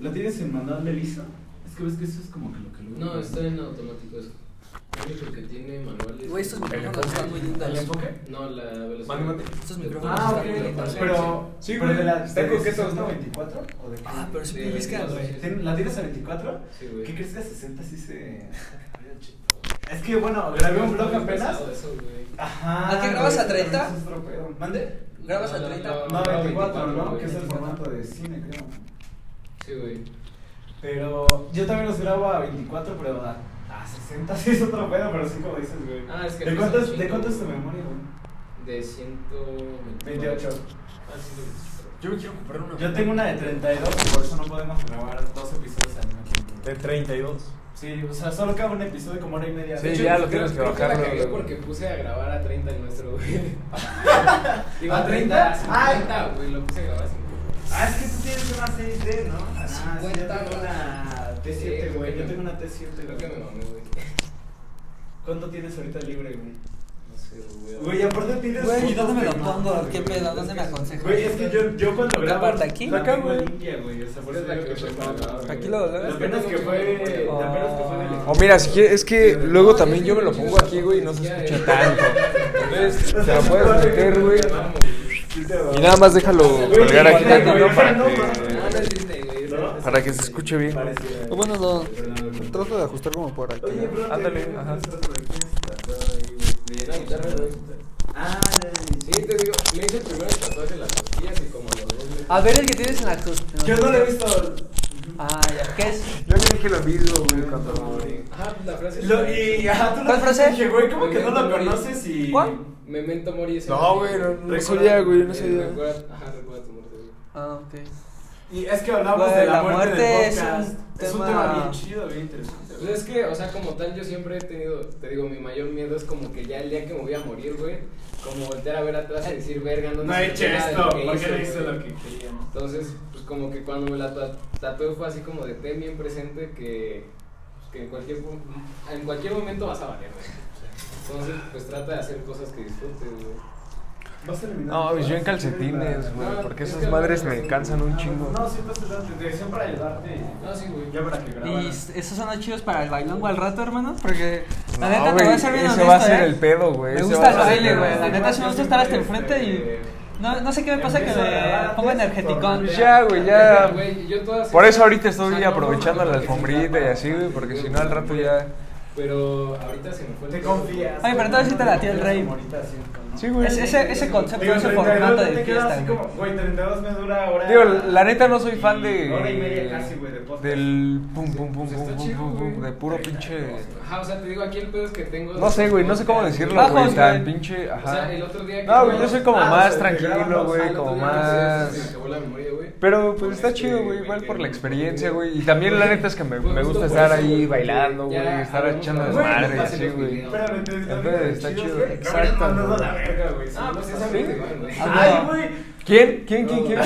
¿Lo tienes en manual de liso? Es que ves que eso es como que lo que lo. No, está en automático eso. Lo único que tiene manuales. Güey, estos ¿El micrófonos están muy lindos. ¿El enfoque? No, la velocidad. Mande, mande. Estos micrófonos Ah, están muy ok. lindos. Pero. Sí, pero güey. de la. De coquetos, ¿no? 24 ¿O de qué? Ah, pero sí De pellizcan, 22, güey. sí. ¿Tien- ¿La tienes a 24? Sí, güey. ¿Qué crees que a 60 sí se.? Es que bueno, grabé un blog Está apenas. eso. Ajá. ¿A qué grabas a güey, 30? eso es otro pedo. ¿Mande? ¿Grabas a No, no, 30? no. No, 24, ¿no? Que es el 24. formato de cine, creo. Sí, güey. Pero yo también los grabo a 24, pero a, a 60 sí es otro pedo, pero sí como dices, güey. Ah, es que ¿De cuánto es, ¿de cuánto es tu memoria, güey? De 128. 28. Ah, 128. Yo me quiero comprar una. Yo tengo una de 32 y por eso no podemos grabar dos episodios al mismo tiempo. De 32. Sí, o sea, solo cabe un episodio como hora y media. Sí, De hecho, ya lo Creo- tienes que creo bajar, la cagué güey. porque puse a grabar a 30 el nuestro, güey. Iba ¿A a 30? 30, Ay. 50, güey. Lo puse a grabar a 50. Ah, es que tú tienes una 6D, ¿no? Ah, sí, yo 50, tengo una T7, Sí, güey. güey. Yo tengo una T7, Creo que me güey. mamé, güey. ¿Cuánto tienes ahorita libre, güey? No sé, güey. Güey, aparte tienes. Güey, ¿y fotos dónde me lo pongo? güey. ¿Qué pedo? ¿Dónde me aconsejas? Güey, es que yo, yo cuando ¿Qué grabo. parte, aquí? La Acá, güey. limpia, güey. O sea, por Es eso la que güey. Aquí lo Lo logras. apenas que fue. De apenas que fue. O mira, si quieres, es que luego también yo me lo pongo aquí, güey, y no se escucha tanto. Entonces, te la puedes meter, güey. Y nada más déjalo colgar aquí para no, que, no. ¿No? para que se escuche bien. O bueno, perdón. trato de ajustar como por aquí. Oye, bro, Ándale, ajá. Ah, Sí, te digo, me hice primero el tatuaje en las costillas y como los dos. A ver el que tienes en la cruz. yo no lo he visto. Ah, ya. ¿Qué es? Yo me dije lo mismo, güey, cuando Ajá, la frase. Lo, y ajá, tú ¿Cuál frase? dije, güey, ¿cómo que no mori. conoces y. ¿Cuál? Memento mori es el- No, güey, no, no sabía, güey, no Eh, sabía. Recuerda, ajá, recuerda tu muerte, güey. Ah, ok. Y es que hablamos Güey, de la, la muerte, muerte del es un podcast. Es un tema- tema bien chido, bien interesante. Pues es que, o sea, como tal, yo siempre he tenido, te digo, mi mayor miedo es como que ya el día que me voy a morir, güey, como voltear a ver atrás y decir, verga, no No he hecho esto, que porque no hice, hice güey". lo que quería. Entonces, pues como que cuando me la ta- tatué fue así como de ten bien presente que, pues, que en, cualquier, en cualquier momento vas a valer, güey. Entonces, pues trata de hacer cosas que disfrutes, güey. No, pues yo en ¿Vas a calcetines, güey, No, porque es esas madres no, me no, cansan un chingo. No, siempre para ayudarte. Ah, sí, güey. Ya para que ¿Y grabaras. esos son los chidos para el bailongo al rato, hermano? Porque la No, neta te voy a ser bien ese honesto, va a ser ¿eh? el pedo, güey. Me gusta el baile, güey. La neta sí me gusta estar hasta enfrente y no, no sé qué me pasa que me pongo energeticón. Ya, güey, ya. Por eso ahorita estoy no, aprovechando no, la alfombrita y así, güey, porque si no al rato ya... Pero ahorita se me fue Te confías. Ay, pero entonces sí te latió el rey. Sí, güey. Ese, ese, ese concepto, Digo, ese 32 formato te de quedas fiesta, así güey. como, Güey, 32 me dura hora. Digo, la neta no soy fan de... Hora y media casi, güey, de podcast. Del pum, pum, pum, Pues pum, pum, pum, pum, de puro pinche... Ajá, o sea, te digo, aquí el pedo es que tengo. No sé, güey, no sé cómo decirlo, güey, tan pinche... O Ajá. sea, el otro día que. No, güey, yo soy como Ah, o más tranquilo, güey, como más... se me acabó la memoria, güey. Pero pues está chido, güey, igual por la experiencia, güey. Y también la neta es que me, justo gusta estar ahí bailando, güey, estar echando desmadre así, güey. video. Espérame, te Entonces, está chido. Exacto. Güey. verga, güey. Ah, pues me igual, güey. Ay, güey. ¿Quién? ¿Quién? ¿Quién? ¿Quién?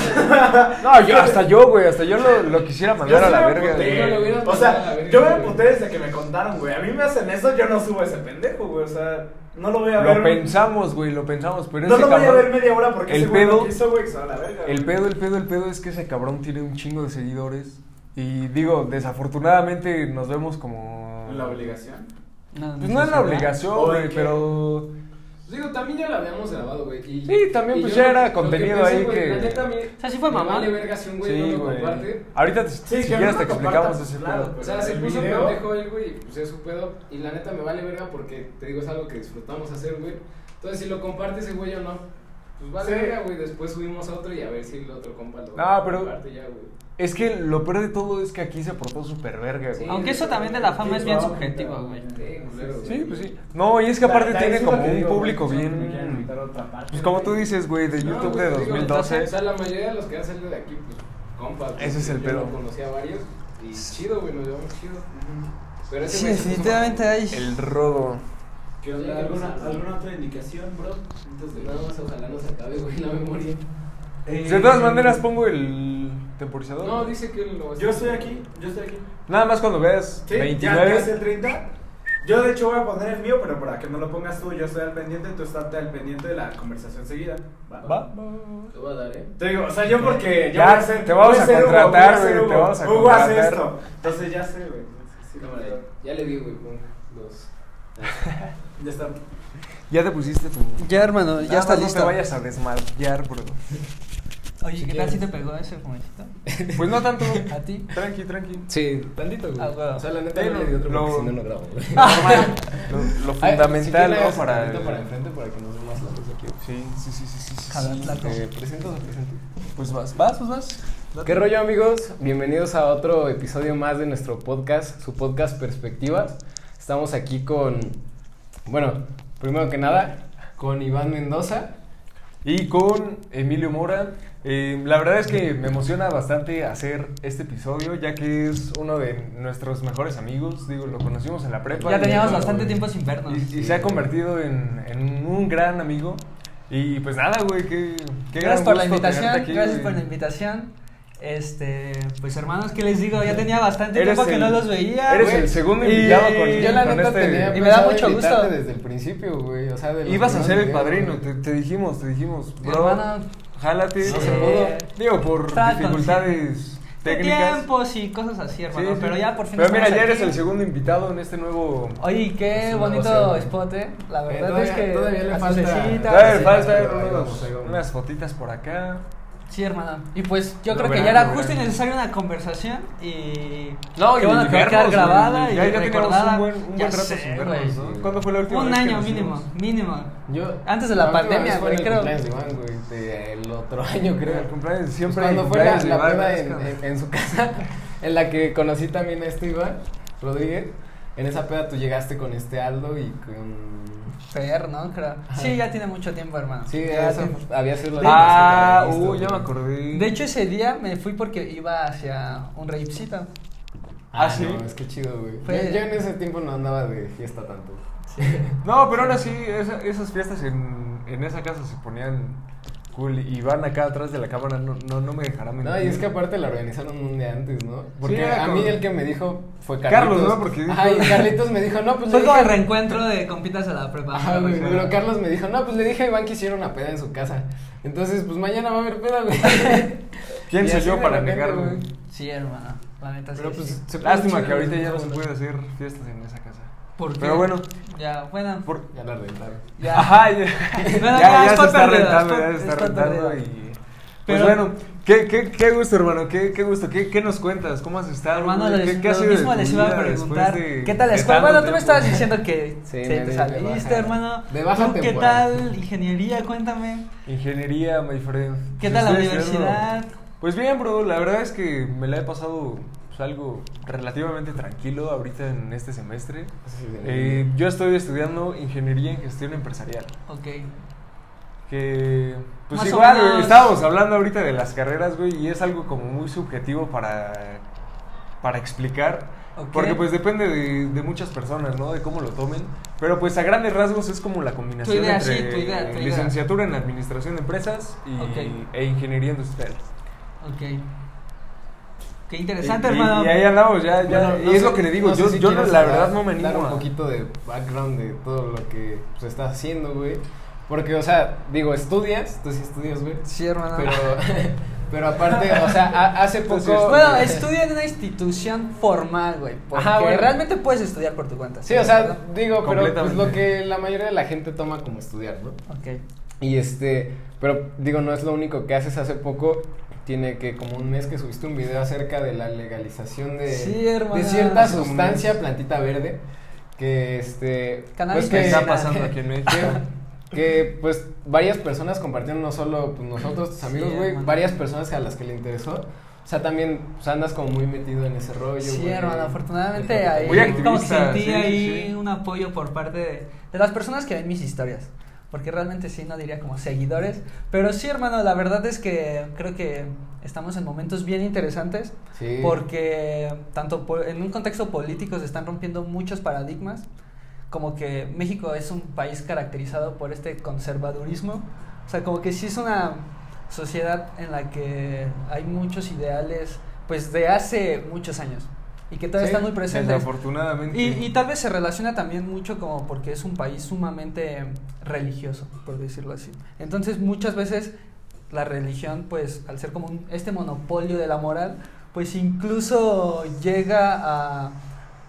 No, yo, hasta yo, güey, hasta yo lo, lo quisiera mandar Yo a la verga, güey. O sea, yo me güey. emputé desde que me contaron, güey. A mí me hacen eso, yo no subo ese pendejo, güey. O sea, no lo voy a ver. Lo pensamos, güey, lo pensamos, pero No ese lo voy a ver media hora porque el ese güey pedo- no quiso, güey, que se va a la verga. El güey. pedo, el pedo, el pedo es que ese cabrón tiene un chingo de seguidores. Y digo, desafortunadamente nos vemos como... ¿La obligación? No, Pues no es la obligación, ¿O de güey, pero... Digo, también ya lo habíamos grabado, güey. y- Sí, también, y pues yo ya lo- era lo contenido pensé, ahí güey, que- La neta, a mí O sea, sí fue mamón. vale verga si un güey Sí, no lo güey. comparte. Ahorita, Sí, si quieres, no te explicamos ese claro, pedo. O sea, se puso video- pendejo él, güey, pues es su pedo. Y la neta me vale verga porque, te digo, es algo que disfrutamos hacer, güey. Entonces, si lo comparte ese güey o no, pues vale Sí. verga, güey. Después subimos a otro y a ver si el otro compa lo No, pero- comparte ya, güey. Es que lo peor de todo es que aquí se portó súper verga, güey. Sí. Aunque eso también de la fama es bien subjetivo, güey. Sí, pues sí. No, y es que aparte Da- da- tiene como un digo, público bien... parte, Pues como tú dices, güey, de No, YouTube pues, de te digo, 2012. O sea, la mayoría de los que han salido de aquí, pues, compas. Ese es el yo pedo. no conocía a varios. Y chido, güey, nos llevamos chido. Pero ese Sí, definitivamente hay. El rodo. ¿Qué onda? ¿Alguna, ¿Alguna otra indicación, bro? De Nada más, ojalá no se acabe, güey, la memoria. Eh, De todas maneras pongo el temporizador. No, dice que lo va a Yo estoy aquí, yo estoy aquí. Nada más cuando veas ¿Sí? ¿Ya 29. casi el 30? Yo de hecho voy a poner el mío, pero para que no lo pongas tú, yo estoy al pendiente, tú estás al pendiente de la conversación seguida. ¿Va? Va. Te voy a dar, ¿eh? Te digo, o sea, yo porque Ya, voy a hacer, te vamos voy a contratar, güey, te vamos a Hugo hace contratar. esto. Entonces ya sé, güey. Sí, ya le di, güey, dos. Ya está. Ya te pusiste tu. Ya, hermano, ya Nada está listo. No te vayas a desmayar, bro. Oye, Si ¿qué tal si te pegó ese fumecito? Pues no tanto. ¿A ti? Tranqui, tranqui. Sí, tantito, güey. Ah, huevo. O sea, la neta no le di otro porque si no, no grabo, güey. Lo, lo Ay, fundamental, si ¿no? Para. para enfrente para que nos den más la luz aquí. Sí, sí, sí, sí, sí. sí, Jalar sí. plato. Eh, ¿Presentas o presento? Pues vas, vas, pues vas. Date. ¿Qué rollo amigos? Bienvenidos a otro episodio más de nuestro podcast, su podcast Perspectivas. Estamos aquí con, bueno, primero que nada, con Iván Mendoza. Y con Emilio Mora. Eh, la verdad es que me emociona bastante hacer este episodio, ya que es uno de nuestros mejores amigos. Digo, lo conocimos en la prepa. Ya y- teníamos no, bastante tiempo sin vernos. Y, y se ha convertido en, en un gran amigo. Y pues nada, güey, qué, qué Gracias gran por la invitación, aquí, gracias güey. por la invitación. Este, pues hermanos, ¿qué les digo? Ya tenía bastante Eres tiempo que el- no los veía. eres güey. el segundo Y- invitado con- Yo la con neta este- tenía Y me da mucho gusto. desde el principio, güey, o sea, de Ibas a ser el padrino, te, te dijimos, te dijimos, bro, hermano, jálate. No se pudo. Digo, por dificultades de técnicas. tiempos y cosas así, Sí, hermano. sí. Pero ya por fin Pero mira, ya eres aquí. el segundo invitado en este nuevo... Oye, qué bonito spot, eh. La Eh, verdad todavía- es que. todavía le falta- Todavía me falta unas fotitas por acá. Sí, hermano. Y pues yo Lo creo que verán, ya era justo y necesaria una conversación y. No, qué y bueno que va a quedar grabada y Ya, ya recordada. un buen, un buen rato sé, sin vernos, ¿no? ¿Cuándo fue la última Un vez que año nos mínimo, mínimo. Yo, Antes de la última pandemia, vez fue güey, creo. cumpleaños de Iván, güey, de- el otro año, creo. El cumpleaños, Pues siempre cuando fue la, la Iván, es en, en- en su casa, en la que conocí también a este Iván Rodríguez, en esa peda tú llegaste con este Aldo y con... Fer, ¿no? Creo. Sí, ya tiene mucho tiempo, hermano. Sí, Ya eso tiene- había sido la Ah, uh, ya me acordé. De hecho, ese día me fui porque iba hacia un rapecito. Ah, Ah, ¿sí? No, es que chido, güey. Fue- Yo, yo en ese tiempo no andaba de fiesta tanto. No, pero ahora sí, esa- esas fiestas en, en esa casa se ponían cool y van acá atrás de la cámara, no, no, no me dejará mentir. No, y es que aparte la organizaron un día antes, ¿no? Porque era a como- mí el que me dijo fue Carlitos. Carlos, ¿no? Porque Ajá, y Carlitos me dijo, no, pues Fue como el dije- reencuentro de compitas a la prepa. Güey, pero Carlos me dijo, no, pues le dije a Iván que hiciera una peda en su casa. Entonces, pues mañana va a haber peda, güey. ¿Quién soy yo para negarlo? güey. Sí, hermano. La neta sí. Pero pues sí. Lástima que ahorita ya no se ¿cómo puede hacer fiestas en esa casa. ¿Por qué? Pero bueno, Ya, bueno. por... Ya la rentaron. Ya. Ajá, ya, Bueno, ya, ya, ya es se está rentando, ya se está rentando y... Pues Pero- bueno, ¿qué, qué, qué gusto, hermano, qué, qué gusto, ¿Qué, qué nos cuentas, cómo has estado, Hermano, les, ¿Qué, qué ha lo mismo les iba a preguntar. de- ¿Qué tal la escuela? Bueno, tú me estabas diciendo que Sí, te saliste, baja. hermano. De baja ¿Tú ¿Qué tal ingeniería? Cuéntame. Ingeniería, my friend. ¿Qué Pues tal la universidad? Pues bien, bro, la verdad es que me la he pasado pues, algo relativamente tranquilo ahorita en este semestre. Sí, sí, Eh, yo estoy estudiando Ingeniería en Gestión Empresarial. Ok. Que, pues Más igual, menos. estábamos hablando ahorita de las carreras, güey, y es algo como muy subjetivo para, para explicar. Ok. Porque pues depende de, de muchas personas, ¿no? De cómo lo tomen. Pero pues a grandes rasgos es como la combinación idea, entre sí, tu idea, tu idea. licenciatura en Administración de Empresas y, e Ingeniería Industrial. Ok. Qué interesante, y, hermano. Y ahí andamos, ya, ya. Bueno, y no es sé- lo que le digo, no yo, si yo no- la verdad no me animo Dar un poquito de background de todo lo que pues, estás haciendo, güey. Porque, o sea, digo, estudias, tú sí estudias, güey. Sí, hermano. Pero, pero aparte, o sea, ha- hace poco... Entonces, Bueno, estudia en una institución formal, güey. Porque Ajá, bueno. realmente puedes estudiar por tu cuenta. Sí, o sea, ¿verdad? digo, pero pues, Completamente. lo que la mayoría de la gente toma como estudiar, ¿no? Ok. Y este, pero digo, no es lo único que haces hace poco. Tiene que como un mes que subiste un video acerca de la legalización de, Sí, hermano. de cierta sustancia, mes. plantita verde, que este... Cannabis que, ¿Qué está pasando aquí en México? que, que, pues varias personas compartieron, no solo pues, nosotros, tus amigos, güey, varias personas a las que le interesó. O sea, también pues, andas como muy metido en ese rollo. Sí, güey. hermano, afortunadamente ahí Muy como que sentí sí, ahí sí. un apoyo por parte de, de las personas que ven mis historias. Porque realmente sí, no diría como seguidores. Pero sí, hermano, la verdad es que creo que estamos en momentos bien interesantes. Sí. Porque tanto en un contexto político se están rompiendo muchos paradigmas. Como que México es un país caracterizado por este conservadurismo. O sea, como que sí es una sociedad en la que hay muchos ideales, pues de hace muchos años. Y que todavía Sí, están muy presentes. Desafortunadamente. Y, y tal vez se relaciona también mucho como porque es un país sumamente religioso, por decirlo así. Entonces muchas veces la religión, pues al ser como un- este monopolio de la moral, pues incluso llega a,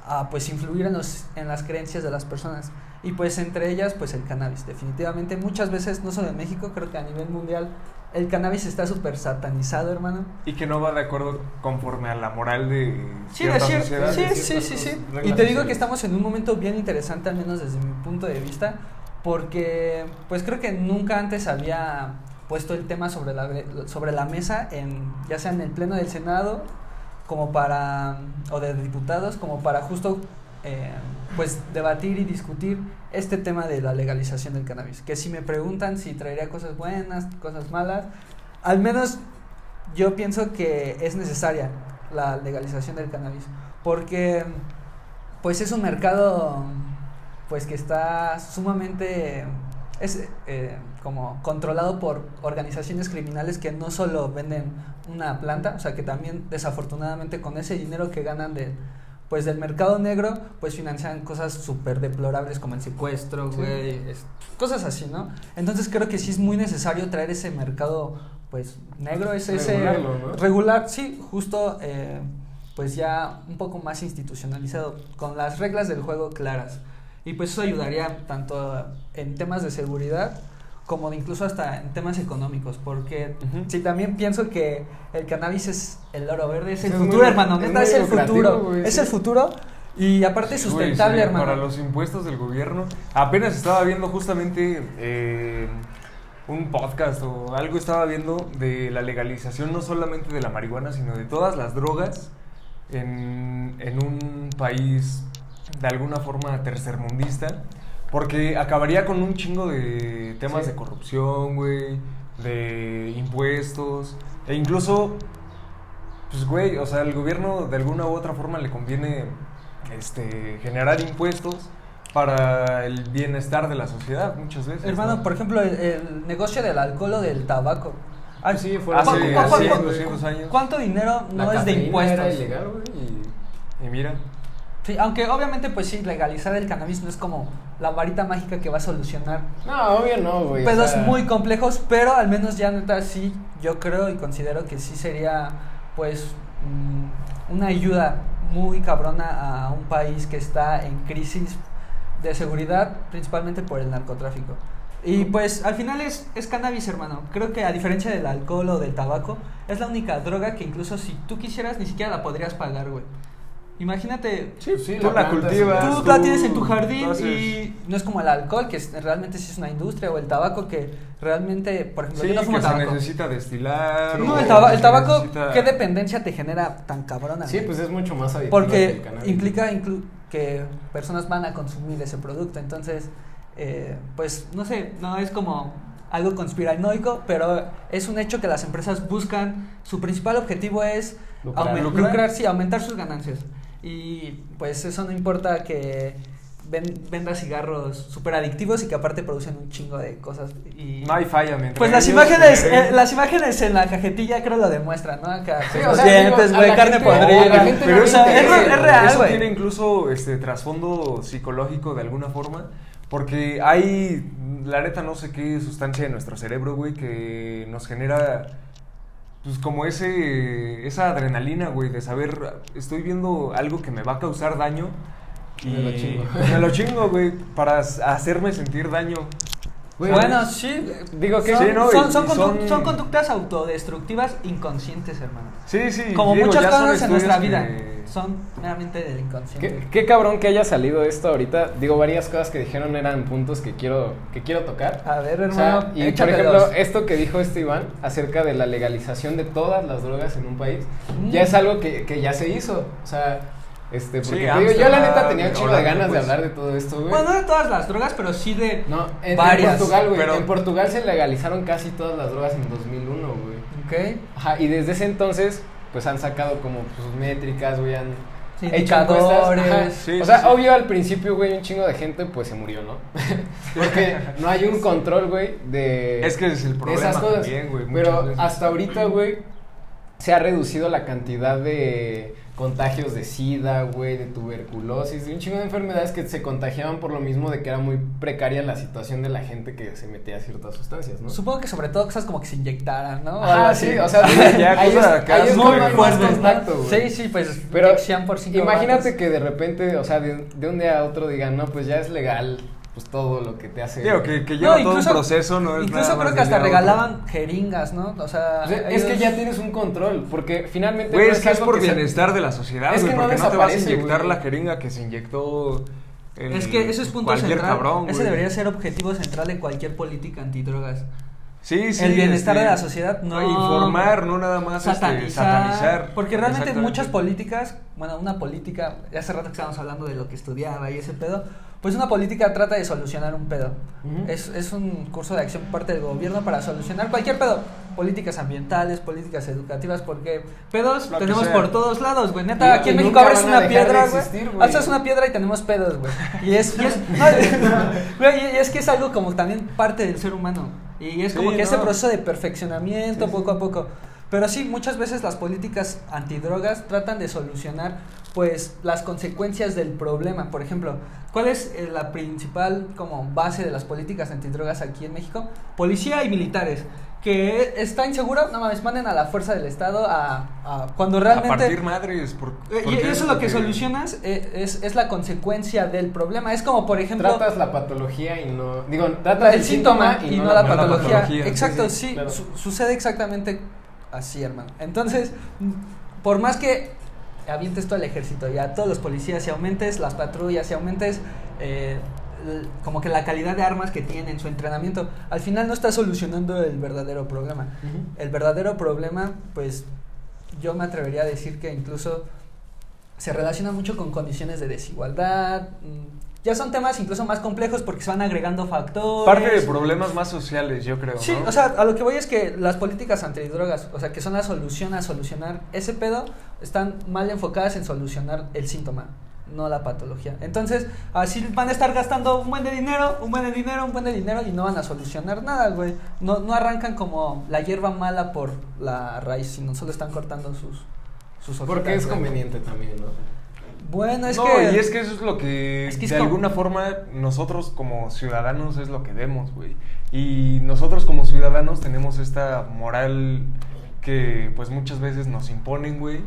a, pues influir en, los, en las creencias de las personas. Y pues entre ellas, pues el cannabis. Definitivamente muchas veces, no solo en México, creo que a nivel mundial, el cannabis está súper satanizado, hermano. Y que no va de acuerdo conforme a la moral de Sí, de cierta cier- sociedad. sí, de sí, sí, sí. Y te digo que estamos en un momento bien interesante, al menos desde mi punto de vista, porque pues creo que nunca antes había puesto el tema sobre la, sobre la mesa, en, ya sea en el Pleno del Senado, como para, o de diputados, como para justo eh, pues debatir y discutir este tema de la legalización del cannabis. Que si me preguntan si traería cosas buenas, cosas malas, al menos yo pienso que es necesaria la legalización del cannabis porque pues es un mercado pues que está sumamente es eh, como controlado por organizaciones criminales que no solo venden una planta, o sea que también desafortunadamente con ese dinero que ganan de pues del mercado negro, pues financian cosas súper deplorables como el secuestro, güey, cosas así, ¿no? Entonces creo que sí es muy necesario traer ese mercado, pues, negro, ese... ese- Regularlo, ¿no? Regular, sí, justo, eh, pues ya un poco más institucionalizado, con las reglas del juego claras. Y pues eso ayudaría tanto en temas de seguridad como de incluso hasta en temas económicos, porque Ujú. sí también pienso que el cannabis es el oro verde, es el Es futuro, muy- hermano, es neta, es el futuro, es sí. el futuro y aparte sustentable, sí, hermano. Para los impuestos del gobierno. Apenas estaba viendo justamente eh, un podcast o algo estaba viendo de la legalización no solamente de la marihuana, sino de todas las drogas en, en un país de alguna forma tercermundista. Porque acabaría con un chingo de temas Sí. de corrupción, güey, de impuestos, e incluso pues güey, o sea, al gobierno de alguna u otra forma le conviene este generar impuestos para el bienestar de la sociedad muchas veces. Hermano, ¿no? por ejemplo, el, el negocio del alcohol o del tabaco. Ay, Sí, hace, ¿cu- cu- hace cu- 200 años. ¿Cuánto dinero La no es de impuestos? Era ilegal, güey, y- Y mira, Sí, aunque obviamente pues sí, legalizar el cannabis no es como la varita mágica que va a solucionar No, obvio no, güey. o pedos sea, muy complejos, pero al menos ya neta sí, yo creo y considero que sí sería pues mm, una ayuda muy cabrona a un país que está en crisis de seguridad, principalmente por el narcotráfico. Y pues al final es, es cannabis, hermano. Creo que a diferencia del alcohol o del tabaco, es la única droga que incluso si tú quisieras ni siquiera la podrías pagar, güey. Imagínate, Sí, sí, tú la cultivas. tú tú- la tienes en tu jardín y no es como el alcohol, que es- realmente sí es una industria, o el tabaco que realmente, por ejemplo, sí, yo no fumo que se tabaco. necesita destilar. No, el, taba- el se tabaco, necesita- ¿qué dependencia te genera tan cabrona? Sí, pues es mucho más adictivo que Porque implica inclu- que personas van a consumir ese producto. Entonces, eh, pues no sé, no es como algo conspiranoico, pero es un hecho que las empresas buscan, su principal objetivo es Lucrar. lucrar, sí, aumentar sus ganancias. Y pues eso no importa que ven- venda cigarros súper adictivos y que aparte producen un chingo de cosas. Y... No hay falla, mientras Pues las imágenes, eh, las imágenes en la cajetilla creo lo demuestran, ¿no? Acá, Sí, o los sea, dientes, güey, carne podrida. no Pero o sea, es, real, eso güey. tiene incluso este trasfondo psicológico de alguna forma. Porque hay, la neta, no sé qué sustancia en nuestro cerebro, güey, que nos genera, pues como ese, esa adrenalina, güey, de saber, estoy viendo algo que me va a causar daño. Y Me lo chingo. pues, me lo chingo, güey, para hacerme sentir daño. Güey, bueno, sí. digo que- son, Sí, no, son, son condu- son- son conductas autodestructivas inconscientes, hermano. Sí, sí. Como digo, muchas cosas en nuestra estudios vida, que- son meramente del inconsciente. Qué, qué cabrón que haya salido esto ahorita. Digo, varias cosas que dijeron eran puntos que quiero, que quiero tocar. A ver, O sea, hermano, y por ejemplo, esto que dijo este Iván acerca de la legalización de todas las drogas en un país, Mm. ya es algo que, que ya se hizo. O sea, este, Sí, porque te digo, yo la neta tenía un chingo de ganas de pues. hablar de todo esto, güey. Bueno, no de todas las drogas, pero sí de no, en. Portugal, güey. pero- En Portugal se legalizaron casi todas las drogas en 2001, güey. ¿Ok? Ajá, y desde ese entonces, pues han sacado como sus métricas, güey, han Sí, hecho encuestas. Sí, o sí, sea, sí. obvio al principio, güey, un chingo de gente pues se murió, ¿no? Porque no hay un control, güey, de Es que es el problema esas cosas. también, güey, Pero veces. hasta ahorita, güey, se ha reducido la cantidad de contagios de sida, güey, de tuberculosis, de un chingo de enfermedades que se contagiaban por lo mismo de que era muy precaria la situación de la gente que se metía a ciertas sustancias, ¿no? Supongo que sobre todo cosas como que se inyectaran, ¿no? Ah, sí, o sea, Ya, ahí cosas acá ahí es muy ¿no? contacto, güey. Sí, sí, pues Pero por Imagínate que de repente, o sea, de, de un día a otro digan, no, pues ya es legal, pues todo lo que te hace. Digo, que, que lleva No, todo incluso- un proceso, ¿no? Es Incluso nada creo que hasta otro. regalaban jeringas, ¿no? O sea, O sea, es que ya tienes un control, porque finalmente. Güey, no es que es por que se- bienestar de la sociedad, Es güey, que no porque no te vas a inyectar güey. la jeringa que se inyectó el- Es que ese es punto cualquier central. cabrón, ese debería ser objetivo central de cualquier política antidrogas. Sí, sí, el bienestar este, de la sociedad, no- Informar, no nada más este, satanizar, satanizar. Porque realmente muchas políticas, bueno, una política, hace rato que estábamos hablando de lo que estudiaba y ese pedo, pues una política trata de solucionar un pedo. Ujú. es, es un curso de acción por parte del gobierno para solucionar cualquier pedo. Políticas ambientales, políticas educativas, porque pedos Lo tenemos por todos lados, güey. Neta, Y- aquí en y México nunca abres una piedra, güey. Alzas una piedra y tenemos pedos, güey. Y es, y es, no, y es que es algo como también parte del ser humano. Y es como Sí, que ese no. proceso de perfeccionamiento Sí, poco a poco. Pero sí, muchas veces las políticas antidrogas tratan de solucionar pues las consecuencias del problema. Por ejemplo, ¿cuál es eh, la principal como base de las políticas antidrogas aquí en México? Policía y militares. Que está inseguro, no mames, manden a la fuerza del Estado a, a- cuando realmente... A partir madres. Por, Eh, y eso lo que solucionas eh, es, es la consecuencia del problema. Es como, por ejemplo, Tratas la patología y no. Digo, tratas el síntoma y, no, la, patología. patología. Exacto, Sí, sí, sí, claro. su- sucede exactamente así, hermano. Entonces, por más que avientes todo el ejército y a todos los policías y aumentes las patrullas y aumentes eh, como que la calidad de armas que tienen, su entrenamiento, al final no está solucionando el verdadero problema. El verdadero problema, pues yo me atrevería a decir que incluso se relaciona mucho con condiciones de desigualdad. Ya son temas incluso más complejos porque se van agregando factores. Parte de problemas más sociales, yo creo. Sí, ¿no? o sea, a lo que voy es que las políticas antidrogas, o sea, que son la solución a solucionar ese pedo, están mal enfocadas en solucionar el síntoma, no la patología. Entonces, así van a estar gastando un buen de dinero, un buen de dinero, un buen de dinero y no van a solucionar nada, güey. No, no arrancan como la hierba mala por la raíz, sino solo están cortando sus, sus hojitas, Porque es güey. conveniente también, ¿no? Bueno, es no, que... y es que eso es lo que, Es que es de como- alguna forma, nosotros como ciudadanos es lo que vemos, güey. Y nosotros como ciudadanos tenemos esta moral que, pues, muchas veces nos imponen, güey.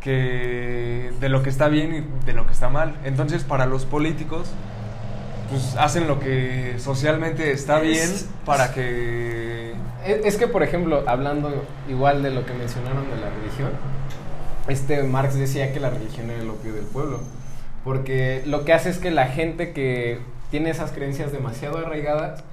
Que de lo que está bien y de lo que está mal. Entonces, para los políticos, pues, hacen lo que socialmente está Es- bien para que... Es, es que, por ejemplo, hablando igual de lo que mencionaron de la religión, este Marx decía que la religión era el opio del pueblo. Porque lo que hace es que la gente que tiene esas creencias demasiado arraigadas,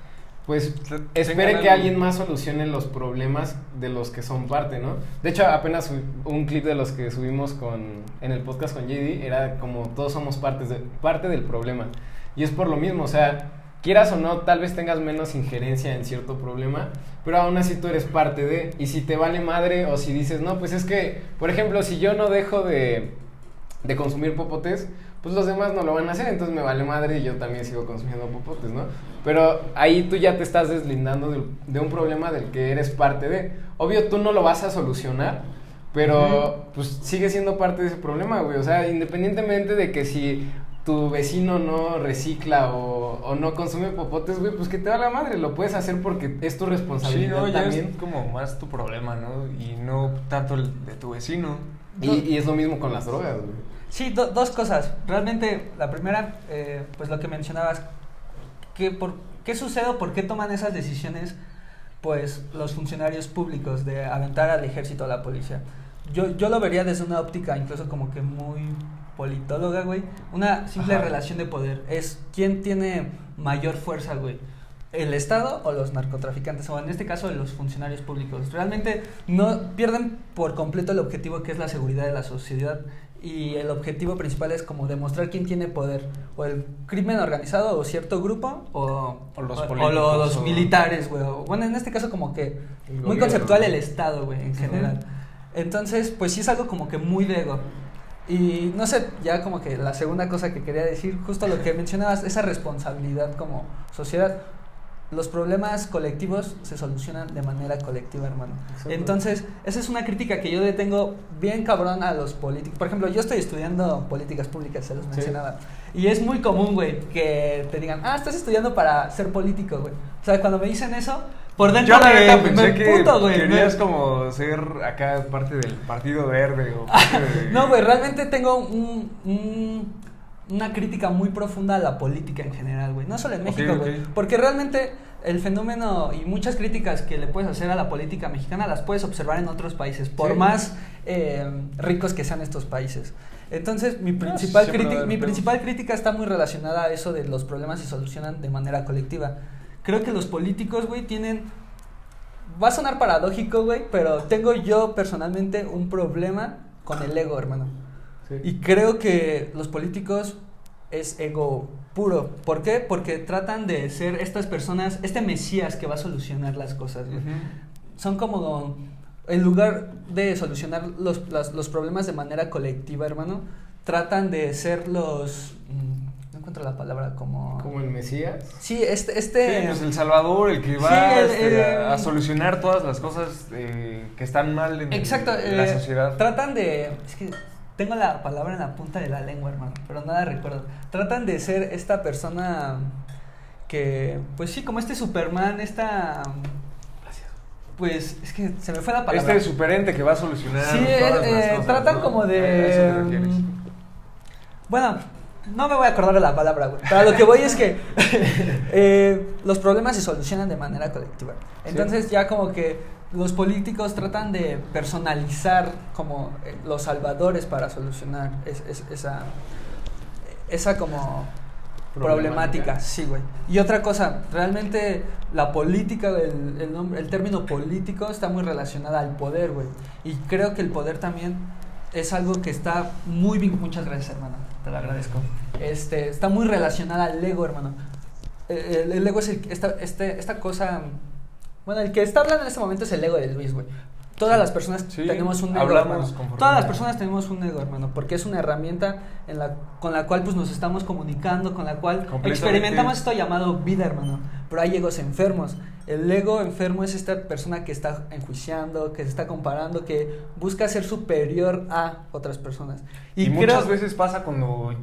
pues espere que alguien más solucione los problemas de los que son parte, ¿no? De hecho, apenas un clip de los que subimos con, en el podcast con JD era como todos somos partes de, parte del problema. Y es por lo mismo, o sea, quieras o no, tal vez tengas menos injerencia en cierto problema, pero aún así tú eres parte de. Y si te vale madre o si dices, no, pues es que, por ejemplo, si yo no dejo de, de consumir popotes, pues los demás no lo van a hacer, entonces me vale madre y yo también sigo consumiendo popotes, ¿no? Pero ahí tú ya te estás deslindando de, de un problema del que eres parte de. Obvio, tú no lo vas a solucionar, pero pues sigue siendo parte de ese problema, güey. O sea, independientemente de que si tu vecino no recicla o, o no consume popotes, güey, pues que te va la madre, lo puedes hacer porque es tu Sí, responsabilidad no, ya también. es como más tu problema, ¿no? Y no tanto el de tu vecino. Y, y es lo mismo con las drogas, güey. Sí, do- dos cosas. Realmente, la primera, eh, pues lo que mencionabas, que por, ¿qué sucede o por qué toman esas decisiones pues los funcionarios públicos de aventar al ejército a la policía? Yo, yo lo vería desde una óptica incluso como que muy politóloga, güey. Una simple Ajá. relación de poder. Es quién tiene mayor fuerza, güey. ¿El Estado o los narcotraficantes? O en este caso, los funcionarios públicos. Realmente no pierden por completo el objetivo que es la seguridad de la sociedad. Y el objetivo principal es como demostrar quién tiene poder. O el crimen organizado o cierto grupo o, O los o- o los o- militares, güey. Bueno, en este caso como que muy conceptual el Estado, güey, en general. Entonces, pues sí es algo como que muy de ego. Y no sé, ya como que la segunda cosa que quería decir, justo lo que mencionabas, esa responsabilidad como sociedad. los problemas colectivos se solucionan de manera colectiva, hermano. Entonces, esa es una crítica que yo le tengo bien cabrón a los políticos. Por ejemplo, yo estoy estudiando políticas públicas, se los Sí. mencionaba. Y es muy común, güey, que te digan, ah, estás estudiando para ser político, güey. O sea, cuando me dicen eso, por dentro Yo la me, neta pensé que güey. querías Me- como ser acá parte del Partido Verde o parte de- No, güey, realmente tengo un- un- una crítica muy profunda a la política en general, güey. No solo en México, güey. Porque realmente el fenómeno y muchas críticas que le puedes hacer a la política mexicana las puedes observar en otros países, por Sí. más eh, ricos que sean estos países. Entonces, mi principal, siempre va a criti- haber mi principal crítica está muy relacionada a eso de los problemas se solucionan de manera colectiva. Creo que los políticos, güey, tienen Va a sonar paradójico, güey, pero tengo yo personalmente un problema con el ego, hermano. Sí. Y creo que los políticos es ego puro. ¿Por qué? Porque tratan de ser estas personas, este mesías que va a solucionar las cosas. güey. Ujú. Son como, en lugar de solucionar los, las- los problemas de manera colectiva, hermano, tratan de ser los... encuentro la palabra como... Como el Mesías. Sí, este... Sí, este pues el Salvador, el que va Sí, el- este, el- a, a solucionar todas las cosas eh, que están mal en, Exacto, en la eh, sociedad. Tratan de. Es que tengo la palabra en la punta de la lengua, hermano, pero nada recuerdo. Tratan de ser esta persona que, pues sí, como este Superman, esta. Pues es que se me fue la palabra. Este superente que va a solucionar Sí, todas eh, las eh, cosas, tratan ¿no? como A eso de. te refieres. mm, Bueno, no me voy a acordar de la palabra, güey. Pero a lo que voy es que eh, los problemas se solucionan de manera colectiva. Entonces ya como que los políticos tratan de personalizar como eh, los salvadores para solucionar es- es- esa, esa como problemática, Problemática. sí, güey. Y otra cosa, realmente la política, el, el, nombre- el término político está muy relacionada al poder, güey. Y creo que el poder también es algo que está muy bien. Muchas gracias, hermano. Te lo agradezco. Este, está muy relacionada al ego, hermano. Eh, El, el ego es el, esta, este, esta cosa. Bueno, el que está hablando en este momento es el ego de Luis, güey. Todas las personas Sí, tenemos un ego, hablamos hermano. Todas las personas tenemos un ego, hermano, porque es una herramienta en la, con la cual pues nos estamos comunicando, con la cual experimentamos esto llamado vida, hermano. Pero hay egos enfermos. El ego enfermo es esta persona que está enjuiciando, que se está comparando, que busca ser superior a otras personas. Y, creo- muchas veces pasa cuando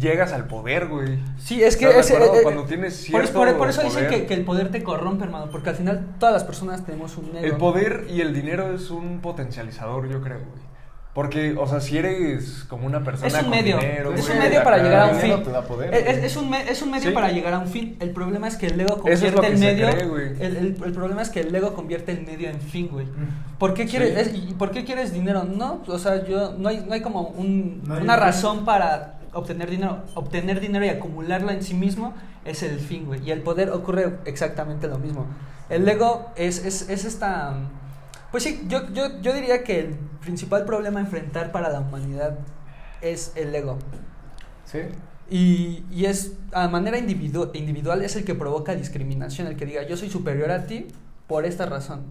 llegas al poder, güey. Sí, es que eh, eh, Cuando tienes por, cierto por- por eso dicen que, que el poder te corrompe, hermano, porque al final todas las personas tenemos un ego. El poder y el dinero es un potencializador, yo creo, güey. Porque, o sea, si eres como una persona Es un medio, dinero, es güey, un medio para acá, llegar a un fin. te da poder, Es, es- es un, me- es un medio Sí. para llegar a un fin. El problema es que el ego es convierte que el medio. cree, el, el- el problema es que el ego convierte el medio en fin, güey. ¿Por qué Sí. quieres es- y por qué quieres dinero? No, o sea, yo no hay no hay como un- No hay una razón para obtener dinero. Obtener dinero y acumularlo en sí mismo es el fin, güey. Y el poder ocurre exactamente lo mismo. El ego es, es, es esta pues sí, yo, yo, yo diría que el principal problema a enfrentar para la humanidad es el ego. Sí. Y, y es a manera individu- individual es el que provoca discriminación, el que diga yo soy superior a ti por esta razón.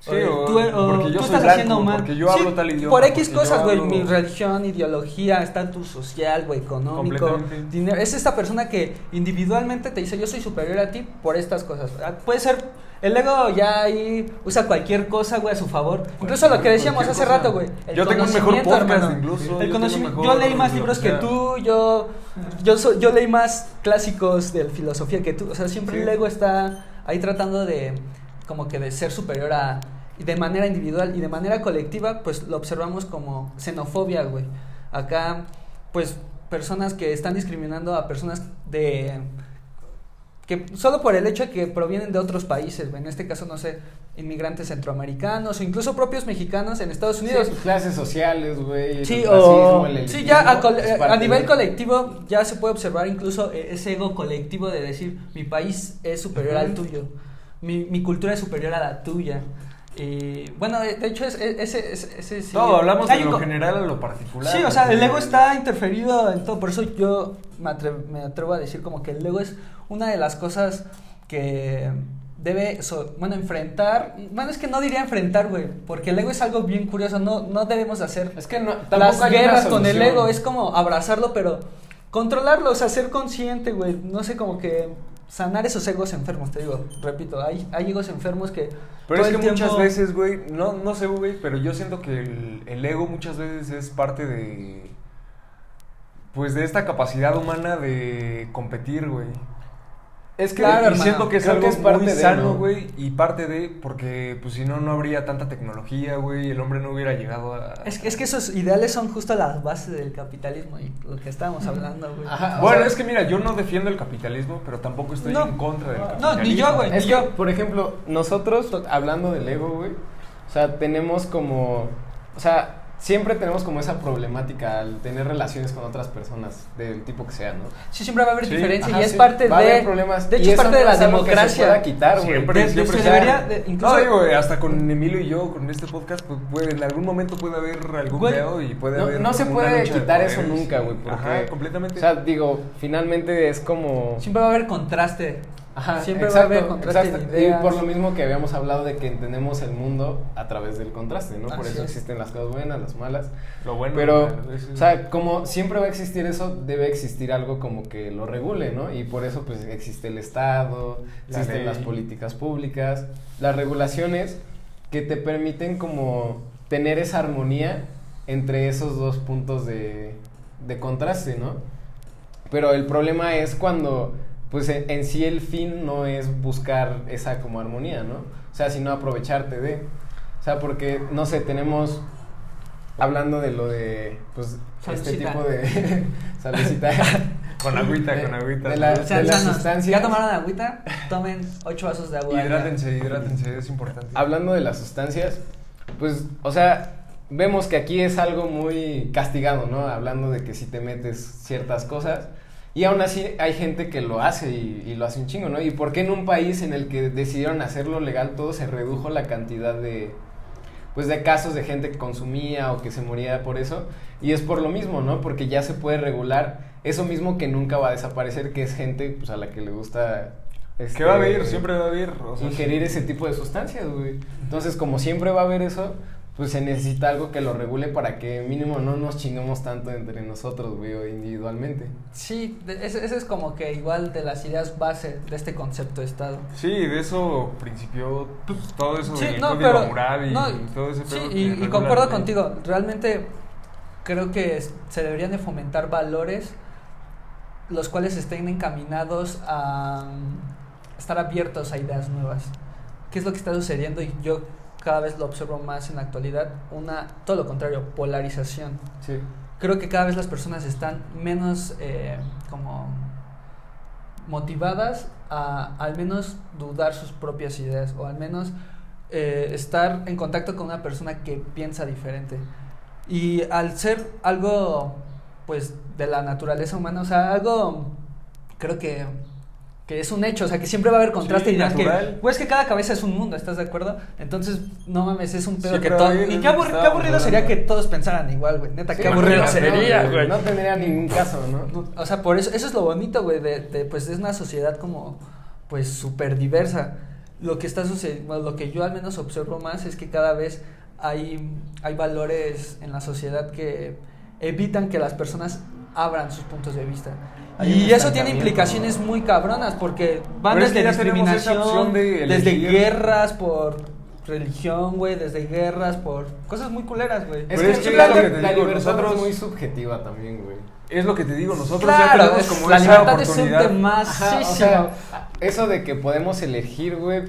Sí, o tú, o porque yo tú soy estás blanco, haciendo mal. porque yo hablo tal idioma, Por X cosas, güey, hablo- mi religión, ideología, estatus social, güey, económico, dinero. Es esta persona que individualmente te dice yo soy superior a ti por estas cosas. Ah, Puede ser, el ego ya ahí usa cualquier cosa, güey, a su favor. Incluso lo que decíamos hace cosa. rato, güey. el Yo tengo un mejor conocimiento, podcast hermano. incluso, yo El tengo conocimiento. mejor Yo leí más libros que tú, yo, yo, so- yo leí más clásicos de filosofía que tú. O sea, siempre Sí. el ego está ahí tratando de, como que de ser superior a, de manera individual y de manera colectiva, pues lo observamos como xenofobia, güey. Acá, pues, personas que están discriminando a personas de que solo por el hecho de que provienen de otros países. En este caso, no sé, inmigrantes centroamericanos o incluso propios mexicanos en Estados Unidos. Sí, clases sociales, güey. Sí, o racismo, sí, ya a, es parte nivel de- colectivo ya se puede observar incluso eh, ese ego colectivo de decir mi país es superior al tuyo, mi, mi cultura es superior a la tuya. Y bueno, de, de hecho es, es- ese, ese, ese sí- hablamos de lo general a lo particular. Sí, o sea, el ego está interferido en todo, por eso yo me me atrevo a decir como que el ego es una de las cosas que debe, so- bueno, enfrentar, bueno, es que no diría enfrentar, güey, porque el ego es algo bien curioso, no, no debemos hacer Es que no, las guerras con el ego, es como abrazarlo, pero controlarlo, o sea, ser consciente, güey, no sé, como que sanar esos egos enfermos, te digo, repito, hay, hay egos enfermos que... Pero es que muchas veces, güey, no, no sé, güey, pero yo siento que el, el ego muchas veces es parte de. Pues de esta capacidad humana de competir, güey. Es que Claro, y hermano, siento que es creo algo que es parte muy de, sano, ¿no? güey, y parte de, porque pues si no, no habría tanta tecnología, güey, el hombre no hubiera llegado a... Es, que- es que esos ideales son justo las bases del capitalismo y lo que estábamos hablando, güey. Bueno, sea, es que mira, yo no defiendo el capitalismo, pero tampoco estoy No. en contra del No, capitalismo. ni yo, güey. Es que, yo- por ejemplo, nosotros, hablando del ego, güey, o sea, tenemos como, o sea, siempre tenemos como esa problemática al tener relaciones con otras personas del tipo que sea, ¿no? Sí, siempre va a haber Sí. diferencia Ajá, y es sí, parte va a de... haber problemas. De hecho, es parte de no la es algo que se democracia. quitar, güey. Siempre, De- de- siempre se se- debería de- incluso- No, digo, hasta con Emilio y yo, con este podcast, pues puede, en algún momento puede haber algún Güey, y puede no- haber. no se puede de quitar eso nunca, güey, porque- Ajá, completamente. O sea, digo, finalmente es como... Siempre va a haber contraste. Ajá, siempre exacto, va a haber contraste exacto. de. Y por lo mismo que habíamos hablado de que entendemos el mundo a través del contraste, ¿no? por Así eso es. existen las cosas buenas, las malas. lo bueno. Pero, a veces- o sea, como siempre va a existir eso, debe existir algo como que lo regule, ¿no? Y por eso, pues, existe el Estado, La existen ley. las políticas públicas, las regulaciones que te permiten como tener esa armonía entre esos dos puntos de, de contraste, ¿no? Pero el problema es cuando, pues, en, en sí el fin no es buscar esa como armonía, ¿no? O sea, sino aprovecharte de... O sea, porque, no sé, tenemos hablando de lo de pues este Saludcita. tipo de saludcita Con agüita, de- con agüita. de la- ¿no? Sean las sanos. sustancias. ¿Ya tomaron agüita? Tomen ocho vasos de agua. Hidrátense, hidrátense, es importante. hablando de las sustancias pues o sea vemos que aquí es algo muy castigado no hablando de que si te metes ciertas cosas y aún así hay gente que lo hace y, y lo hace un chingo no y por qué en un país en el que decidieron hacerlo legal todo se redujo la cantidad de pues de casos de gente que consumía o que se moría por eso y es por lo mismo no porque ya se puede regular eso mismo que nunca va a desaparecer que es gente pues a la que le gusta este, Que va a haber, siempre va a haber. o sea, ingerir ese tipo de sustancias, güey. Entonces, como siempre va a haber eso, pues se necesita algo que lo regule para que mínimo no nos chingamos tanto entre nosotros, güey, o individualmente. Sí, ese es como que igual de las ideas base de este concepto de Estado. Sí, de eso principió pues, todo eso Sí, del no, código pero- moral y no, todo ese Sí, y, y concuerdo contigo. Realmente creo que se deberían de fomentar valores los cuales estén encaminados a mm, estar abiertos a ideas nuevas. ¿Qué es lo que está sucediendo? Y yo cada vez lo observo más en la actualidad. Una, todo lo contrario, polarización. Sí. Creo que cada vez las personas están menos eh, como motivadas a al menos dudar sus propias ideas o al menos eh, estar en contacto con una persona que piensa diferente. Y al ser algo pues de la naturaleza humana, o sea, algo creo que que es un hecho, o sea, que siempre va a haber contraste Sí, y dirás que, pues que cada cabeza es un mundo, ¿estás de acuerdo? Entonces, no mames, es un pedo que todo... Y qué, aburri- aburrido sería que todos pensaran igual, güey. Neta, Sí, qué aburrido sería, ¿no? güey. No tendría ningún caso, ¿no? O sea, por eso, eso es lo bonito, güey, de, de, pues es una sociedad como, pues, súper diversa. Lo que está sucediendo, bueno, lo que yo al menos observo más es que cada vez hay, hay valores en la sociedad que evitan que las personas abran sus puntos de vista. Hay y eso tiene implicaciones muy cabronas porque van Pero es desde que ya tenemos discriminación, de desde guerras por religión, güey, desde guerras por cosas muy culeras, güey. Es que, es que la, lo que te la digo, libertad nosotros- es muy subjetiva también, güey. Es lo que te digo, nosotros ya Claro, tenemos es- como la esa libertad es un oportunidad. tema Ajá, o sea, eso de que podemos elegir, güey.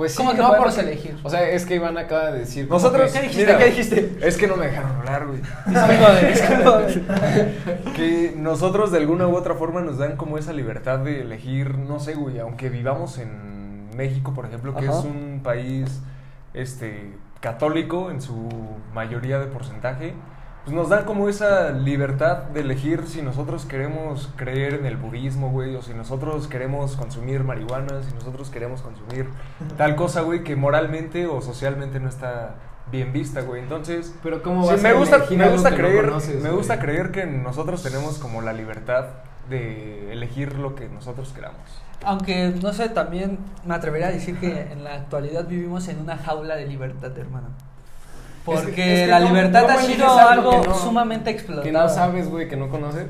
Pues sí, ¿Cómo que no, podemos porque- elegir? O sea, es que Iván acaba de decir. Nosotros, que- ¿Qué dijiste? mira, ¿Qué dijiste? Es que no me dejaron hablar, güey. Que nosotros de alguna u otra forma nos dan como esa libertad de elegir, no sé, güey, aunque vivamos en México, por ejemplo, que Ajá. es un país este católico en su mayoría de porcentaje, pues nos dan como esa libertad de elegir si nosotros queremos creer en el budismo, güey, o si nosotros queremos consumir marihuana, si nosotros queremos consumir tal cosa, güey, que moralmente o socialmente no está bien vista, güey. Entonces, Pero cómo Sí, vas me a gusta, me gusta que no creer, conoces, me güey? gusta creer que nosotros tenemos como la libertad de elegir lo que nosotros queramos. Aunque, no sé, también me atrevería a decir que en la actualidad vivimos en una jaula de libertad, hermano. Porque Es que- es que la ¿cómo- libertad ha sido algo algo que no- sumamente explotado. Que no sabes, güey, que no conoces.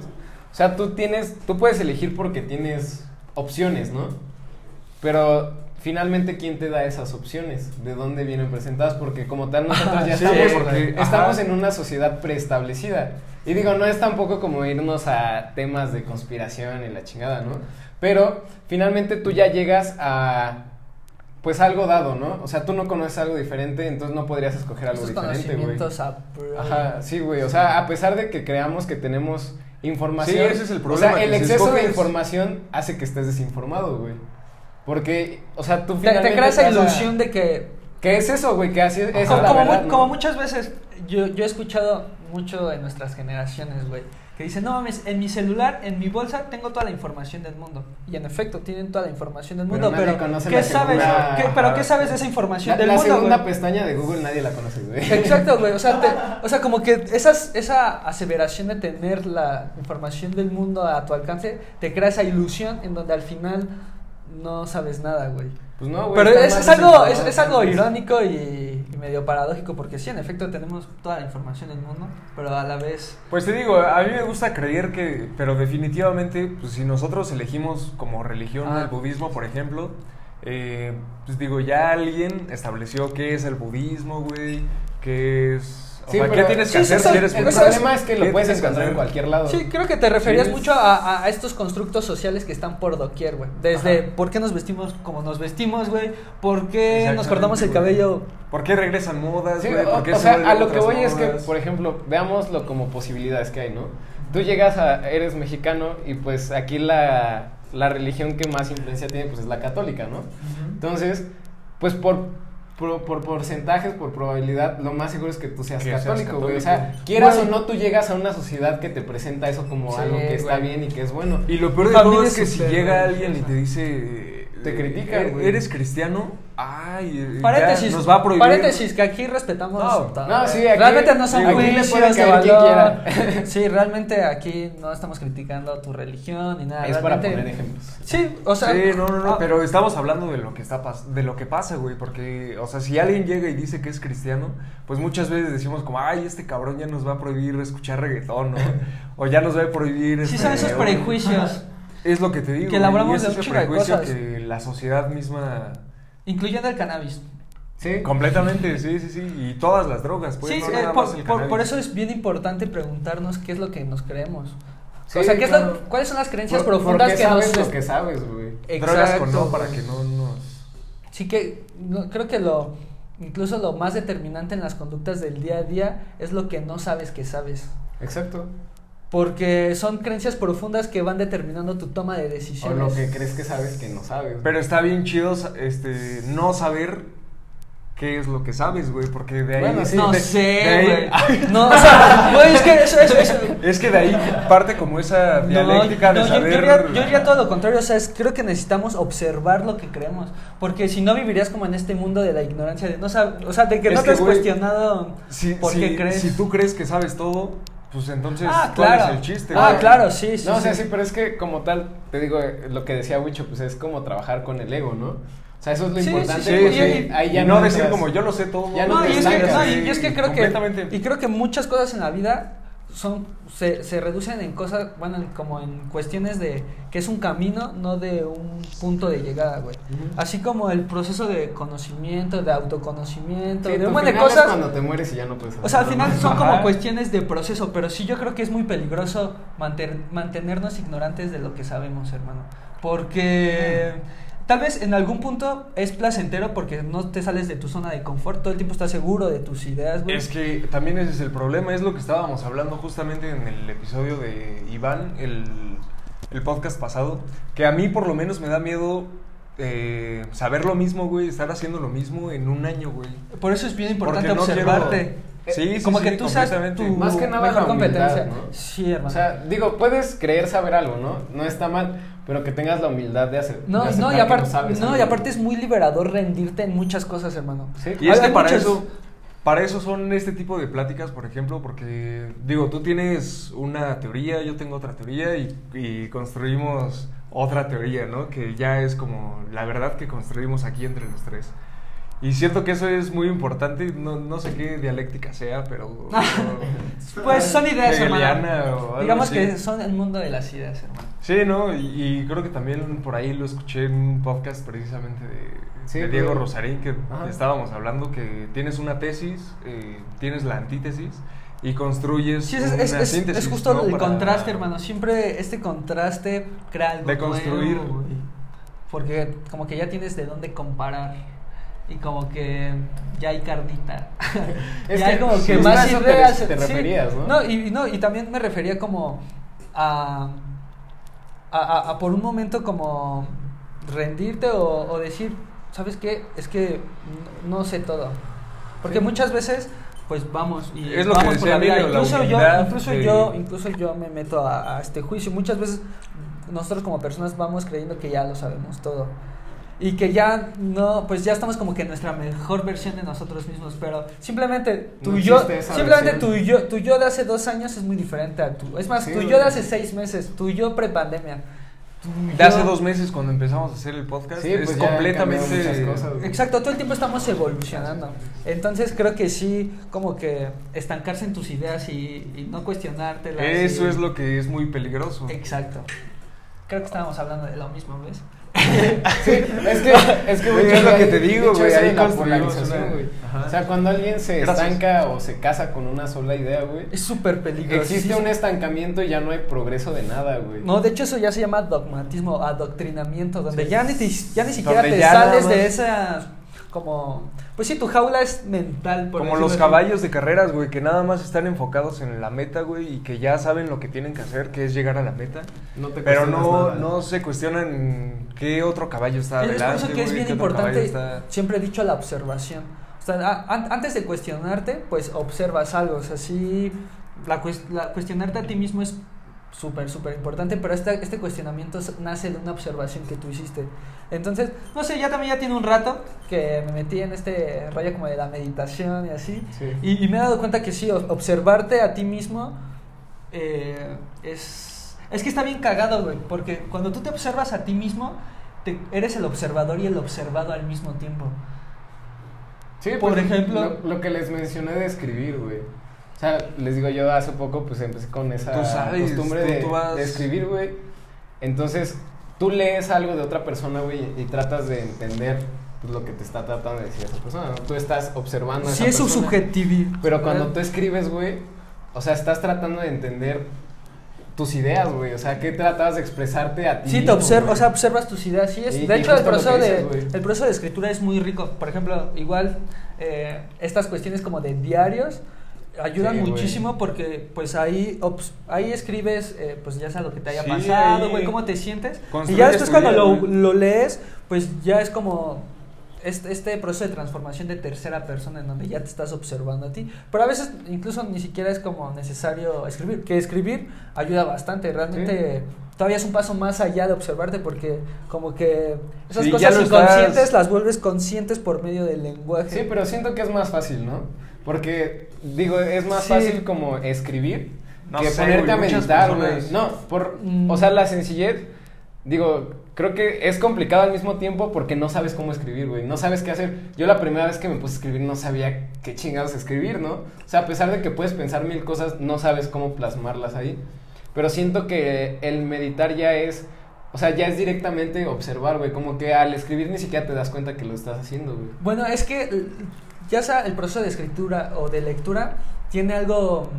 O sea, tú tienes, tú puedes elegir porque tienes opciones, ¿no? Pero finalmente, ¿quién te da esas opciones? ¿De dónde vienen presentadas? Porque como tal, nosotros ya Sí, estamos, porque- estamos en una sociedad preestablecida. Y digo, no es tampoco como irnos a temas de conspiración y la chingada, ¿no? Pero finalmente tú ya llegas a pues algo dado, ¿no? O sea, tú no conoces algo diferente, entonces no podrías escoger algo diferente, güey. Ajá, sí, güey. O sea, a pesar de que creamos que tenemos información. Sí, ese es el problema, O sea, el exceso de información hace que estés desinformado, güey. Porque, o sea, tú Te, finalmente. te crea esa a- ilusión de que ¿Qué es eso, güey? Que así, esa es como, la verdad, como muchas veces, yo, yo he escuchado mucho en nuestras generaciones, güey, que dicen, no mames, en mi celular, en mi bolsa, tengo toda la información del mundo. Y en efecto, tienen toda la información del mundo, pero, ¿qué sabes? segunda- ¿Qué- ¿Pero qué sabes de esa información La, del la mundo, segunda güey? pestaña de Google nadie la conoce, güey. Exacto, güey. O sea, te- o sea, como que esas, esa aseveración de tener la información del mundo a tu alcance te crea esa ilusión en donde al final no sabes nada, güey. Pues no, güey. Pero es, es algo, es, es algo irónico y medio paradójico porque sí, en efecto tenemos toda la información del mundo, pero a la vez... Pues te digo, a mí me gusta creer que, pero definitivamente, pues si nosotros elegimos como religión Ah. el budismo, por ejemplo, eh, pues digo, ya alguien estableció qué es el budismo, güey, qué es... O Sí, sea, ¿qué pero- tienes que sí, hacer sí, si eres El problema es que lo ¿Qué puedes encontrar en cualquier lado. Sí, creo que te referías Sí. mucho a, estos constructos sociales que están por doquier, güey. Desde Ajá. por qué nos vestimos como nos vestimos, güey, por qué nos cortamos el cabello ¿Por qué regresan modas, Sí, güey? o, ¿Por qué o se sea, a lo que voy es que, por ejemplo, veámoslo como posibilidades que hay, ¿no? Tú llegas a, eres mexicano y pues aquí la, la religión que más influencia tiene pues es la católica, ¿no? Entonces, pues por, por, por porcentajes, por probabilidad, lo más seguro es que tú seas Que seas católico, güey. O sea, quieras Güey. o no, tú llegas a una sociedad que te presenta eso como Sí, algo que está güey. bien y que es bueno. Y lo peor de todo es que si llega alguien y te dice... Te eh, critican, "¿E- güey. ¿Eres cristiano? Ay, ya Paréntesis, nos va a prohibir. paréntesis, que aquí respetamos No, todo. no, sí, aquí- realmente no son juicios de valor. quiera. Sí, realmente aquí no estamos criticando tu religión ni nada. es para realmente- poner ejemplos. Sí, o sea. sí, no, no, no, ah, pero estamos hablando de lo que está pas- de lo que pasa, güey, porque, o sea, si alguien llega y dice que es cristiano, pues muchas veces decimos como, ay, este cabrón ya nos va a prohibir escuchar reggaetón, ¿no? o ya nos va a prohibir... Sí, este, son esos prejuicios, Es lo que te digo, Que elaboramos y es de un ese chingo de prejuicio cosas. que la sociedad misma... incluyendo el cannabis. Sí. Completamente, sí, sí, sí, y todas las drogas, pues, sí, no eh, nada por, más el por- por eso es bien importante preguntarnos qué es lo que nos creemos. Sí, o sea, ¿qué es lo- claro. ¿cuáles son las creencias Por- profundas que sabes nos... lo que sabes, güey. Drogas con no para que no nos... Sí que no, creo que lo incluso lo más determinante en las conductas del día a día es lo que no sabes que sabes. Exacto. Porque son creencias profundas que van determinando tu toma de O decisiones. lo que crees que sabes que no sabes. Pero está bien chido este, no saber qué es lo que sabes, güey, porque de ahí... Bueno, sí, no de- de sé, ahí- güey. No, o sea, güey, es que eso, eso, eso- Es que de ahí parte como esa No, dialéctica no, de yo- saber... yo, diría, yo diría todo lo contrario, o sea, es- creo que necesitamos observar lo que creemos, porque si no vivirías como en este mundo de la ignorancia, de no o sea, de que Es no te has güey, cuestionado Si, por si- qué crees. si tú crees que sabes todo, pues entonces, ah, ¿cuál claro. es el chiste? ah, güey? claro, sí, sí. no, o sea, sí. sí, pero es que como tal, te digo, eh, lo que decía Wicho, pues es como trabajar con el ego, ¿no? O sea, eso es lo Sí, importante. sí, sí, porque y- ahí ya no, no decir entras- como yo lo sé todo. Ya No, y es que, estancas, no, y sí, es que creo que y creo que muchas cosas en la vida son se, se reducen en cosas, bueno, en- como en cuestiones de que es un camino, no de un punto de llegada, güey. Así como el proceso de conocimiento, de autoconocimiento, Sí, de un montón de es cosas. cuando te mueres y ya no puedes O sea, al hacer final son como Ajá. cuestiones de proceso, pero sí yo creo que es muy peligroso manter- mantenernos ignorantes de lo que sabemos, hermano. Porque tal vez en algún punto es placentero porque no te sales de tu zona de confort, todo el tiempo estás seguro de tus ideas, güey. Es que también ese es el problema, es lo que estábamos hablando justamente en el episodio de Iván, el, el podcast pasado, que a mí por lo menos me da miedo eh, saber lo mismo, güey, estar haciendo lo mismo en un año, güey. Por eso es bien importante no observarte. Sí, sí, como sí, que tú completamente. tu Más que nada mejor la humildad, competencia. ¿no? Sí, hermano. O sea, digo, puedes creer saber algo, ¿no? No está mal, pero que tengas la humildad de hacer. no, de no, y que aparte, sabes no, y aparte es muy liberador rendirte en muchas cosas, hermano. Sí. Y es Hay- que hay para muchas- eso, para eso son este tipo de pláticas, por ejemplo, porque, digo, tú tienes una teoría, yo tengo otra teoría y, y construimos otra teoría, ¿no? Que ya es como la verdad que construimos aquí entre los tres. Y siento que eso es muy importante, no, no sé qué dialéctica sea, pero... Pues son ideas, hermano. o algo Digamos así. que son el mundo de las ideas, hermano. Sí, ¿no? Y, y creo que también por ahí lo escuché en un podcast precisamente de, Sí, de pero- Diego Rosarín, que Ajá. estábamos hablando que tienes una tesis, eh, tienes la antítesis y construyes Sí, es, una es, es- síntesis. es justo ¿no? el Para- contraste, hermano. Siempre este contraste crea algo De construir. nuevo. Porque como que ya tienes de dónde comparar. Y como que ya hay carnita. Es ya que hay como que más eso te ideas. te sí. referías, ¿no? No y, y no, y también me refería como a, a, a- a por un momento como rendirte o, o decir, ¿sabes qué? Es que no, no sé todo. Porque Sí. muchas veces pues vamos y Es lo que vamos por la vida. Emilio, la Incluso yo, incluso de- yo, incluso yo me meto a, a este juicio. Muchas veces nosotros como personas vamos creyendo que ya lo sabemos todo. Y que ya no, pues ya estamos como que en nuestra mejor versión de nosotros mismos, pero simplemente tu No yo, simplemente tu yo, tu yo de hace dos años es muy diferente a tu, es más, Sí, tu yo de hace seis meses, tu yo prepandemia, De hace dos meses cuando empezamos a hacer el podcast, Sí, es pues han completamente... cosas. Exacto, todo el tiempo estamos evolucionando. Entonces creo que sí, como que estancarse en tus ideas y, y no cuestionártelas. Eso y- es lo que es muy peligroso. Exacto. Creo que estábamos hablando de lo mismo, ¿ves? Sí, es que, es que mucho es lo que te digo, güey, ahí la polarización, güey. Ajá. O sea, cuando alguien se Gracias. estanca o se casa con una sola idea, güey, Es súper peligroso. existe un estancamiento y ya no hay progreso de nada, güey. No, de hecho eso ya se llama dogmatismo, adoctrinamiento, donde Sí. ya ni, te- ya ni siquiera Donde te ya sales de esa como pues sí, tu jaula es mental. por Como los así. caballos de carreras, güey, que nada más están enfocados en la meta, güey, y que ya saben lo que tienen que hacer, que es llegar a la meta. No te Pero no, nada. no se cuestionan qué otro caballo está Es por adelante, eso que es bien importante, está- siempre he dicho la observación. O sea, a- antes de cuestionarte, pues observas algo. O sea, sí, la, la- cuestionarte a ti mismo es súper, súper importante, pero este, este cuestionamiento nace de una observación que tú hiciste. Entonces, no sé, ya también ya tiene un rato que me metí en este rollo como de la meditación y así. Sí. Y, y me he dado cuenta que sí, observarte a ti mismo eh, es... Es que está bien cagado, güey, porque cuando tú te observas a ti mismo, te- eres el observador y el observado al mismo tiempo. Sí, Por pues, ejemplo- Lo, lo que les mencioné de escribir, güey. O sea, les digo, yo hace poco pues empecé con esa Tú sabes, costumbre tú- de, tú has- de escribir, güey. Entonces, tú lees algo de otra persona, güey, y tratas de entender pues, lo que te está tratando de decir esa persona, ¿no? Tú estás observando a Sí, esa es su persona. subjetividad. Pero cuando tú escribes, güey, o sea, estás tratando de entender tus ideas, güey. O sea, ¿qué tratabas de expresarte a ti? Sí, te observas, o sea, observas tus ideas. Sí, es, Y- de hecho, el proceso, de, dices, güey. el proceso de escritura es muy rico. Por ejemplo, igual eh, estas cuestiones como de diarios ayudan Sí, güey. muchísimo porque pues ahí, obs- ahí escribes pues pues ya sea lo que te haya Sí, pasado, güey, cómo te sientes. Y ya después cuando lo, lo lees, pues ya es como este, este proceso de transformación de tercera persona en donde ya te estás observando a ti. Pero a veces incluso ni siquiera es como necesario escribir, que escribir ayuda bastante, realmente todavía es un paso más allá de observarte porque como que esas Sí, cosas lo estás- inconscientes las vuelves conscientes por medio del lenguaje. Sí, pero siento que es más fácil, ¿no? Porque, digo, es más Sí. fácil como escribir No que sé, ponerte a meditar, güey. No, por, Mm. o sea, la sencillez, digo, creo que es complicado al mismo tiempo porque no sabes cómo escribir, güey. No sabes qué hacer. Yo la primera vez que me puse a escribir no sabía qué chingados escribir, ¿no? O sea, a pesar de que puedes pensar mil cosas, no sabes cómo plasmarlas ahí. Pero siento que el meditar ya es... O sea, ya es directamente observar, güey. Como que al escribir ni siquiera te das cuenta que lo estás haciendo, güey. Bueno, es que ya sea el proceso de escritura o de lectura tiene algo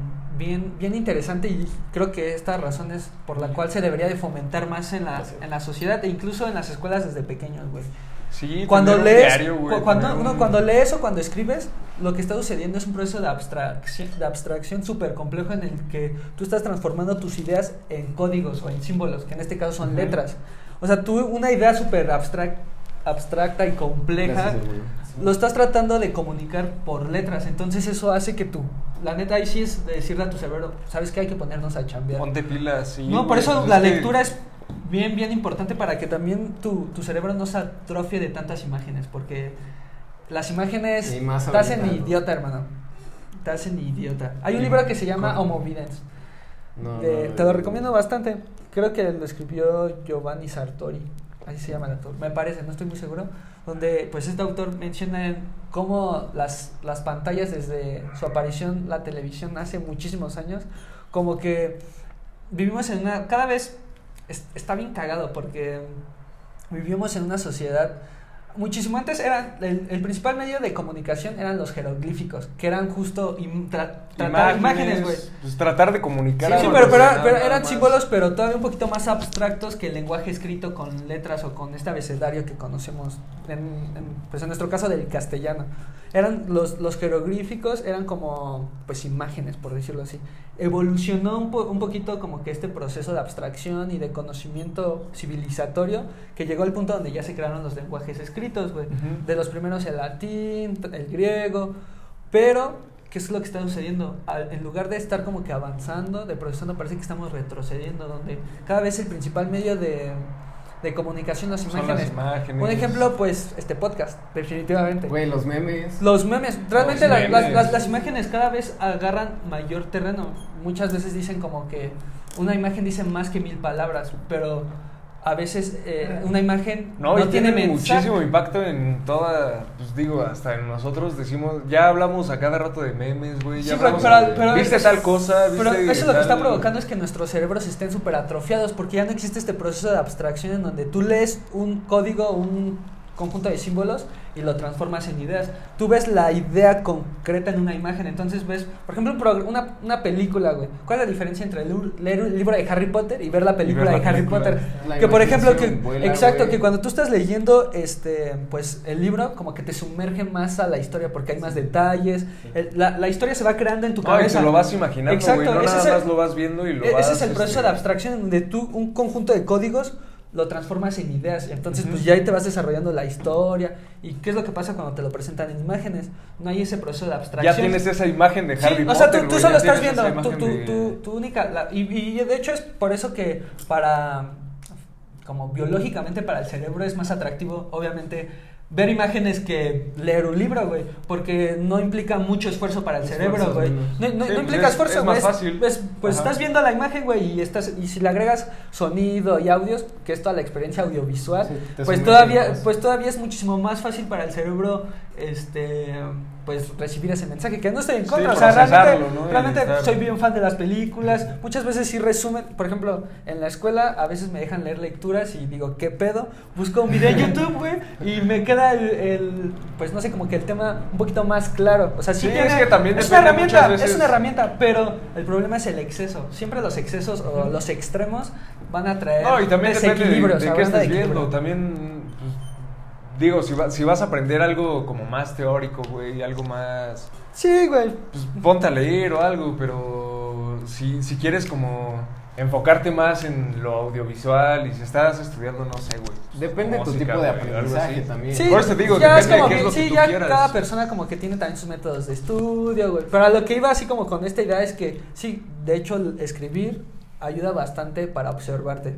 bien, bien interesante y creo que esta razón es por la cual se debería de fomentar más en la, en la sociedad e incluso en las escuelas desde pequeños, güey. Sí, Cuando lees, diario, güey, cu- cuando, no, un- cuando lees o cuando escribes, lo que está sucediendo es un proceso de abstracción, de abstracción súper complejo en el que tú estás transformando tus ideas en códigos o en símbolos, que en este caso son letras. O sea, tú una idea súper abstrac- abstracta y compleja, Gracias. Lo estás tratando de comunicar por letras. Entonces eso hace que tú, la neta ahí sí es de decirle a tu cerebro, sabes que hay que ponernos a chambear. Ponte pilas, sí. No, por eso pues la es que- lectura es bien, bien importante para que también tu, tu cerebro no se atrofie de tantas imágenes, porque las imágenes te hacen ahorita, ¿no? idiota, hermano. Te hacen idiota. Hay un libro que se llama con- Homo Videns. No, de- no, te lo recomiendo bastante. Creo que lo escribió Giovanni Sartori. Así se llama el autor, me parece, no estoy muy seguro, donde pues este autor menciona cómo las, las pantallas desde su aparición la televisión hace muchísimos años, como que vivimos en una, cada vez es- está bien cagado porque vivimos en una sociedad muchísimo antes era el, el principal medio de comunicación eran los jeroglíficos que eran justo im- tra- tratar imágenes güey Pues tratar de comunicar Sí, sí, pero, pero, nada pero eran símbolos, pero todavía un poquito más abstractos que el lenguaje escrito con letras o con este abecedario que conocemos, en, en- pues en nuestro caso del castellano. Eran los, los jeroglíficos, eran como pues imágenes, por decirlo así. Evolucionó un, po- un poquito como que este proceso de abstracción y de conocimiento civilizatorio que llegó al punto donde ya se crearon los lenguajes escritos, güey. De los primeros el latín, el griego, pero, ¿qué es lo que está sucediendo? Al- en lugar de estar como que avanzando, de progresando, parece que estamos retrocediendo, donde cada vez el principal medio de, de comunicación las Son las imágenes. imágenes. Un ejemplo, pues, este podcast, definitivamente. Güey, los memes. Los memes, realmente Los la- las-. Las, las imágenes cada vez agarran mayor terreno. Muchas veces dicen como que una imagen dice más que mil palabras, pero a veces eh, una imagen No, no, y tiene muchísimo impacto en toda, pues digo, hasta en nosotros decimos, ya hablamos a cada rato de memes, güey, ya Sí, pero- hablamos pero- de- pero- viste tal cosa, viste Pero eso lo que está provocando es que nuestros cerebros estén súper atrofiados porque ya no existe este proceso de abstracción en donde tú lees un código, un conjunto de símbolos y lo transformas en ideas. Tú ves la idea concreta en una imagen, entonces ves, por ejemplo, un una, una película, güey. ¿Cuál es la diferencia entre leer- un libro de Harry Potter y ver la película la de Harry película? Potter? La que por ejemplo, que, vuela, exacto, güey. que cuando tú estás leyendo este, pues, el libro, como que te sumerge más a la historia porque hay más detalles. El- la, la historia se va creando en tu cabeza. te lo vas imaginando, Exacto, güey, no ese nada es el- más lo vas viendo y lo e- vas... Ese es el proceso este, de abstracción donde tú un conjunto de códigos lo transformas en ideas. Entonces, Ujú. pues ya ahí te vas desarrollando la historia. ¿Y qué es lo que pasa cuando te lo presentan en imágenes? No hay ese proceso de abstracción. Ya tienes esa imagen de Sí, Harry o sea, Potter, tú, tú solo estás viendo tu, imagen de- tu única... la- y, y de hecho es por eso que para... Como biológicamente para el cerebro es más atractivo, obviamente, ver imágenes que leer un libro, güey. Porque no implica mucho esfuerzo para el Esfuerzo, cerebro, güey. No, no- Sí, no implica es- esfuerzo, es güey. más fácil. es- pues Ajá. estás viendo la imagen, güey, y estás y si le agregas sonido y audios, que es toda la experiencia audiovisual, Sí, pues todavía más. pues todavía es muchísimo más fácil para el cerebro este pues recibir ese mensaje, que no estoy en Sí, contra, o sea, realmente, ¿no? Realmente soy bien fan de las películas, muchas veces sí resumen, por ejemplo, en la escuela a veces me dejan leer lecturas y digo, ¿qué pedo? Busco un video en YouTube, güey, y me queda el, el, pues no sé, como que el tema un poquito más claro, o sea, sí, Sí, tiene- es que también es una herramienta, veces- es una herramienta, pero el problema es el exceso, siempre los excesos o los extremos van a traer No, y también depende de, desequilibrios, de qué de estés viendo. También, digo, si, va- si vas a aprender algo como más teórico, güey, algo más... Sí, güey. Pues ponte a leer o algo, pero si, si quieres como enfocarte más en lo audiovisual y si estás estudiando, no sé, güey. pues, Depende de tu tipo de aprendizaje también. Sí, Por eso te digo, ya depende es de como qué es que- lo que sí, tú ya quieras. cada persona como que tiene también sus métodos de estudio, güey. Pero a lo que iba así como con esta idea es que sí, de hecho el escribir ayuda bastante para observarte.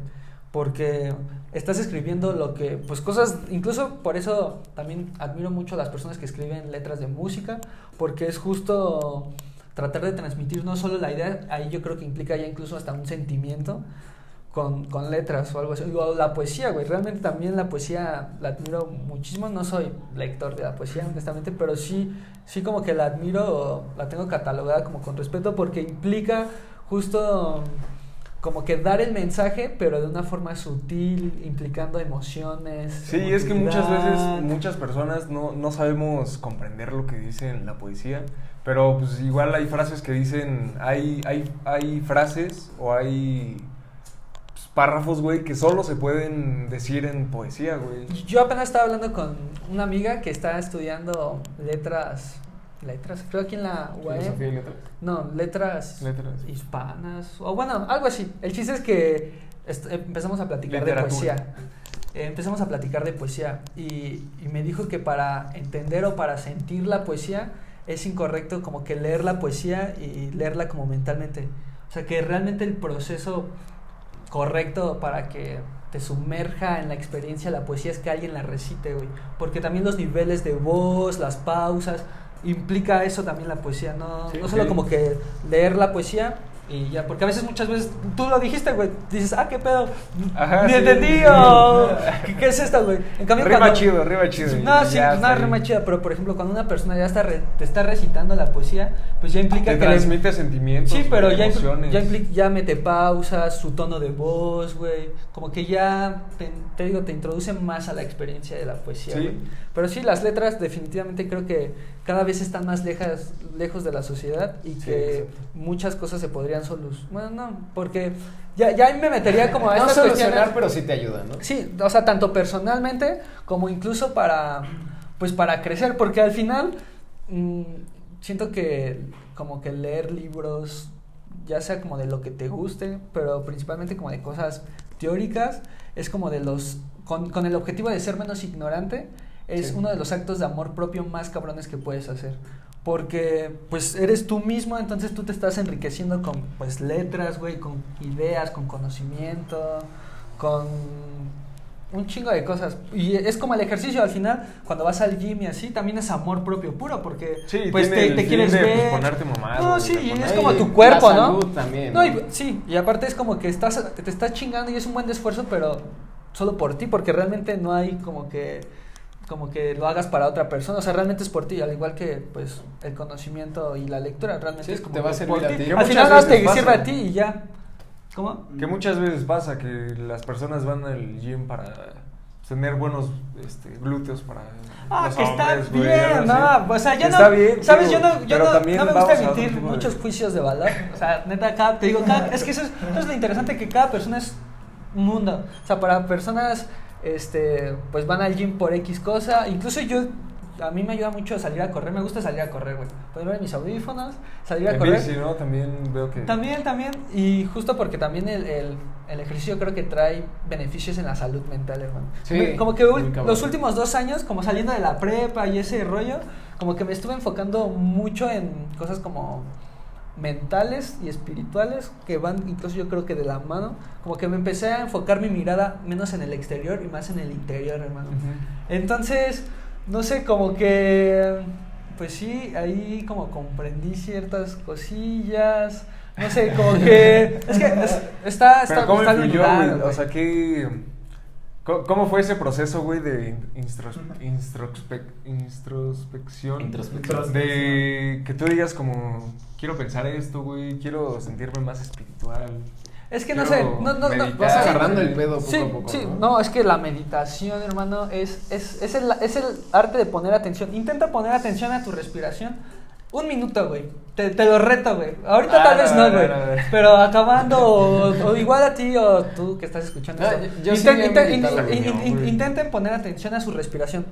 Porque estás escribiendo lo que, pues cosas, incluso por eso también admiro mucho a las personas que escriben letras de música, porque es justo tratar de transmitir no solo la idea, ahí yo creo que implica ya incluso hasta un sentimiento con, con letras o algo así. O la poesía, güey. Realmente también la poesía la admiro muchísimo. No soy lector de la poesía, honestamente, pero sí, sí como que la admiro, la tengo catalogada como con respeto porque implica justo como que dar el mensaje, pero de una forma sutil, implicando emociones. Sí, es que muchas veces muchas personas no, no sabemos comprender lo que dice en la poesía, pero pues igual hay frases que dicen, hay, hay, hay frases o hay pues, párrafos, güey, que solo se pueden decir en poesía, güey. Yo apenas estaba hablando con una amiga que está estudiando letras, letras, creo aquí en la. Filosofía y letras. No, letras, Letras. hispanas, o bueno, algo así. El chiste es que empezamos a platicar de poesía. Eh, empezamos a platicar de poesía y, y me dijo que para entender o para sentir la poesía es incorrecto como que leer la poesía y leerla como mentalmente. O sea, que realmente el proceso correcto para que te sumerja en la experiencia de la poesía es que alguien la recite, güey. Porque también los niveles de voz, las pausas, implica eso también la poesía. No, Sí, no solo como que leer la poesía Y ya, porque a veces, muchas veces, tú lo dijiste, güey, dices, ah, qué pedo, Ajá, ni sí. entendí, o, ¿qué, qué es esto, güey? En cambio, Rima cuando- chido, rima chido. No, sí, pues nada, rima chida, pero por ejemplo, cuando una persona ya está re- te está recitando la poesía, pues ya implica Te que le- transmite sentimientos. Sí, pero ya, emociones. ya, impli- ya mete pausas, su tono de voz, güey. Como que ya, te, te digo, te introduce más a la experiencia de la poesía, Sí. güey. Pero sí, las letras definitivamente creo que cada vez están más lejas, lejos de la sociedad y Sí, que exacto. muchas cosas se podrían solucionar. Bueno, no, porque ya, ya me metería como a No estas solucionar, pero sí te ayuda, ¿no? Sí, o sea, tanto personalmente como incluso para, pues para crecer, porque al final mm, siento que como que leer libros, ya sea como de lo que te guste, pero principalmente como de cosas teóricas, es como de los, con, con el objetivo de ser menos ignorante, es Sí. uno de los actos de amor propio más cabrones que puedes hacer. Porque pues eres tú mismo, entonces tú te estás enriqueciendo con pues letras, güey, con ideas, con conocimiento, con un chingo de cosas. Y es como el ejercicio al final, cuando vas al gym y así, también es amor propio puro, porque Sí, pues te, te quieres de, pues, ver. ponerte mamado, No, sí, y es como la tu cuerpo, ¿no? salud también, No, ¿no? y- sí, y aparte es como que estás, te, te estás chingando y es un buen esfuerzo, pero solo por ti, porque realmente no hay como que como que lo hagas para otra persona, o sea, realmente es por ti, al igual que pues el conocimiento y la lectura, realmente Sí, es como te va a servir por a ti. Al final no te pasa. sirve a ti y ya. ¿Cómo? Que muchas veces pasa que las personas van al gym para tener buenos este, glúteos para Ah, los que está güey, bien, no, así. o sea, yo Que no, está bien, sabes, yo no, yo pero no, también no me gusta emitir tipo de- muchos juicios de valor, o sea, neta, acá, te digo, cada- es que eso es, eso es lo interesante, que cada persona es un mundo, o sea, para personas, este, pues van al gym por X cosa, incluso yo, a mí me ayuda mucho salir a correr, me gusta salir a correr, güey, poner mis audífonos, salir a En correr. bici, ¿no? También veo que... También, también, y justo porque también el, el, el ejercicio creo que trae beneficios en la salud mental, hermano. Sí, como que los últimos dos años, como saliendo de la prepa y ese rollo, como que me estuve enfocando mucho en cosas como mentales y espirituales que van incluso yo creo que de la mano. Como que me empecé a enfocar mi mirada menos en el exterior y más en el interior hermano. Entonces, no sé, como que, pues sí, ahí como comprendí ciertas cosillas, no sé, como que, es que es- está, está, Pero ¿cómo está influyó? O sea, ¿qué... ¿Cómo fue ese proceso, güey, de introspección? Introspección. De que tú digas como, quiero pensar esto, güey, quiero sentirme más espiritual. Es que no quiero sé, no, no, no. Vas sí, agarrando el pedo poco sí, a poco, Sí, ¿no? no, es que la meditación, hermano, es, es, es, el, es el arte de poner atención. Intenta poner atención a tu respiración. Un minuto, güey. Te, te lo reto, güey. Ahorita Ah, tal vez no, güey. no, no. Pero acabando, o, o igual a ti o tú que estás escuchando esto. yo in- in- in-. Intenten poner atención a su respiración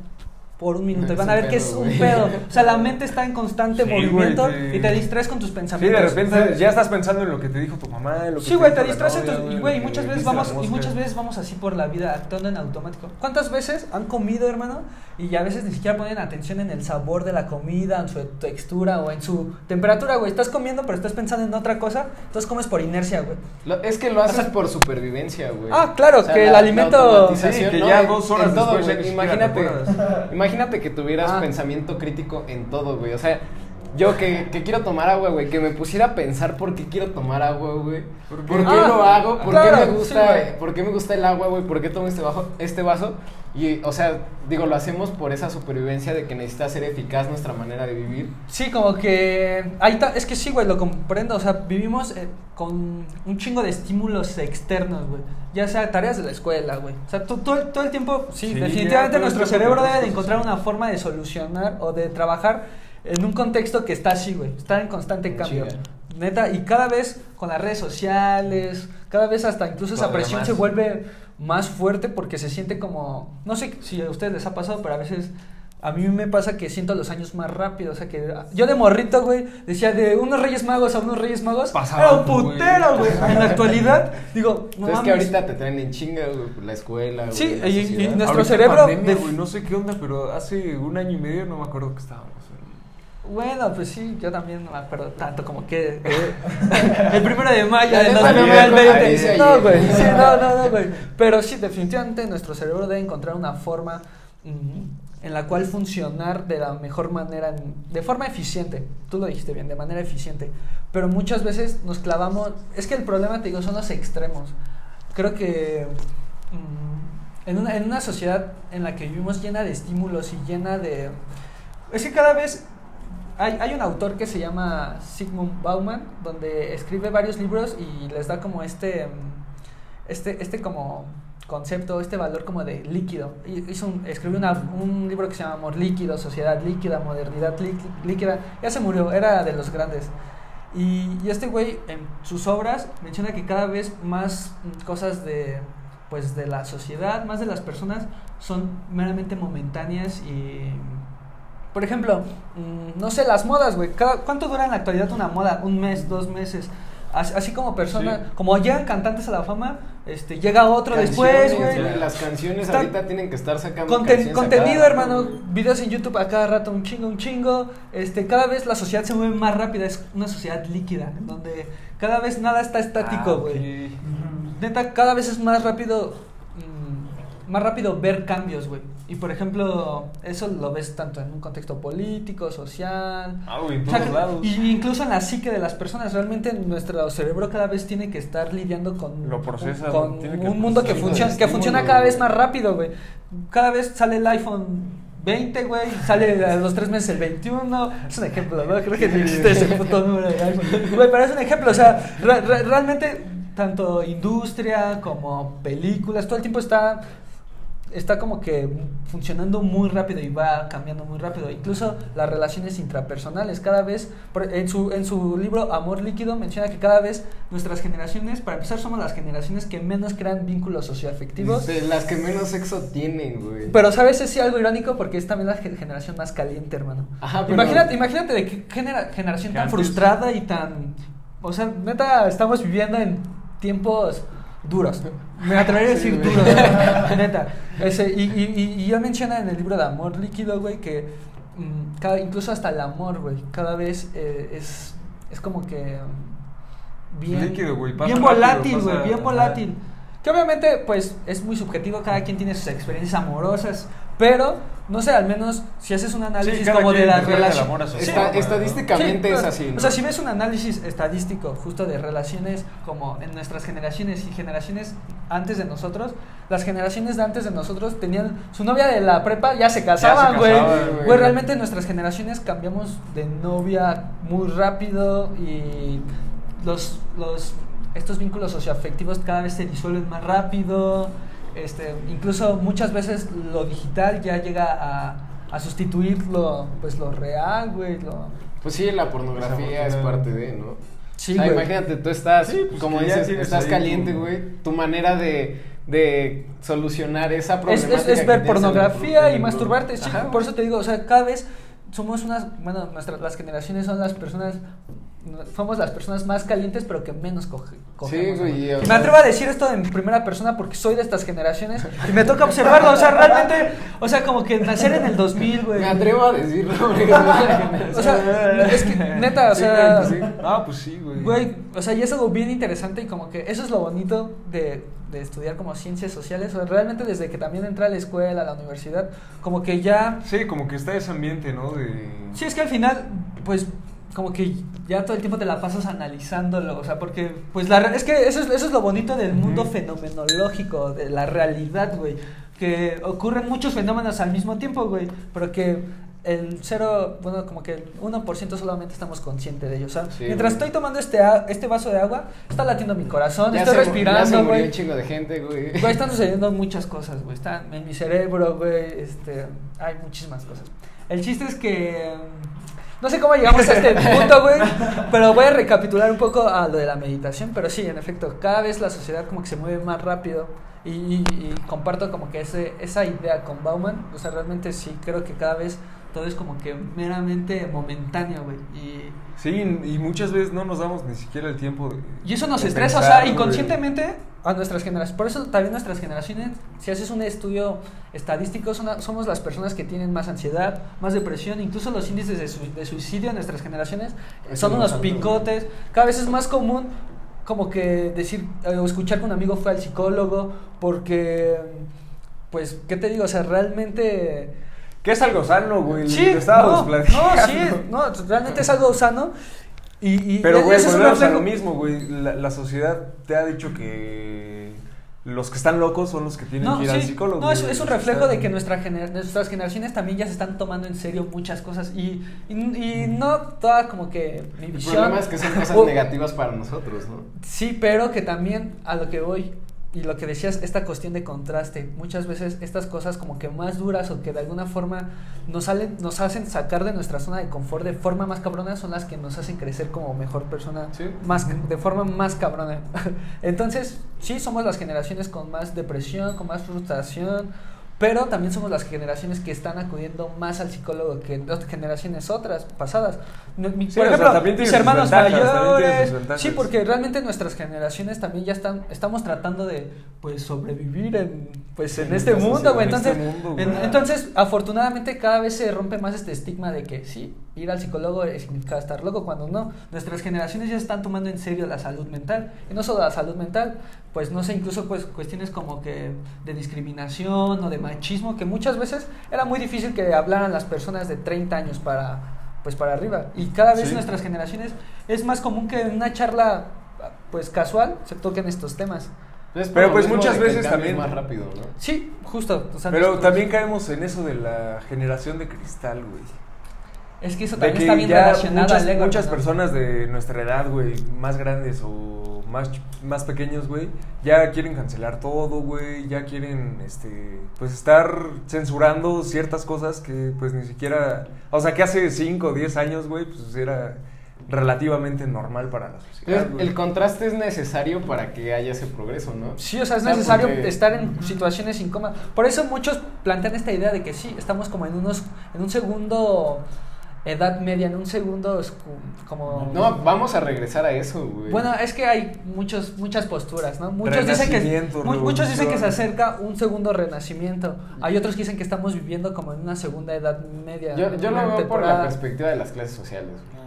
por un minuto y van a ver que es un pedo. O sea, la mente está en constante Sí, movimiento y te distraes con tus Sí, pensamientos. de repente ya estás pensando en lo que te dijo tu mamá, en lo que Sí, güey, te distraes en novia, tus- y güey, muchas veces vamos y muchas veces vamos así por la vida actuando en automático. ¿Cuántas veces han comido, hermano? Y a veces ni siquiera ponen atención en el sabor de la comida, en su textura o en su temperatura, güey. Estás comiendo, pero estás pensando en otra cosa, entonces comes por inercia, güey. Lo- es que lo haces por supervivencia, güey. Ah, claro, que el alimento- Sí, que ¿no? ya dos horas en todo, después Imagínate. Imagínate que tuvieras Ah. pensamiento crítico en todo, güey. O sea, yo que, que quiero tomar agua, güey, que me pusiera a pensar por qué quiero tomar agua, güey. ¿Por ¿Por qué? qué, Ah, lo hago? ¿Por claro, qué me gusta, por qué me gusta el agua, güey? ¿Por qué tomo este, bajo, este vaso? Y, o sea, digo, lo hacemos por esa supervivencia de que necesita ser eficaz nuestra manera de vivir. Sí, como que. Ahí ta- es que sí, güey, lo comprendo. O sea, vivimos eh, con un chingo de estímulos externos, güey. Ya sea tareas de la escuela, güey. O sea, todo, el- todo el tiempo, sí, definitivamente nuestro cerebro debe de encontrar una forma de solucionar o de trabajar en un contexto que está así, güey. Está en constante En cambio. Neta, y cada vez con las redes sociales, cada vez hasta incluso esa presión más. se vuelve más fuerte porque se siente como, no sé si a ustedes les ha pasado, pero a veces a mí me pasa que siento los años más rápido, o sea que yo de morrito, güey, decía de unos Reyes Magos a unos Reyes Magos, Pasaba, era un putero, güey. En la actualidad, digo, no Entonces, que mames. ahorita te traen en chinga, güey, la escuela, güey. Sí, la y- nuestro Ahorita cerebro pandemia, de- güey, no sé qué onda, pero hace un año y medio no me acuerdo que estábamos. Bueno, pues sí, yo también no me acuerdo tanto como que eh, el primero de mayo me 2020. acuerdo, No, güey, sí, no, no, no, güey. Pero sí, definitivamente nuestro cerebro debe encontrar una forma mm, en la cual funcionar de la mejor manera, de forma eficiente. Tú lo dijiste bien, de manera eficiente. Pero muchas veces nos clavamos. Es que el problema, te digo, son los extremos. Creo que mm, en, una, en una sociedad en la que vivimos llena de estímulos y llena de. Es que cada vez. Hay, hay un autor que se llama Sigmund Bauman, donde escribe varios libros y les da como este. mm, Este, este como concepto, este valor como de líquido. Hizo un, escribió una- un libro que se llama Amor líquido, Sociedad líquida, Modernidad líqui- líquida. Ya se murió, era de los grandes. Y, y este güey en sus obras menciona que cada vez más mm, cosas de pues de la sociedad, más de las personas son meramente momentáneas y por ejemplo, mm, no sé, las modas, güey. ¿Cuánto dura en la actualidad una moda? Un mes, dos meses. Así, así como personas, Sí. como llegan cantantes a la fama, este, llega otro después, güey. Las canciones Está- ahorita tienen que estar sacando Conten- contenido, cada hermano, rato. videos en YouTube a cada rato, un chingo, un chingo. Este, cada vez la sociedad se mueve más rápida, es una sociedad líquida, en donde cada vez nada está estático, Ah, güey. Neta, cada vez es más rápido, mm, más rápido ver cambios, güey. Y por ejemplo, eso lo ves tanto en un contexto político, social. Ah, en O sea, lados. Y incluso en la psique de las personas, realmente nuestro cerebro cada vez tiene que estar lidiando con, Lo procesa, con que un mundo que, funciona, que funciona cada vez más rápido, güey. Cada vez sale el iPhone 20, güey, sale a los tres meses el 21. Es un ejemplo, ¿no? Creo que ni existe ese puto número de iPhone. Güey, pero es un ejemplo, o sea, re- re- realmente tanto industria como películas, todo el tiempo está está como que funcionando muy rápido y va cambiando muy rápido. Incluso las relaciones intrapersonales, cada vez, en su, en su libro Amor Líquido menciona que cada vez nuestras generaciones, para empezar, somos las generaciones que menos crean vínculos socioafectivos. De las que menos sexo tienen, güey. Pero, ¿sabes? Es sí algo irónico porque es también la ge- generación más caliente, hermano. Ajá, pero- imagínate, imagínate de qué genera- generación tan antes- frustrada y tan... O sea, neta, estamos viviendo en tiempos duros. Me atrevería a Sí, decir güey. duros, neta. Ese, y, y, y, ya menciona en el libro de Amor Líquido, güey, que mm, cada, incluso hasta el amor, güey, cada vez eh, es, es como que... mm, Bien, Líquido, güey, bien volátil, güey, bien volátil. Que obviamente, pues, es muy subjetivo, cada quien tiene sus experiencias amorosas, pero, no sé, al menos si haces un análisis como de quien la interpreta el relación... amor a su Está- forma, ¿no? estadísticamente Sí, es así. ¿no? O sea, si ves un análisis estadístico justo de relaciones como en nuestras generaciones y generaciones antes de nosotros, las generaciones de antes de nosotros tenían su novia de la prepa, ya se casaban, güey. casaban, güey. Güey, realmente nuestras generaciones cambiamos de novia muy rápido y los, los estos vínculos socioafectivos cada vez se disuelven más rápido. Este, incluso muchas veces lo digital ya llega a, a sustituir lo, pues, lo real, güey. Lo, Pues sí, la pornografía es parte de, ¿no? Sí, o sea, güey. imagínate, tú estás, Sí, pues, como dices, estás caliente, güey. Tu manera de, de solucionar esa es, problemática. es, ver pornografía y masturbarte. grupo. Sí, Ajá, por eso te digo, o sea, cada vez somos unas, bueno, nuestras, las generaciones son las personas, somos las personas más calientes, pero que menos coge, cogemos. güey, ¿no? y, me atrevo a decir esto en primera persona porque soy de estas generaciones y me toca observarlo, o sea, realmente, o sea, como que nacer en el 2000, güey. Me atrevo a decirlo, generación. O sea, es que, neta, o Sí, sea, güey, sí. Ah, pues sí, güey. Güey, o sea, y es algo bien interesante y como que eso es lo bonito de, de estudiar como ciencias sociales. O sea, realmente desde que también entré a la escuela, a la universidad, como que ya... Sí, como que está ese ambiente, ¿no? De... Sí, es que al final, pues, como que ya todo el tiempo te la pasas analizándolo. O sea, porque, pues, la, es que eso es, eso es lo bonito del mundo Ujú. fenomenológico, de la realidad, güey. Que ocurren muchos fenómenos al mismo tiempo, güey. Pero que el cero, bueno, como que el 1% solamente estamos conscientes de ello. O sea, Sí, mientras güey. estoy tomando este, a- este vaso de agua, está latiendo mi corazón, Ya estoy se mu- ya se respirando, murió güey. un chingo de gente, güey. Güey, están sucediendo muchas cosas, güey. Están en mi cerebro, güey. Este, hay muchísimas cosas. El chiste es que. No sé cómo llegamos a este punto, güey. Pero voy a recapitular un poco a lo de la meditación. Pero sí, en efecto, cada vez la sociedad como que se mueve más rápido. Y, y- y comparto como que ese, esa idea con Bauman. O sea, realmente sí creo que cada vez todo es como que meramente momentáneo, güey. Y. Sí, y muchas veces no nos damos ni siquiera el tiempo de... Y eso nos de estresa, o sea, inconscientemente a nuestras generaciones. Por eso también nuestras generaciones, si haces un estudio estadístico, son- somos las personas que tienen más ansiedad, más depresión, incluso los índices de, su- de suicidio en nuestras generaciones Es son unos picotes. Cada vez es más común como que decir eh, o escuchar que un amigo fue al psicólogo porque, pues, ¿qué te digo? O sea, realmente Que es algo sano, güey. Sí, estábamos no, platicando. no, sí, no, realmente es algo sano. Y, y Pero, güey, es un volvemos a lo mismo, güey. La, la sociedad te ha dicho que los que están locos son los que tienen No, que ir al psicólogo. no, es, güey. es un reflejo de que nuestra gener- nuestras generaciones también ya se están tomando en serio muchas cosas y, y, y no toda como que mi El visión. problema es que son cosas negativas para nosotros, ¿no? Sí, pero que también a lo que voy y lo que decías, esta cuestión de contraste, muchas veces estas cosas como que más duras o que de alguna forma nos, salen, nos hacen sacar de nuestra zona de confort de forma más cabrona son las que nos hacen crecer como mejor persona, Sí. más, de forma más cabrona. Entonces, sí, somos las generaciones con más depresión, con más frustración, pero también somos las generaciones que están acudiendo más al psicólogo que las generaciones otras, pasadas. No, mi- Sí, por sea, ejemplo, mis hermanos mayores. Sí, porque realmente nuestras generaciones también ya están, estamos tratando de pues sobrevivir en pues en En este mundo, güey. Entonces, este mundo, en- güey. entonces, afortunadamente cada vez se rompe más este estigma de que sí, ir al psicólogo significa estar loco cuando no. Nuestras generaciones ya están tomando en serio la salud mental. Y no solo la salud mental, pues no sé, incluso pues cuestiones como que de discriminación o de machismo que muchas veces era muy difícil que hablaran las personas de 30 años para pues para arriba. Y cada vez Sí. nuestras generaciones es más común que en una charla pues casual se toquen estos temas. Es por Pero, lo pues, muchas veces también- más rápido, ¿no? Sí, justo. o sea, Pero nuestros- también caemos en eso de la generación de cristal, güey. Es que eso también que está bien relacionado muchas, al ego, muchas ¿no? personas de nuestra edad, güey, más grandes o más, ch- más pequeños, güey, ya quieren cancelar todo, güey, ya quieren, este, pues estar censurando ciertas cosas que, pues, ni siquiera, o sea, que hace 5 o 10 años, güey, pues era relativamente normal para la sociedad, Entonces, el contraste es necesario para que haya ese progreso, ¿no? Sí, o sea, es necesario porque- estar en situaciones incómodas. Por eso muchos plantean esta idea de que sí, estamos como en unos en un segundo edad media, en un segundo es como No, vamos a regresar a eso, güey. Bueno, es que hay muchos muchas posturas, ¿no? Muchos dicen que mu- muchos dicen que se acerca un segundo renacimiento. Hay otros que dicen que estamos viviendo como en una segunda edad media. yo, yo lo veo por la perspectiva de las clases sociales. güey.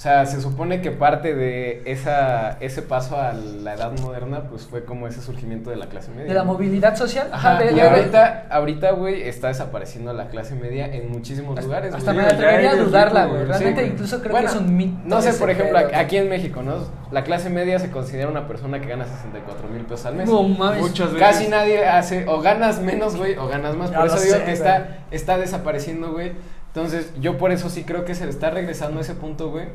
O sea, se supone que parte de esa, ese paso a la edad moderna, pues fue como ese surgimiento de la clase media. de la movilidad social. Ajá, de- y de- ahorita, ahorita, güey, está desapareciendo la clase media en muchísimos hasta, lugares, hasta me atrevería a dudarla, güey. Realmente incluso creo Bueno, que es un mito. No sé, por ejemplo, pedo. aquí en México, ¿no? La clase media se considera una persona que gana 64 mil pesos al mes. No mames. Muchas veces. Casi nadie hace, o ganas menos, güey, o ganas más. Ya Por eso digo sé, que está, está desapareciendo, güey. Entonces, yo por eso sí creo que se le está regresando a ese punto, güey.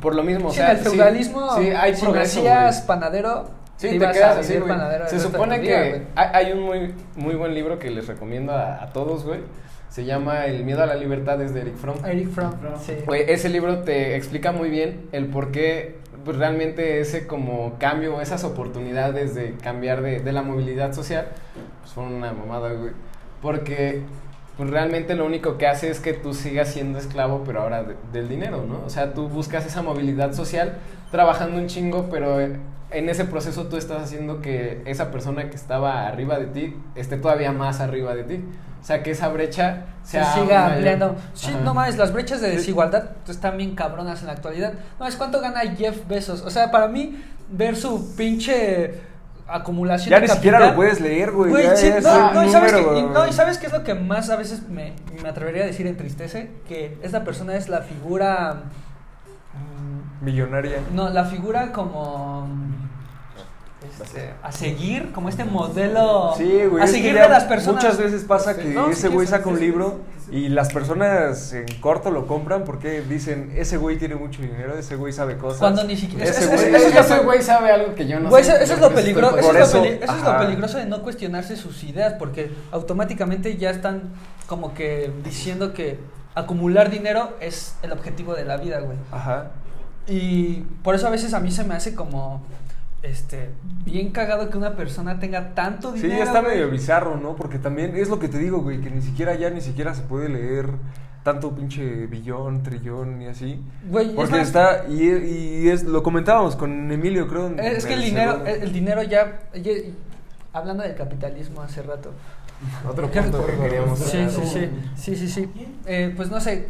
Por lo mismo, o Sí, sea, en el sí- feudalismo, sí, hay si progreso, nacías güey. panadero, Sí, te te, quedas a así, güey. Se supone que güey. hay, un muy, muy buen libro que les recomiendo a, a todos, güey. Se llama El miedo a la libertad, es de Eric Fromm. Eric Fromm, Fromm. sí. Güey, ese libro te explica muy bien el por qué pues, realmente ese como cambio, esas oportunidades de cambiar de, de la movilidad social, pues fueron una mamada, güey. Porque pues, realmente lo único que hace es que tú sigas siendo esclavo, pero ahora de- del dinero, ¿no? O sea, tú buscas esa movilidad social trabajando un chingo, pero eh, en ese proceso tú estás haciendo que esa persona que estaba arriba de ti esté todavía más arriba de ti. O sea, que esa brecha se sea siga mayor. ampliando. Sí, no mames, las brechas de desigualdad están bien cabronas en la actualidad. No, es cuánto gana Jeff Bezos. O sea, para mí, ver su pinche acumulación Ya de ni siquiera lo puedes leer, güey. Güey, ya sí, es no, y sabes número, que, y- güey. no, y sabes qué es lo que más a veces me, me atrevería a decir entristece, que esta persona es la figura, mm, Millonaria. no, la figura como este, a seguir, como este modelo Sí, güey. a seguir de las personas. Muchas veces pasa que No, ese sí, güey saca sí, un sí, libro sí, sí. y las personas en corto lo compran porque dicen, ese güey tiene mucho dinero, ese güey sabe cosas. Cuando ni siquiera- Ese güey- Ese, es- ese güey sabe algo que yo no Güey, sé. eso, eso es lo por eso eso, es lo Por peli- eso, eso es lo ajá. peligroso de no cuestionarse sus ideas, porque automáticamente ya están como que diciendo que acumular dinero es el objetivo de la vida, güey. Ajá. Y por eso a veces a mí se me hace como este bien cagado que una persona tenga tanto Sí, dinero. está güey. medio bizarro, ¿no? Porque también es lo que te digo, güey, que ni siquiera ya ni siquiera se puede leer tanto pinche billón, trillón y así. Güey, es Porque más, está, y, y es, lo comentábamos con Emilio, creo. es que el dinero, el, dinero ya, ya- hablando del capitalismo hace rato. Otro punto que queríamos Sí, sí, sí, sí, sí, sí. Eh, pues no sé.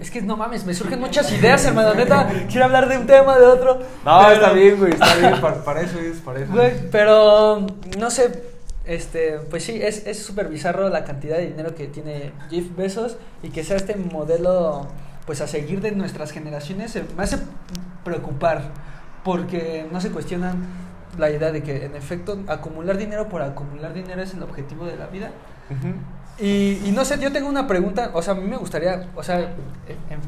Es que no mames, me surgen muchas ideas, hermano. Neta, quiero hablar de un tema, de otro. No, pero- está bien, güey, está bien, para, para eso es, para eso. Güey, pero no sé. este, pues sí, es es súper bizarro la cantidad de dinero que tiene Jeff Bezos y que sea este modelo, pues a seguir de nuestras generaciones, eh, me hace preocupar porque no se cuestionan la idea de que en efecto acumular dinero por acumular dinero es el objetivo de la vida. Ujú. Y, y no sé, yo tengo una pregunta, o sea, a mí me gustaría, o sea, en- en-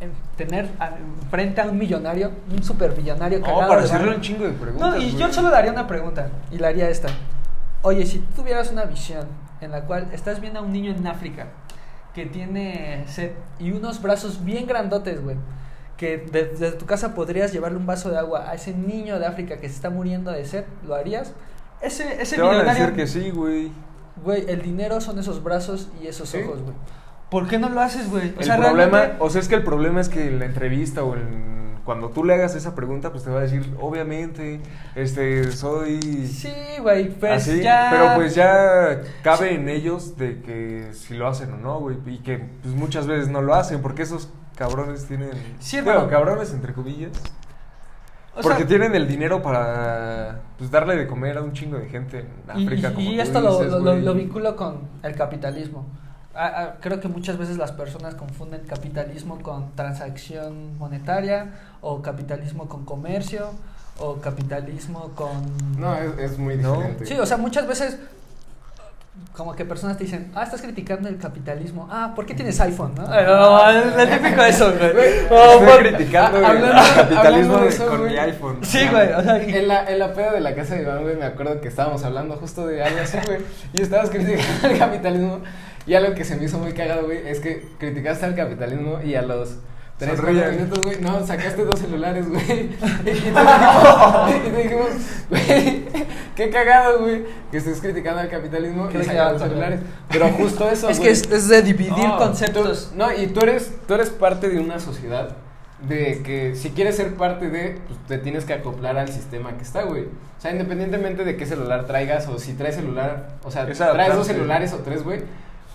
en tener a- frente a un millonario, un supermillonario No, cagado para de hacerle varo. un chingo de preguntas. No, y yo solo le haría una pregunta, y le haría esta. Oye, si tú tuvieras una visión en la cual estás viendo a un niño en África que tiene sed y unos brazos bien grandotes, güey, que de- desde tu casa podrías llevarle un vaso de agua a ese niño de África que se está muriendo de sed, ¿lo harías? Ese, ese Te van a millonario... decir que sí, güey. Güey, el dinero son esos brazos y esos Sí. ojos, güey. ¿Por qué no lo haces, güey? O el sea, problema, realmente- o sea, es que el problema es que en la entrevista o en, cuando tú le hagas esa pregunta, pues te va a decir, obviamente, este, soy Sí, güey, pues así, ya... pero pues ya cabe en ellos de que si lo hacen o no, güey, y que pues muchas veces no lo hacen, porque esos cabrones tienen, Sí, bueno, cabrones entre comillas, o porque sea, tienen el dinero para pues darle de comer a un chingo de gente en África. y- como y esto lo, dices, lo- lo- lo vinculo con el capitalismo. Ah, ah, creo que muchas veces las personas confunden capitalismo con transacción monetaria o capitalismo con comercio o capitalismo con... No, es, es muy No. diferente. Sí, o sea, muchas veces como que personas te dicen, ah, estás criticando el capitalismo. Ah, ¿por qué tienes iPhone? ¿no? Eh, no, es es típico eso, güey. Oh, Estoy por- criticando Ah, el capitalismo de eso, con güey. mi iPhone. Sí, güey. O sea, y- En la, en la peda de la casa de Iván, güey, me acuerdo que estábamos hablando justo de algo así, güey. Y estabas criticando el capitalismo. Y algo que se me hizo muy cagado, güey, es que criticaste al capitalismo y a los 3, 4 Sonrían. minutos, güey, no, sacaste dos celulares, güey. Y, te dijimos, y te dijimos, güey, qué cagado, güey, que estés criticando al capitalismo y celulares. Pero justo eso, es que es, es de dividir No, conceptos. tú- no, y tú eres, tú eres parte de una sociedad de que si quieres ser parte de, pues te tienes que acoplar al sistema que está, güey. O sea, independientemente de qué celular traigas o si traes celular, o sea, Es traes dos celulares o tres, güey.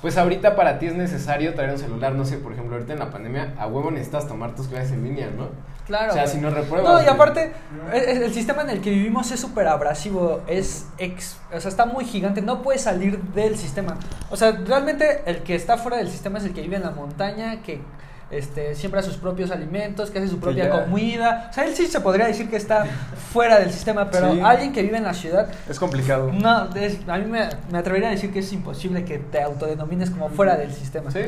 Pues ahorita para ti es necesario traer un celular, no sé, por ejemplo, ahorita en la pandemia, a huevo necesitas tomar tus clases en línea, ¿no? Claro. O sea, güey. si no repruebas. No, y güey. aparte, el, el sistema en el que vivimos es súper abrasivo, es ex, o sea, está muy gigante, no puedes salir del sistema. O sea, realmente el que está fuera del sistema es el que vive en la montaña, que este, siembra sus propios alimentos, que hace su Que propia ya- comida. O sea, él sí se podría decir que está fuera del sistema, pero Sí. alguien que vive en la ciudad, Es complicado. no, es- a mí me, me atrevería a decir que es imposible que te autodenomines como fuera del sistema. Sí.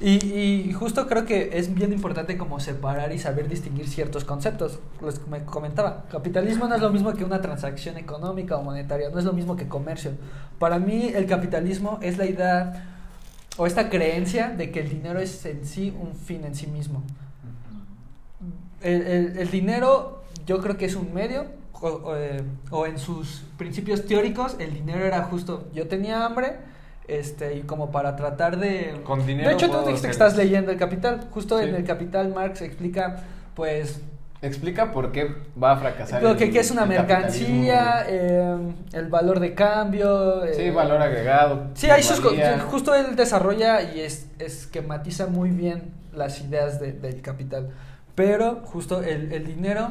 Y, y justo creo que es bien importante como separar y saber distinguir ciertos conceptos. Les me comentaba, capitalismo no es lo mismo que una transacción económica o monetaria, no es lo mismo que comercio. Para mí el capitalismo es la idea o esta creencia de que el dinero es en sí un fin en sí mismo. El, el- el dinero yo creo que es un medio, o, o, eh, o en sus principios teóricos el dinero era justo, yo tenía hambre, este, y como para tratar de... Con dinero De hecho, tú dijiste que estás leyendo el Capital, justo Sí. en el Capital Marx explica, pues, Explica por qué va a fracasar. lo que, que es una el mercancía, eh, el valor de cambio. Sí, eh, valor agregado. Sí, hay sus justo él desarrolla y es, esquematiza muy bien las ideas de- del capital. Pero justo el, el dinero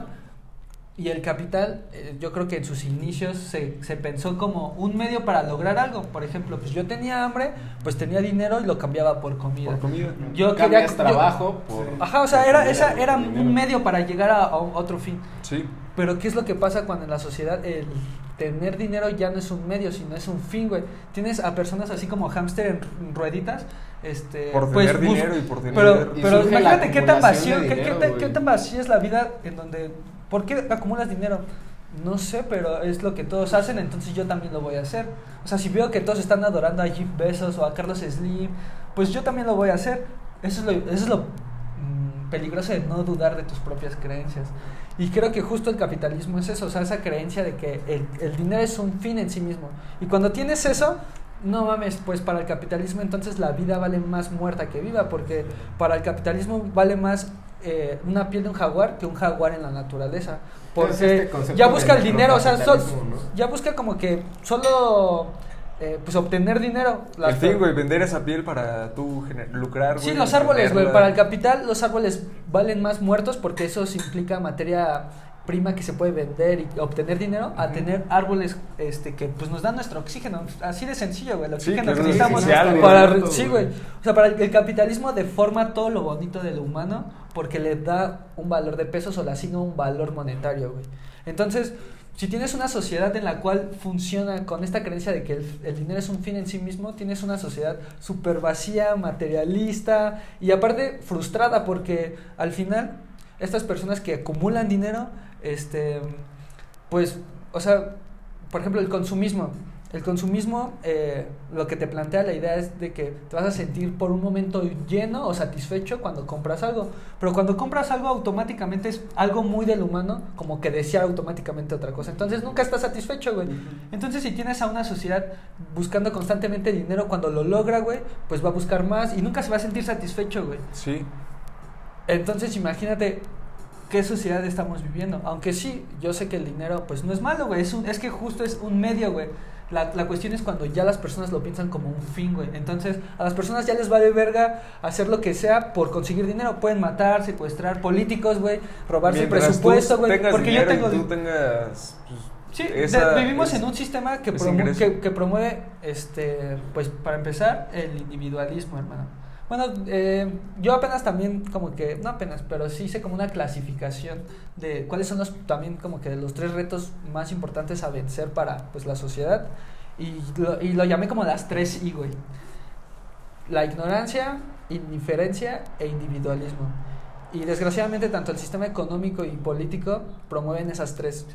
y el capital, eh, yo creo que en sus inicios se, se pensó como un medio para lograr algo. Por ejemplo, pues yo tenía hambre, pues tenía dinero y lo cambiaba por comida. Por comida. Yo Cambias quería- yo- trabajo por. Ajá, o sea, era, esa era dinero. un medio para llegar a, a otro fin. Sí. Pero ¿qué es lo que pasa cuando en la sociedad el tener dinero ya no es un medio, sino es un fin, güey? Tienes a personas así como hámster en rueditas, este... Por pues, tener dinero y por tener... Pero, pero imagínate qué tan vacío, qué, qué qué tan vacía es la vida en donde... ¿Por qué acumulas dinero? No sé, pero es lo que todos hacen, entonces yo también lo voy a hacer. O sea, si veo que todos están adorando a Jeff Bezos o a Carlos Slim, pues yo también lo voy a hacer. Eso es lo, eso es lo mm, peligroso de no dudar de tus propias creencias. Y creo que justo el capitalismo es eso, esa creencia de que el, el dinero es un fin en sí mismo. Y cuando tienes eso, no mames, pues para el capitalismo entonces la vida vale más muerta que viva, porque para el capitalismo vale más eh, una piel de un jaguar que un jaguar en la naturaleza. Porque Es este ya busca el dinero, o sea, sol- microcapitalismo, ¿no? ya busca como que solo eh, pues obtener dinero. El fin, güey, vender esa piel para tú lucrar, Sí, los árboles, güey. Para el capital, los árboles valen más muertos porque eso implica materia prima que se puede vender y obtener dinero a tener árboles este que pues nos dan nuestro oxígeno. Así de sencillo güey el oxígeno que necesitamos esencial, para sí güey. güey. O sea para el, el capitalismo deforma todo lo bonito de lo humano porque le da un valor de pesos o le asigna un valor monetario güey. Entonces si tienes una sociedad en la cual funciona con esta creencia de que el, el dinero es un fin en sí mismo, tienes una sociedad súper vacía, materialista y aparte frustrada porque al final estas personas que acumulan dinero, este, pues, o sea, por ejemplo, el consumismo. El consumismo, eh, lo que te plantea la idea es de que te vas a sentir por un momento lleno o satisfecho cuando compras algo. Pero cuando compras algo automáticamente es algo muy del humano, como que desear automáticamente otra cosa. Entonces nunca estás satisfecho, güey. Entonces si tienes a una sociedad buscando constantemente dinero, cuando lo logra, güey, pues va a buscar más y nunca se va a sentir satisfecho, güey. Sí. Entonces imagínate qué sociedad estamos viviendo. Aunque sí, yo sé que el dinero pues no es malo, güey. Es, un- es que justo es un medio, güey. La, la cuestión es cuando ya las personas lo piensan como un fin, güey. Entonces a las personas ya les vale verga hacer lo que sea por conseguir dinero. Pueden matar, secuestrar políticos, güey. Robarse el Mientras tú presupuesto, güey. Porque yo tengo... tú tengas pues, Sí, esa- de- vivimos es- en un sistema que, promu- que, que promueve, este, pues para empezar, el individualismo, hermano. Bueno, eh, yo apenas también como que, no apenas, pero sí hice como una clasificación de cuáles son los también como que los tres retos más importantes a vencer para pues la sociedad y lo, y lo llamé como las tres I, güey. La ignorancia, indiferencia e individualismo. Y desgraciadamente tanto el sistema económico y político promueven esas tres.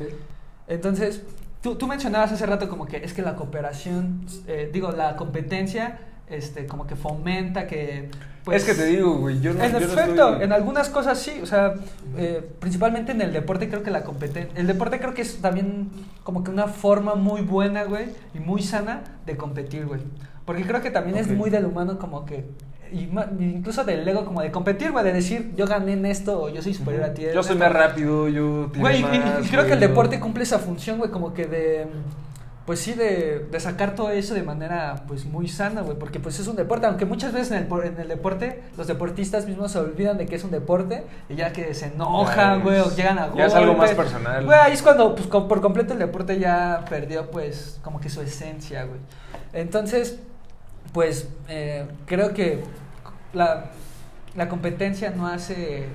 Entonces, tú, tú mencionabas hace rato como que es que la cooperación, eh, digo, la competencia, este, como que fomenta que... pues, es que te digo, güey, yo no en yo no efecto, estoy- en algunas cosas sí, o sea, eh, principalmente en el deporte creo que la competencia, el deporte creo que es también como que una forma muy buena, güey, y muy sana de competir, güey. Porque creo que también Ok. es muy del humano como que, y incluso del ego como de competir, güey, de decir yo gané en esto o yo soy superior a ti. Yo soy esto". más rápido, yo Güey, y- y, creo que el deporte cumple esa función, güey, como que de... Pues sí, de, de sacar todo eso de manera pues muy sana, güey, porque pues es un deporte, aunque muchas veces en el, en el deporte los deportistas mismos se olvidan de que es un deporte y ya que se enojan, güey, o llegan a ya es algo golpes. más personal. Güey, ahí es cuando pues por completo el deporte ya perdió pues como que su esencia, güey. Entonces, pues eh, creo que la, la competencia no hace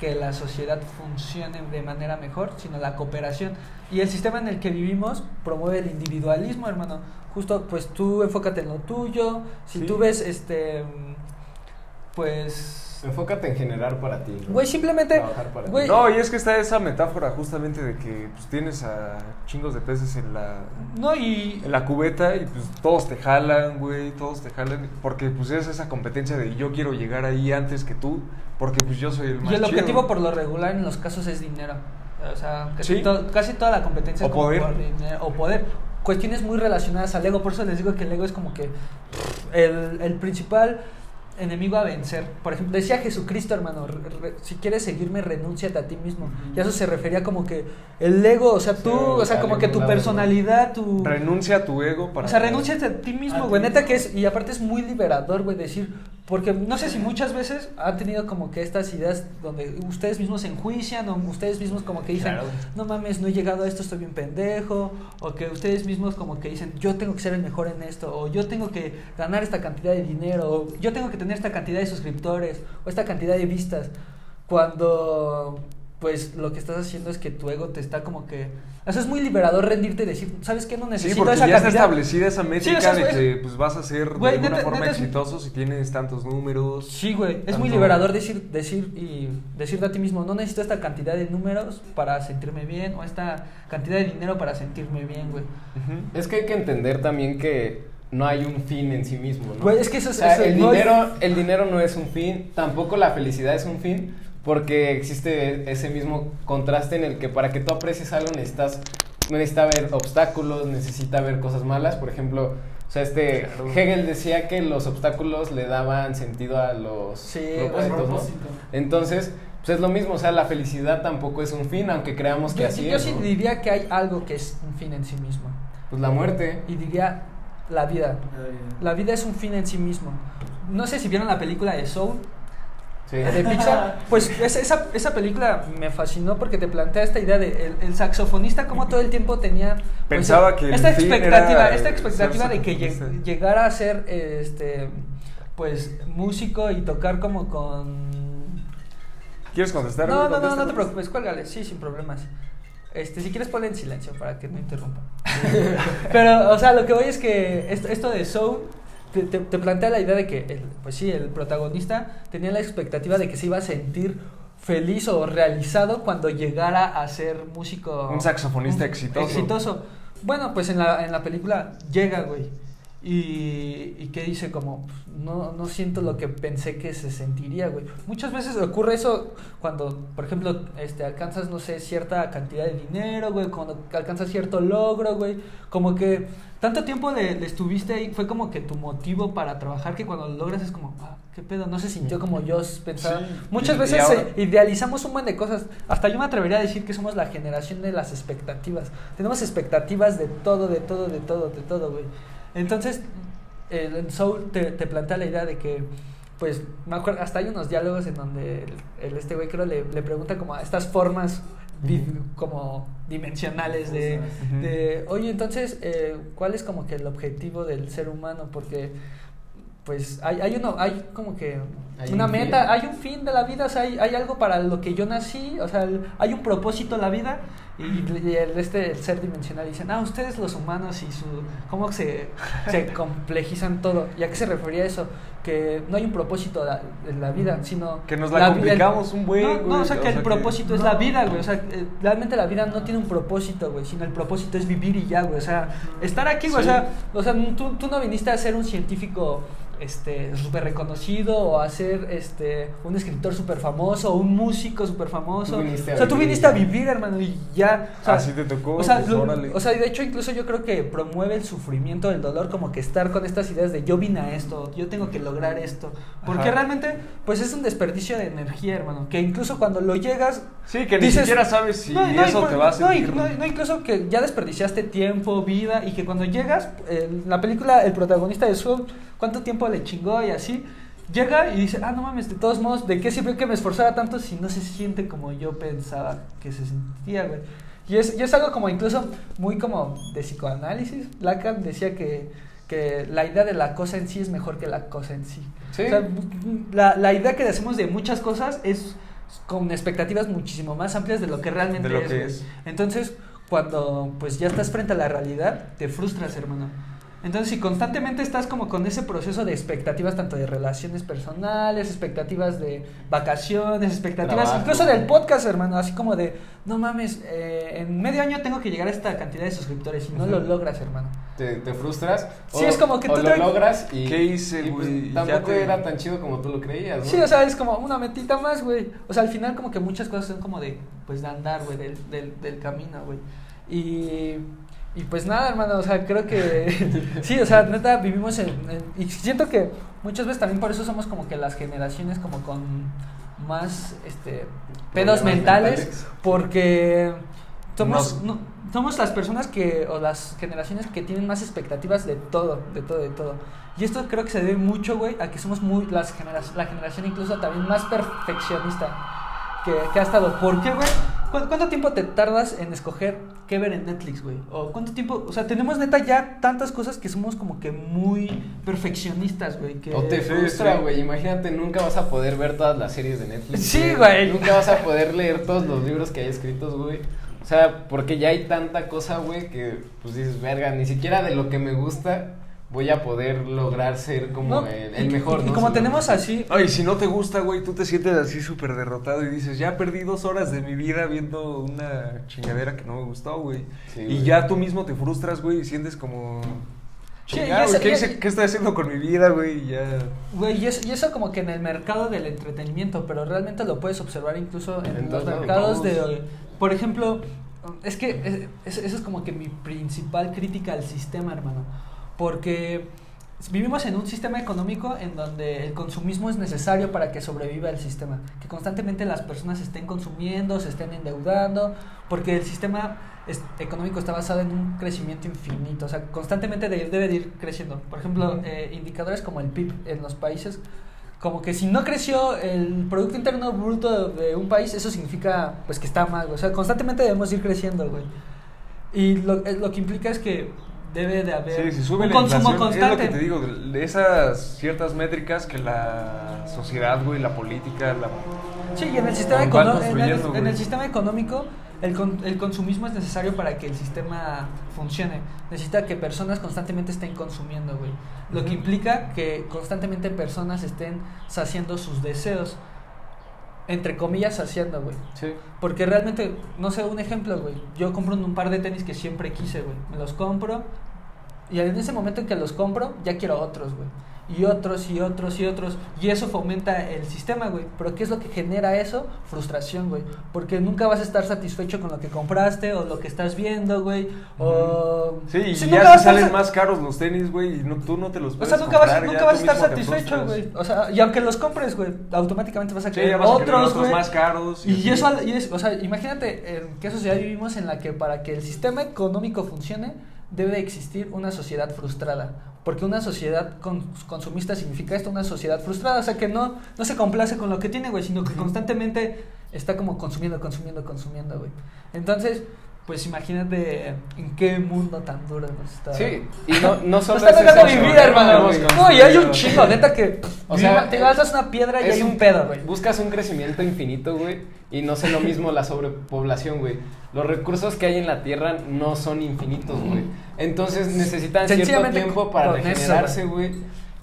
que la sociedad funcione de manera mejor, sino la cooperación. Y el sistema en el que vivimos promueve el individualismo, hermano. Justo, pues tú enfócate en lo tuyo. Si Sí. tú ves, este, pues... Enfócate en generar para ti. ¿no? Güey, simplemente... Trabajar para ti. No, y es que está esa metáfora justamente de que pues, tienes a chingos de peces en la, No, y... en la cubeta y pues todos te jalan, güey, todos te jalan. Porque pues es esa competencia de yo quiero llegar ahí antes que tú, porque pues yo soy el más Y el chido. objetivo por lo regular en los casos es dinero. O sea, casi, Sí. to- casi toda la competencia O es como poder. por dinero. O poder. Cuestiones muy relacionadas al ego. Por eso les digo que el ego es como que el, el principal enemigo a vencer. Por ejemplo, decía Jesucristo, hermano, re- re- si quieres seguirme, renúnciate a ti mismo. Y a eso se refería como que el ego, o sea, tú, Sí, o sea, como que tu personalidad, tu... Renuncia a tu ego para... O sea, renúnciate a ti mismo, güey. Neta que es. Y aparte es muy liberador, güey, decir. Porque no sé si muchas veces han tenido como que estas ideas donde ustedes mismos se enjuician o ustedes mismos como que dicen, Claro. no mames, no he llegado a esto, estoy bien pendejo. O que ustedes mismos como que dicen, yo tengo que ser el mejor en esto. O yo tengo que ganar esta cantidad de dinero. O yo tengo que tener esta cantidad de suscriptores. O esta cantidad de vistas. Cuando pues lo que estás haciendo es que tu ego te está como que... O sea, es muy liberador rendirte y decir, ¿sabes qué? No Sí, necesito porque esa ya está establecida esa métrica o sea, de es- que pues vas a ser Güey, de alguna neta- forma neta es- exitoso si tienes tantos números. Sí, güey. Es muy liberador decir, decir y decirte a ti mismo, no necesito esta cantidad de números para sentirme bien o esta cantidad de dinero para sentirme bien, güey. Es que hay que entender también que no hay un fin en sí mismo, ¿no? Güey, es que eso es- O sea, eso- el, no hay- dinero, el dinero no es un fin, tampoco la felicidad es un fin, porque existe ese mismo contraste en el que para que tú aprecies algo necesitas necesita ver obstáculos, necesita ver cosas malas, por ejemplo, o sea, este Claro. Hegel decía que los obstáculos le daban sentido a los Sí, propósitos, ¿no? Entonces, pues es lo mismo, o sea, la felicidad tampoco es un fin, aunque creamos que Yo, así yo es, sí ¿no? diría que hay algo que es un fin en sí mismo. Pues la muerte. Y diría la vida. La vida es un fin en sí mismo. No sé si vieron la película de Soul. Sí. de Pixar, pues es- esa, esa película me fascinó porque te plantea esta idea de el, el saxofonista como todo el tiempo tenía pues, Pensaba que esta expectativa, esta expectativa de que lleg- llegara a ser este pues músico y tocar como con ¿Quieres contestar? no, no, no, no te preocupes, cuélgale, sí, sin problemas. Este, si quieres ponle en silencio para que no interrumpa. Pero, o sea, lo que voy es que esto, esto de Soul te, te- te plantea la idea de que, el, pues sí, el protagonista tenía la expectativa de que se iba a sentir feliz o realizado cuando llegara a ser músico. Un saxofonista un- exitoso. Exitoso. Bueno, pues en la, en la película llega, güey. Y, y que dice como, "Pues, no, no siento lo que pensé que se sentiría, güey. Muchas veces ocurre eso cuando, por ejemplo, este, alcanzas, no sé, cierta cantidad de dinero, güey, cuando alcanzas cierto logro, güey. Como que tanto tiempo le, le estuviste ahí, fue como que tu motivo para trabajar que cuando lo logras es como, ah, qué pedo, no se sintió como yo pensaba. Sí. Muchas Y- y veces ahora- eh, idealizamos un buen de cosas. Hasta yo me atrevería a decir que somos la generación de las expectativas. Tenemos expectativas de todo, de todo, de todo, de todo, güey. Entonces, el Soul te, te plantea la idea de que, pues, me acuerdo, hasta hay unos diálogos en donde el, el- este güey creo le, le pregunta como a estas formas como dimensionales de, oye, entonces, eh, ¿cuál es como que el objetivo del ser humano? Porque pues hay, hay uno, hay como que Hay una un meta, fin. hay un fin de la vida, o sea, hay, hay algo para lo que yo nací, o sea, el- hay un propósito en la vida y, y el, este el ser dimensional dicen, ah, ustedes los humanos y su, cómo se, se complejizan todo. ¿Y a qué se refería eso? Que no hay un propósito en la vida, sino... Que nos la complicamos un buen, No, o sea, o que el que- propósito es la vida, güey, o sea, eh, realmente la vida no tiene un propósito, güey, sino el propósito es vivir y ya, güey, o sea, estar aquí, güey, Sí. o sea, o sea, tú, tú no viniste a ser un científico este súper reconocido o a ser este un escritor súper famoso o un músico súper famoso. O sea, tú viniste a vivir, hermano, y ya. O sea, Así te tocó, O sea, pues, lo- órale. o sea, y de hecho incluso yo creo que promueve el sufrimiento, el dolor, como que estar con estas ideas de yo vine a esto, yo tengo que lograr esto. Porque Ajá. realmente, pues es un desperdicio de energía, hermano. Que incluso cuando lo llegas, Sí, que ni siquiera sabes si no, no, eso no, te va a no, servir. no, incluso que ya desperdiciaste tiempo, vida, y que cuando llegas, en la película, el protagonista de Soul, ¿cuánto tiempo le chingó y así? Llega y dice, ah, no mames, de todos modos, ¿de qué sirvió que me esforzara tanto si no se siente como yo pensaba que se sentía, güey? Y es, y es algo como incluso muy como de psicoanálisis. Lacan decía que, que la idea de la cosa en sí es mejor que la cosa en sí. Sí. O sea, la, la idea que hacemos de muchas cosas es con expectativas muchísimo más amplias de lo que realmente De lo es. que es. Entonces, cuando pues ya estás frente a la realidad, te frustras, hermano. Entonces, si constantemente estás como con ese proceso de expectativas, tanto de relaciones personales, expectativas de vacaciones, expectativas Trabajo. incluso del podcast, hermano, así como de, no mames, eh, en medio año tengo que llegar a esta cantidad de suscriptores y no lo Ujú. logras, hermano. Te, te frustras. Sí, es como que o tú lo te- logras y. ¿Qué hice, y, pues? Y tampoco te- era tan chido como tú lo creías, ¿no? Sí, o sea, es como una metita más, güey. O sea, al final como que muchas cosas son como de, pues, de andar, güey, del, del, del camino, güey. Y, y pues nada, hermano, o sea, creo que, sí, o sea, neta, vivimos en, en- Y siento que muchas veces también por eso somos como que las generaciones como con más, este, pedos mentales, mentales. porque somos... Nos- no- somos las personas que, o las generaciones que tienen más expectativas de todo, de todo, de todo. Y esto creo que se debe mucho, güey, a que somos muy, las genera- la generación incluso también más perfeccionista que, que ha estado. ¿Por qué, güey? ¿Cu- ¿Cuánto tiempo te tardas en escoger qué ver en Netflix, güey? O cuánto tiempo, o sea, tenemos neta ya tantas cosas que somos como que muy perfeccionistas, güey. Que... O te frustra, güey. Imagínate, nunca vas a poder ver todas las series de Netflix. Sí, güey. Nunca vas a poder leer todos los libros que hay escritos, güey. O sea, porque ya hay tanta cosa, güey, que pues dices, verga, ni siquiera de lo que me gusta voy a poder lograr ser como ¿No? el, el mejor, y, ¿no? y como Si no- tenemos así, Ay, si no te gusta, güey, tú te sientes así súper derrotado y dices, ya perdí dos horas de mi vida viendo una chingadera que no me gustó, güey. Sí, y güey. ya tú mismo te frustras, güey, y sientes como... Sí, "Chingado, y esa- güey, ¿qué, y- hice- qué estoy haciendo con mi vida, güey? Y ya... Güey, y eso, y eso como que en el mercado del entretenimiento, pero realmente lo puedes observar incluso en, En los mercados de... Por ejemplo, es que es- eso es como que mi principal crítica al sistema, hermano. Porque vivimos en un sistema económico en donde el consumismo es necesario para que sobreviva el sistema. Que constantemente las personas estén consumiendo, se estén endeudando, porque el sistema económico está basado en un crecimiento infinito. O sea, constantemente de- debe de ir creciendo. Por ejemplo, eh, indicadores como el PIB en los países como que si no creció el Producto Interno Bruto de un país, eso significa pues que está mal, güey. O sea, constantemente debemos ir creciendo, güey. Y lo, eh, lo que implica es que debe de haber Sí, si sube un la consumo constante. es lo que te digo, esas ciertas métricas que la sociedad, güey, la política, la... Sí, y en el sistema, econo- en el, en sistema económico el, con- el consumismo es necesario para que el sistema funcione. Necesita que personas constantemente estén consumiendo, güey. Lo que implica que constantemente personas estén saciando sus deseos. Entre comillas, saciando, güey. Sí. Porque realmente, no sé, un ejemplo, güey. Yo compro un par de tenis que siempre quise, güey. Me los compro. Y en ese momento en que los compro, ya quiero otros, güey. Y otros, y otros, y otros. Y eso fomenta el sistema, güey. Pero ¿qué es lo que genera eso? Frustración, güey. Porque nunca vas a estar satisfecho con lo que compraste o lo que estás viendo, güey. O... Sí, y Sí, ya se salen sa- más caros los tenis, güey, y no, tú no te los O puedes sea, nunca vas, nunca vas a estar satisfecho, güey. O sea, y aunque los compres, güey, automáticamente vas a querer vas otros, güey. más caros. Y, eso, al- y es- o sea, imagínate en qué sociedad vivimos en la que para que el sistema económico funcione debe existir una sociedad frustrada. Porque una sociedad con- consumista significa esto, una sociedad frustrada. O sea, que no, no se complace con lo que tiene, güey, sino que constantemente está como consumiendo, consumiendo, consumiendo, güey. Entonces, pues imagínate en qué mundo tan duro nos está. Sí, y no, no Nos solo está es tocando vivir, hermano. No, y hay un chingo, neta que. O sea, te lanzas una piedra y hay un pedo, güey. Buscas un crecimiento infinito, güey, y no sé lo mismo la sobrepoblación, güey. Los recursos que hay en la Tierra no son infinitos, güey. Entonces necesitan cierto tiempo para regenerarse, güey.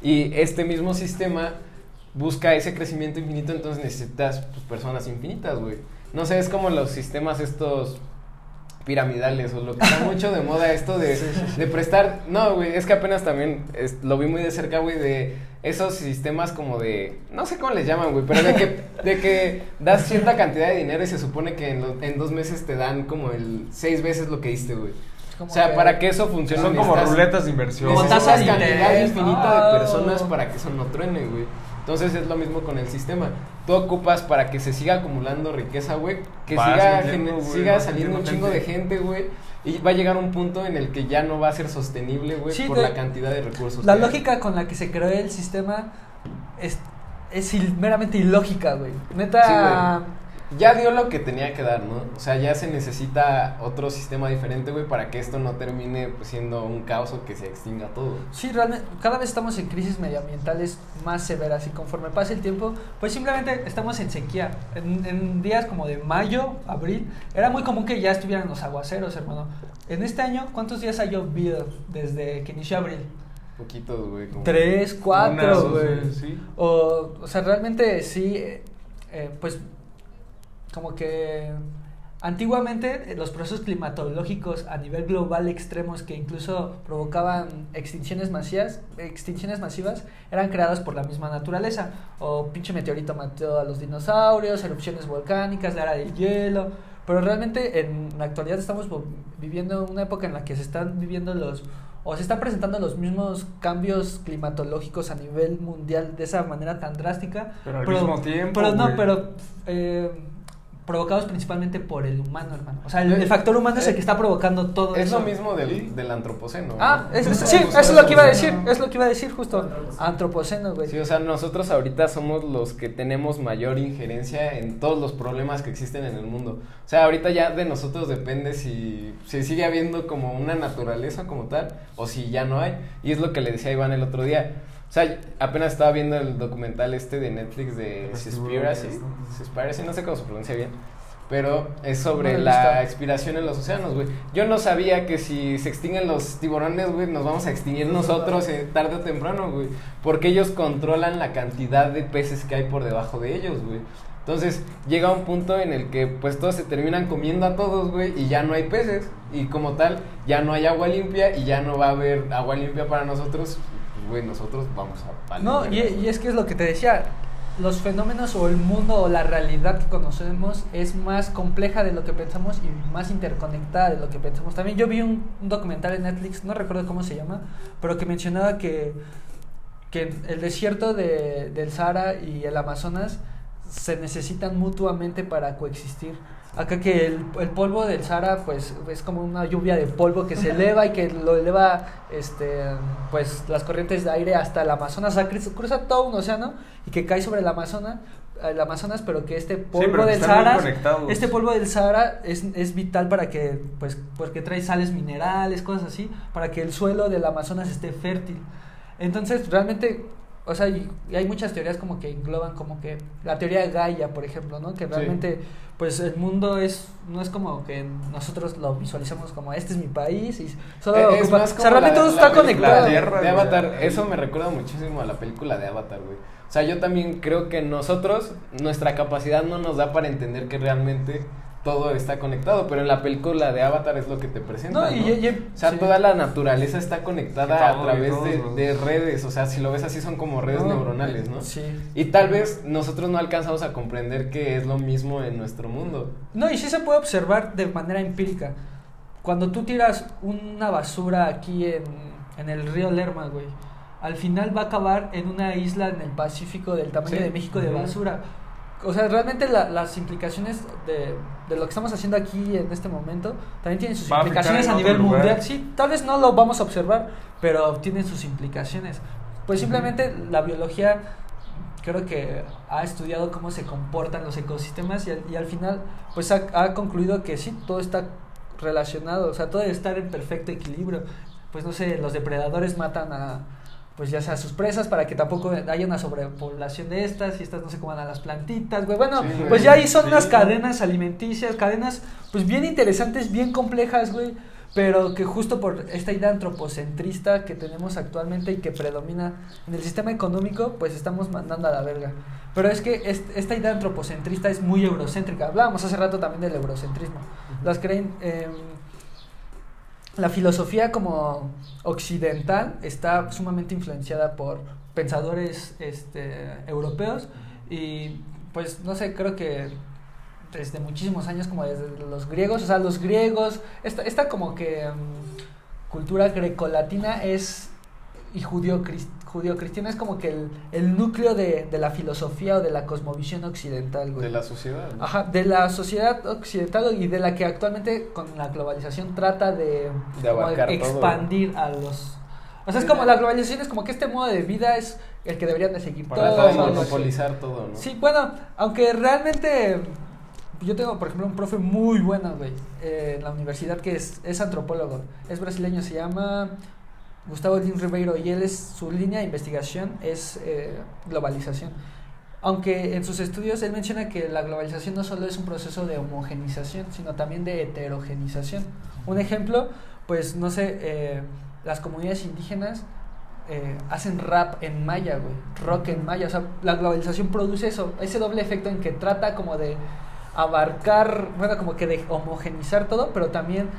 Y este mismo sistema busca ese crecimiento infinito, entonces necesitas pues, personas infinitas, güey. No sé, es como los sistemas estos piramidales o lo que está mucho de moda esto de, de prestar no güey es que apenas también es- lo vi muy de cerca güey de esos sistemas como de no sé cómo les llaman güey pero de que de que das cierta cantidad de dinero y se supone que en, lo- en dos meses te dan como el seis veces lo que diste güey Como o sea que- para que eso funcione Son como ruletas de inversión. Como necesitas tasa de cantidad infinita de personas para que eso no truene, güey. Entonces es lo mismo con el sistema. Tú ocupas para que se siga acumulando riqueza, güey. Que Vas siga, metiendo, siga saliendo un chingo de gente. gente, güey. Y va a llegar un punto en el que ya no va a ser sostenible, güey, Sí, por de- la cantidad de recursos. La que hay. lógica con la que se creó el sistema es, es il- meramente ilógica, güey. Neta. Ya dio lo que tenía que dar, ¿no? O sea, ya se necesita otro sistema diferente, güey, para que esto no termine pues, siendo un caos o que se extinga todo. Sí, realmente, cada vez estamos en crisis medioambientales más severas y conforme pasa el tiempo, pues simplemente estamos en sequía. En, en días como de mayo, abril, era muy común que ya estuvieran los aguaceros, hermano. En este año, ¿cuántos días ha llovido desde que inició abril? Poquitos, güey. como- Tres, cuatro, güey. sí. O, o sea, realmente sí, eh, eh, pues como que antiguamente eh, los procesos climatológicos a nivel global extremos que incluso provocaban extinciones masivas, extinciones masivas eran creadas por la misma naturaleza. O pinche meteorito mató a los dinosaurios, erupciones volcánicas, la era del hielo. Pero realmente en la actualidad estamos viviendo una época en la que se están viviendo los o se están presentando los mismos cambios climatológicos a nivel mundial de esa manera tan drástica. Pero al mismo tiempo, Pero no, pero eh, provocados principalmente por el humano, hermano. O sea, el, el factor humano es el que está provocando todo Es eso. lo mismo del, del antropoceno. Ah, es- es- sí, eso es lo que iba a decir, es lo que iba a decir justo. Antropoceno, güey. Sí, o sea, nosotros ahorita somos los que tenemos mayor injerencia en todos los problemas que existen en el mundo. O sea, ahorita ya de nosotros depende si se sigue habiendo como una naturaleza como tal o si ya no hay. Y es lo que le decía Iván el otro día. O sea, apenas estaba viendo el documental este de Netflix de Seaspiracy. Seaspiracy, no sé cómo se pronuncia bien. Pero es sobre No la expiración en los océanos, güey. Yo no sabía que si se extinguen los tiburones, güey, nos vamos a extinguir nosotros eh, tarde o temprano, güey. Porque ellos controlan la cantidad de peces que hay por debajo de ellos, güey. Entonces llega un punto en el que pues todos se terminan comiendo a todos, güey, y ya no hay peces. Y como tal, ya no hay agua limpia y ya no va a haber agua limpia para nosotros. Güey, nosotros vamos a... valer No, y, y es que es lo que te decía. Los fenómenos o el mundo o la realidad que conocemos es más compleja de lo que pensamos y más interconectada de lo que pensamos. También yo vi un, un documental en Netflix, no recuerdo cómo se llama, pero que mencionaba que, que el desierto de, del Sahara y el Amazonas se necesitan mutuamente para coexistir. Acá que el, el polvo del Sahara pues es como una lluvia de polvo que se eleva y que lo eleva este pues las corrientes de aire hasta el Amazonas, o sea, cruza, todo un océano y que cae sobre el Amazonas, el Amazonas, pero que este polvo del Sahara, este polvo del Sahara es, es vital para que pues porque trae sales minerales, cosas así, para que el suelo del Amazonas esté fértil. Entonces, realmente o sea, y, y hay muchas teorías como que engloban como que la teoría de Gaia, por ejemplo, ¿no? Que realmente, pues el mundo es, no es como que nosotros lo visualizamos como este es mi país y solo Eh, es ocupa- más o como sea, realmente la- todo la está conectado. de, Tierra, de güey. Avatar. Eso me recuerda muchísimo a la película de Avatar, güey. O sea, yo también creo que nosotros, nuestra capacidad no nos da para entender que realmente todo está conectado, pero en la película de Avatar es lo que te presenta. No, ¿no? y- y- o sea, sí. toda la naturaleza está conectada a través de, redes, o sea, si lo ves así son como redes No, neuronales, ¿no? Sí. Y tal vez nosotros no alcanzamos a comprender que es lo mismo en nuestro mundo. No, y sí se puede observar de manera empírica. Cuando tú tiras una basura aquí en, en el río Lerma, güey, al final va a acabar en una isla en el Pacífico del tamaño Sí. de México de basura. O sea, realmente la- las implicaciones de, de lo que estamos haciendo aquí en este momento también tienen sus Va implicaciones a nivel lugar. mundial. Sí, tal vez no lo vamos a observar, pero tienen sus implicaciones. Pues simplemente la biología creo que ha estudiado cómo se comportan los ecosistemas y al, y al final pues ha, ha concluido que sí, todo está relacionado, o sea, todo debe estar en perfecto equilibrio. Pues no sé, los depredadores matan a pues ya sea sus presas para que tampoco haya una sobrepoblación de estas y estas no se coman a las plantitas, güey. Bueno, Sí, pues ya ahí son Sí. unas cadenas alimenticias, cadenas pues bien interesantes, bien complejas, güey, pero que justo por esta idea antropocentrista que tenemos actualmente y que predomina en el sistema económico, pues estamos mandando a la verga. Pero es que est- esta idea antropocentrista es muy eurocéntrica. Hablábamos hace rato también del eurocentrismo. Las creen... em, la filosofía como occidental está sumamente influenciada por pensadores este, europeos y pues no sé, creo que desde muchísimos años como desde los griegos, o sea, los griegos, esta, esta como que mm, cultura grecolatina es y judío cristiana es como que el, el núcleo de, de la filosofía o de la cosmovisión occidental, güey. De la sociedad. ¿no? Ajá, de la sociedad occidental y de la que actualmente con la globalización trata de, De como abarcar todo. expandir a los... O sea, es como la globalización es como que este modo de vida es el que deberían de seguir Para todos. Así. monopolizar todo, ¿no? Sí, bueno, aunque realmente yo tengo, por ejemplo, un profe muy bueno, güey, eh, en la universidad que es, es antropólogo, es brasileño, se llama Gustavo Lin Ribeiro y él es, su línea de investigación es eh, globalización. Aunque en sus estudios él menciona que la globalización no solo es un proceso de homogenización, sino también de heterogenización. Un ejemplo, pues no sé, eh, las comunidades indígenas eh, hacen rap en maya, güey, rock en maya. O sea, la globalización produce eso, ese doble efecto en que trata como de abarcar, bueno, como que de homogenizar todo, pero también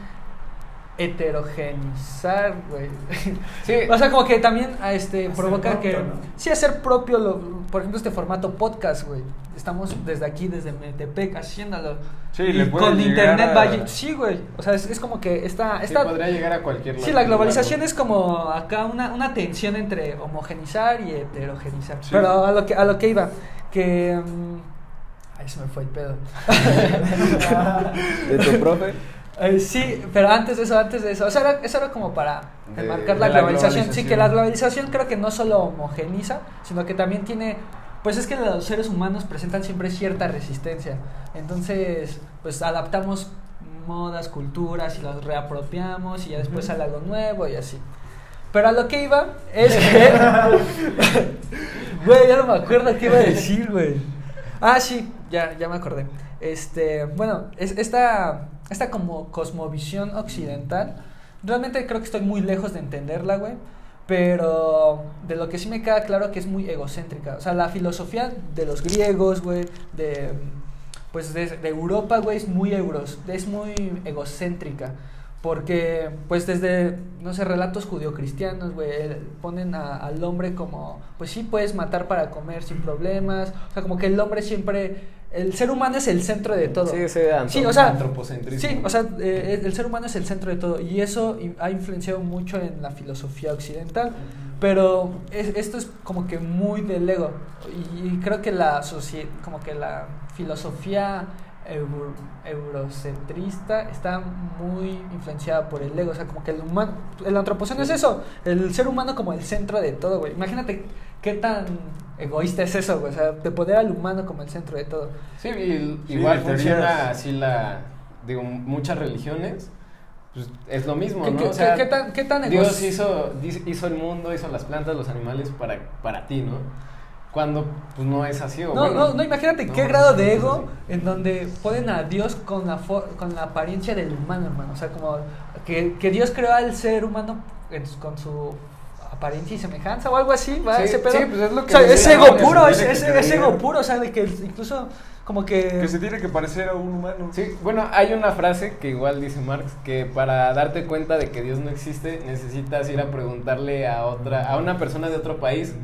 heterogenizar, güey. Sí. O sea, como que también a este Hacer provoca propio, que ¿no? sí hacer propio lo, por ejemplo, este formato podcast, güey. Estamos desde aquí desde Metepec haciéndolo. Sí, Y le puede con internet a- sí, güey. O sea, es, es como que está Sí, está podría llegar a cualquier Sí, lado- la globalización lugar, es como acá una, una tensión entre homogenizar y heterogenizar. Sí. Pero a lo que a lo que iba, que mm, ahí se me fue el pedo. ¿De tu profe? Eh, sí, pero antes de eso, antes de eso, o sea, era- eso era como para enmarcar la, globalización. Sí, que la globalización creo que no solo homogeniza, sino que también tiene, pues es que los seres humanos presentan siempre cierta resistencia. Entonces, pues adaptamos modas, culturas y las reapropiamos y ya después sale algo nuevo y así. Pero a lo que iba es que... Güey, ya no me acuerdo qué iba a decir, güey. Ah, sí, ya, ya me acordé. Este, bueno, es, esta, esta como cosmovisión occidental, realmente creo que estoy muy lejos de entenderla, güey. Pero de lo que sí me queda claro que es muy egocéntrica. O sea, la filosofía de los griegos, güey, de pues de, de Europa, güey, es muy euros, es muy egocéntrica. Porque, pues desde, no sé, relatos judio-cristianos, güey, ponen al hombre como, pues sí puedes matar para comer sin problemas. O sea, como que el hombre siempre, el ser humano es el centro de todo. Sí, ese antro- Sí, o sea, antropocentrismo. Sí, o sea, eh, el ser humano es el centro de todo y eso ha influenciado mucho en la filosofía occidental. Pero es- esto es como que muy del ego y, creo que la como que la filosofía euro- eurocentrista está muy influenciada por el ego, o sea, como que el humano, el antropoceno es eso, el ser humano como el centro de todo, güey. Imagínate qué tan egoísta es eso, güey, o sea, de poner al humano como el centro de todo. Sí, y- Sí, igual funciona así la, digo, muchas religiones, pues es lo mismo, ¿Qué, ¿no? qué- O sea, qué tan, qué tan Dios hizo, hizo el mundo, hizo las plantas, los animales para, para ti, ¿no? Cuando pues no es así. O No, bueno, no, no, imagínate no, qué no, grado no de ego en donde ponen a Dios con la, con la apariencia del humano, hermano. O sea, como que, que Dios creó al ser humano en con su apariencia y semejanza o algo así, ¿va? Sí, Ese pedo. sí, pues es lo que O sea, es ego puro, es, ego puro, o sea, de que incluso como que... Que se tiene que parecer a un humano. Sí, bueno, hay una frase que igual dice Marx, que para darte cuenta de que Dios no existe, necesitas ir a preguntarle a otra, a una persona de otro país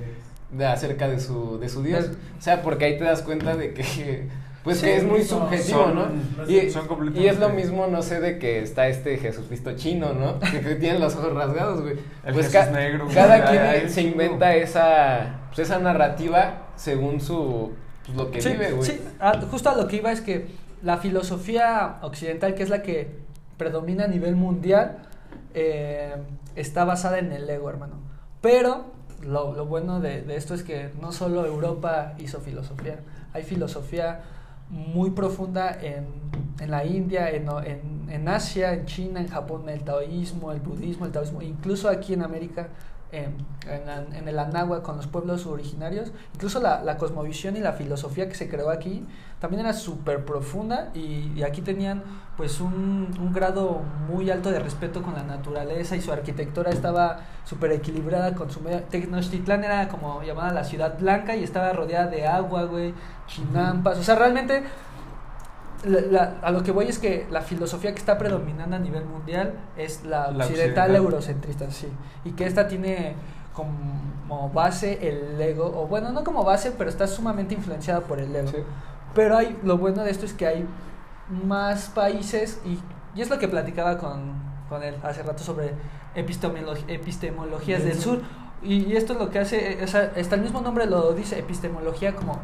de acerca de su, de su Dios. O sea, porque ahí te das cuenta de que, pues Sí, que es muy son- subjetivo, son- ¿no? son Y, completamente- y es lo mismo, no sé, de que está este Jesucristo chino, ¿no? Que, que tiene los ojos rasgados, güey. El Pues Jesús ca- negro, güey. cada quien ay, se inventa no. esa, pues esa narrativa según su, pues lo que Sí, vive, güey. sí, ah, justo a lo que iba es que la filosofía occidental, que es la que predomina a nivel mundial, eh, está basada en el ego, hermano. Pero lo, lo bueno de, de esto es que no solo Europa hizo filosofía, hay filosofía muy profunda en, en la India, en, en, en Asia, en China, en Japón, el taoísmo, el budismo, el taoísmo, incluso aquí en América, en, el Anáhuac con los pueblos originarios, incluso la, la cosmovisión y la filosofía que se creó aquí también era súper profunda y, y aquí tenían pues un, un grado muy alto de respeto con la naturaleza y su arquitectura estaba súper equilibrada con su medio. Tenochtitlán era como llamada la ciudad blanca y estaba rodeada de agua, güey, chinampas, o sea, realmente la- la- a lo que voy es que la filosofía que está predominando a nivel mundial es la La occidental, eurocentrista, sí. Y que esta tiene como base el ego, o bueno, no como base, pero está sumamente influenciada por el ego. Sí. Pero hay, lo bueno de esto es que hay más países, y, y es lo que platicaba con, con él hace rato sobre epistemolo- epistemologías del sur. Y, y esto es lo que hace, o sea, hasta el mismo nombre lo dice, epistemología como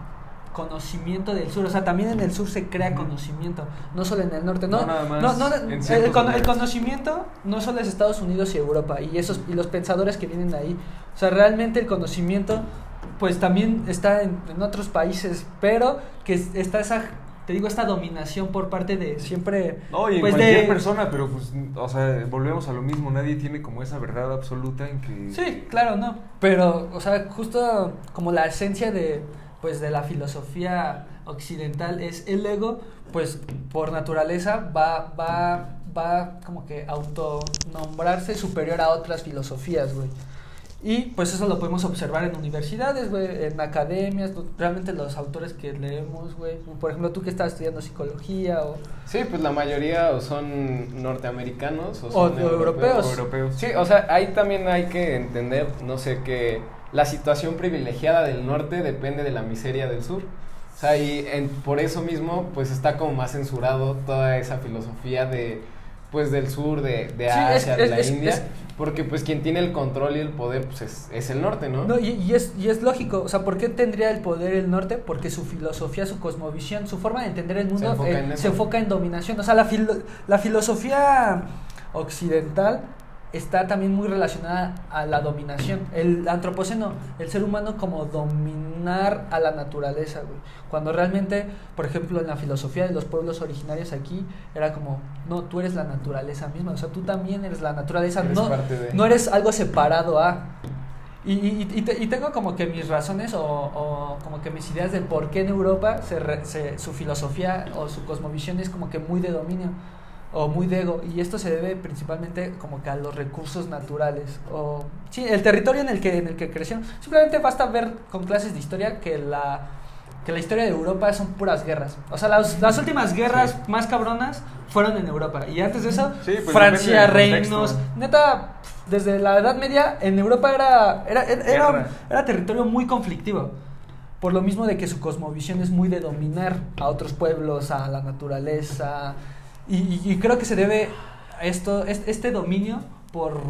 conocimiento del sur, o sea, también en el sur se crea conocimiento, no solo en el norte, no, No nada más no, no, el, el conocimiento no solo es Estados Unidos y Europa y esos y los pensadores que vienen de ahí, o sea, realmente el conocimiento pues también está en, en otros países, pero que es- está esa te digo esta dominación por parte de siempre No, y pues cualquier de persona, pero pues, o sea, volvemos a lo mismo, nadie tiene como esa verdad absoluta en que... Sí, claro, no. Pero, o sea, justo como la esencia de, pues, de la filosofía occidental es el ego, pues, por naturaleza va, va, va como que autonombrarse superior a otras filosofías, güey. Y pues eso lo podemos observar en universidades, güey, en academias, realmente los autores que leemos, güey. Por ejemplo, tú que estás estudiando psicología o... Sí, pues la mayoría o son norteamericanos o son europeos. Europeos. Sí, o sea, ahí también hay que entender, no sé, que la situación privilegiada del norte depende de la miseria del sur. O sea, y en- por eso mismo, pues está como más censurado toda esa filosofía de, pues del sur, de, de Sí, Asia, es- de es- la es- India, porque pues quien tiene el control y el poder, pues es, es el norte, ¿no? No, y, y es, y es lógico, o sea, ¿por qué tendría el poder el norte? Porque su filosofía, su cosmovisión, su forma de entender el mundo enfoca eh, en se enfoca en dominación. O sea, la, filo- la filosofía occidental está también muy relacionada a la dominación. El antropoceno, el ser humano como dominar a la naturaleza, güey. Cuando realmente, por ejemplo, en la filosofía de los pueblos originarios aquí, era como, no, tú eres la naturaleza misma, o sea, tú también eres la naturaleza, Eres no, de- no eres algo separado a... Y, y, y te- y tengo como que mis razones o, o como que mis ideas del por qué en Europa se re- se- su filosofía o su cosmovisión es como que muy de dominio o muy de ego y esto se debe principalmente como que a los recursos naturales o sí el territorio en el que en el que crecieron simplemente basta ver con clases de historia que la que la historia de Europa son puras guerras. O sea las, las últimas guerras más cabronas fueron en Europa y antes de eso Sí, pues Francia reinos neta desde la Edad Media en Europa era era, era, era- era territorio muy conflictivo por lo mismo de que su cosmovisión es muy de dominar a otros pueblos, a la naturaleza. Y, creo que se debe a esto, es- este dominio por,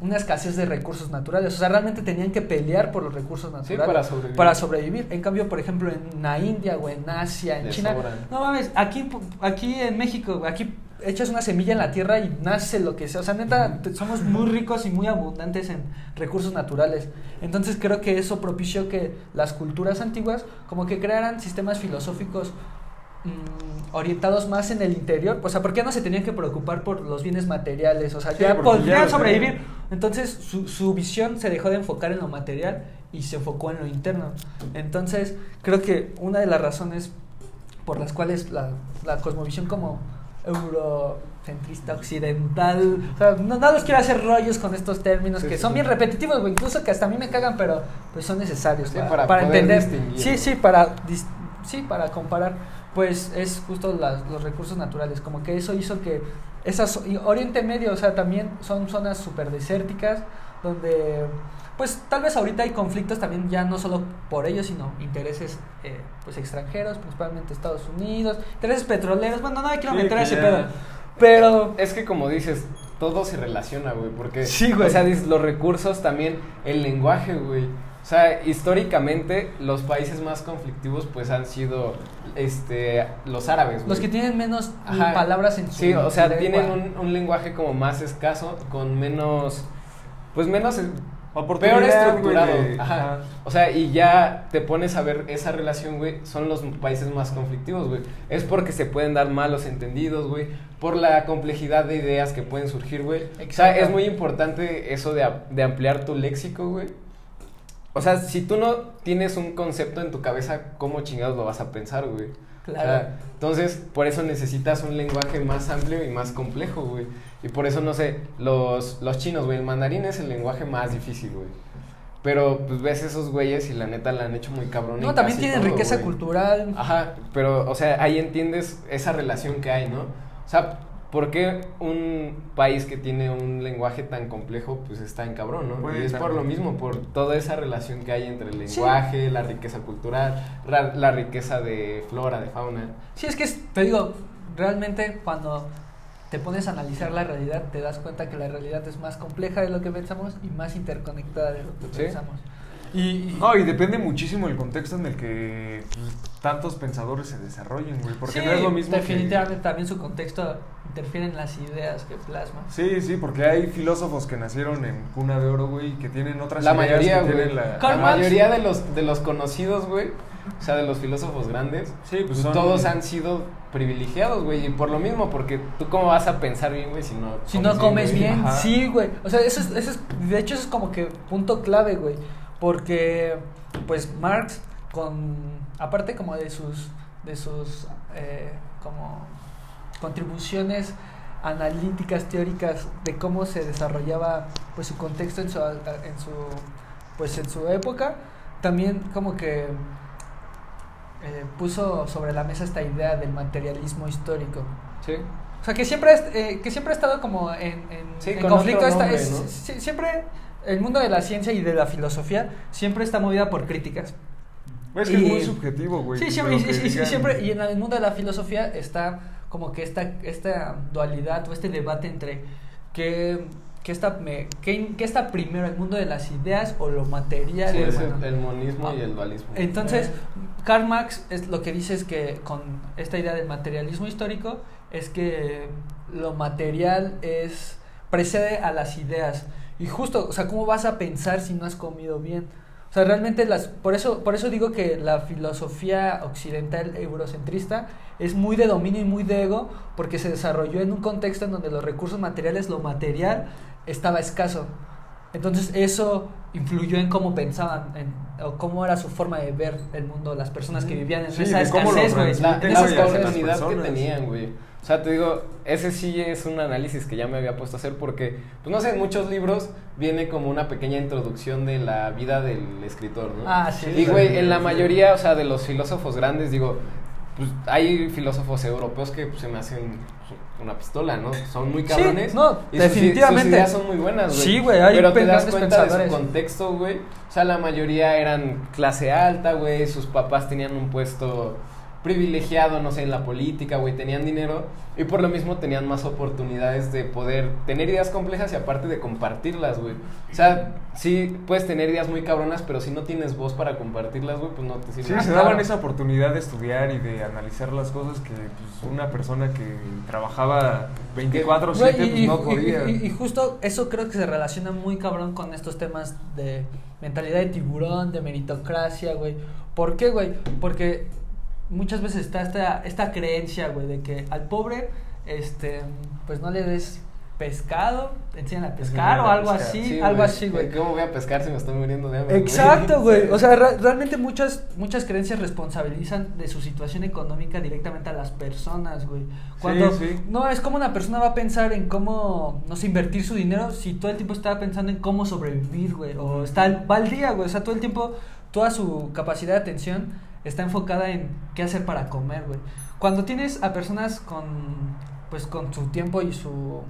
una escasez de recursos naturales. O sea, realmente tenían que pelear por los recursos naturales. para sobrevivir. para sobrevivir. En cambio, por ejemplo, en la India o en Asia, en Les China. sobran. No mames, aquí, aquí en México, aquí echas una semilla en la tierra y nace lo que sea. O sea, neta, somos muy ricos y muy abundantes en recursos naturales. Entonces creo que eso propició que las culturas antiguas como que crearan sistemas filosóficos mm, orientados más en el interior. O sea, ¿por qué no se tenían que preocupar por los bienes materiales? O sea, Sí, ya podrían sobrevivir. Entonces su, su visión se dejó de enfocar en lo material y se enfocó en lo interno. Entonces creo que una de las razones por las cuales la, la cosmovisión como eurocentrista occidental, o sea, no, no los quiero hacer rollos con estos términos Sí, que sí. son bien repetitivos, incluso que hasta a mí me cagan, pero pues son necesarios Sí, para, para entender. Sí, sí, para sí, para comparar, pues es justo las- los recursos naturales, como que eso hizo que esas y Oriente Medio, o sea, también son zonas súper desérticas donde pues tal vez ahorita hay conflictos también ya no solo por ellos, sino intereses eh, pues extranjeros, principalmente Estados Unidos, intereses petroleros, bueno, no quiero Sí, meter a que ese pedo, pero Es que como dices, todo se relaciona, güey, porque... Sí, güey. O sea, dices, los recursos también, el lenguaje, güey. O sea, históricamente los países más conflictivos pues han sido este los árabes, güey. los que tienen menos Ajá. palabras en su Sí, o sea, lengua. tienen un, un lenguaje como más escaso, con menos... Pues menos... Peor estructurado. Ajá. O sea, y ya te pones a ver esa relación, güey. Son los países más conflictivos, güey. Es porque se pueden dar malos entendidos, güey. Por la complejidad de ideas que pueden surgir, güey. O sea, es muy importante eso de, de ampliar tu léxico, güey. O sea, si tú no tienes un concepto en tu cabeza, ¿cómo chingados lo vas a pensar, güey? Claro. O sea, entonces, por eso necesitas un lenguaje más amplio y más complejo, güey. Y por eso, no sé, los, los chinos, güey, el mandarín es el lenguaje más difícil, güey. Pero, pues, ves esos güeyes y la neta la han hecho muy cabrón. no, también tienen todo, riqueza güey. cultural. Ajá, pero, o sea, ahí entiendes esa relación que hay, ¿no? O sea, ¿por qué un país que tiene un lenguaje tan complejo, pues está en cabrón, ¿no? Y es por lo mismo, por toda esa relación que hay entre el Sí. lenguaje, la riqueza cultural, ra- la riqueza de flora, de fauna. Sí, es que es- te digo, realmente cuando te pones a analizar la realidad, te das cuenta que la realidad es más compleja de lo que pensamos y más interconectada de lo que Sí. pensamos. Y, No, y depende muchísimo el contexto en el que pues, tantos pensadores se desarrollen, güey. Porque sí, no es lo mismo. que- Definitivamente también su contexto interfiere en las ideas que plasma. Sí, sí, porque hay filósofos que nacieron en cuna de oro, güey, y que tienen otras La ideas mayoría, que tienen la... Mayoría de los, de los conocidos, güey, o sea, de los filósofos grandes, Sí, pues son- todos han sido privilegiados, güey, y por lo mismo, porque tú cómo vas a pensar bien, güey, si no Si no comes bien, Ajá. sí, güey. O sea, eso es, eso es, de hecho, eso es como que punto clave, güey. Porque, pues, Marx, con, aparte como de sus, de sus, eh, como, contribuciones analíticas, teóricas, de cómo se desarrollaba, pues, su contexto en su, en su, pues, en su época, también como que eh, puso sobre la mesa esta idea del materialismo histórico. Sí. O sea, que siempre, eh, que siempre ha estado como en, en- Sí, en con conflicto. otro esta- nombre, es- siempre el mundo de la ciencia y de la filosofía siempre está movida por críticas. Es que y- es muy subjetivo, güey. Sí, siempre, y, y- y siempre, y en el mundo de la filosofía está como que esta, esta dualidad o este debate entre qué, qué está, me- qué- qué está primero, el mundo de las ideas o lo material. Sí, es el, Bueno, el monismo y Ah. el dualismo. entonces, Karl Marx es lo que dice es que con esta idea del materialismo histórico es que lo material es precede a las ideas. Y justo, o sea, ¿cómo vas a pensar si no has comido bien? O sea, realmente las por eso por eso digo que la filosofía occidental eurocentrista es muy de dominio y muy de ego porque se desarrolló en un contexto en donde los recursos materiales, lo material estaba escaso. Entonces eso influyó en cómo pensaban en- o cómo era su forma de ver el mundo, las personas que vivían en Sí, esa escasez, güey. la, la oportunidad que tenían, güey. O sea, te digo, ese sí es un análisis que ya me había puesto a hacer porque, pues no sé, en muchos libros viene como una pequeña introducción de la vida del escritor, ¿no? Ah, sí. Y, güey, en la mayoría, o sea, de los filósofos grandes, digo, pues hay filósofos europeos que pues, se me hacen pues, una pistola, ¿no? Son muy Sí, cabrones. no, y sus i- definitivamente. Sus, ideas son muy buenas, güey. Sí, güey, hay Pero te das cuenta de su contexto, güey. O sea, la mayoría eran clase alta, güey. Sus papás tenían un puesto, privilegiado, no sé, en la política, güey, tenían dinero y por lo mismo tenían más oportunidades de poder tener ideas complejas y aparte de compartirlas, güey. O sea, sí puedes tener ideas muy cabronas, pero si no tienes voz para compartirlas, güey, pues no te sirve. Sí, se daban esa oportunidad de estudiar y de analizar las cosas que pues, una persona que trabajaba 24 Güey, 7 y, pues no y- podía. y- y justo eso creo que se relaciona muy cabrón con estos temas de mentalidad de tiburón, de meritocracia, güey. ¿Por qué, güey? Porque muchas veces está esta, esta creencia, güey, de que al pobre, este, pues no le des pescado, te enseñan a pescar o algo pescar. así, Sí, algo güey. así, güey. ¿Cómo voy a pescar si me estoy muriendo de hambre? Exacto, güey. O sea, re- realmente muchas, muchas creencias responsabilizan de su situación económica directamente a las personas, güey. Cuando sí. no es como una persona va a pensar en cómo, no sé, invertir su dinero si todo el tiempo está pensando en cómo sobrevivir, güey. O está va al día, güey. O sea, todo el tiempo, toda su capacidad de atención está enfocada en qué hacer para comer, güey. Cuando tienes a personas con, pues, con su tiempo y su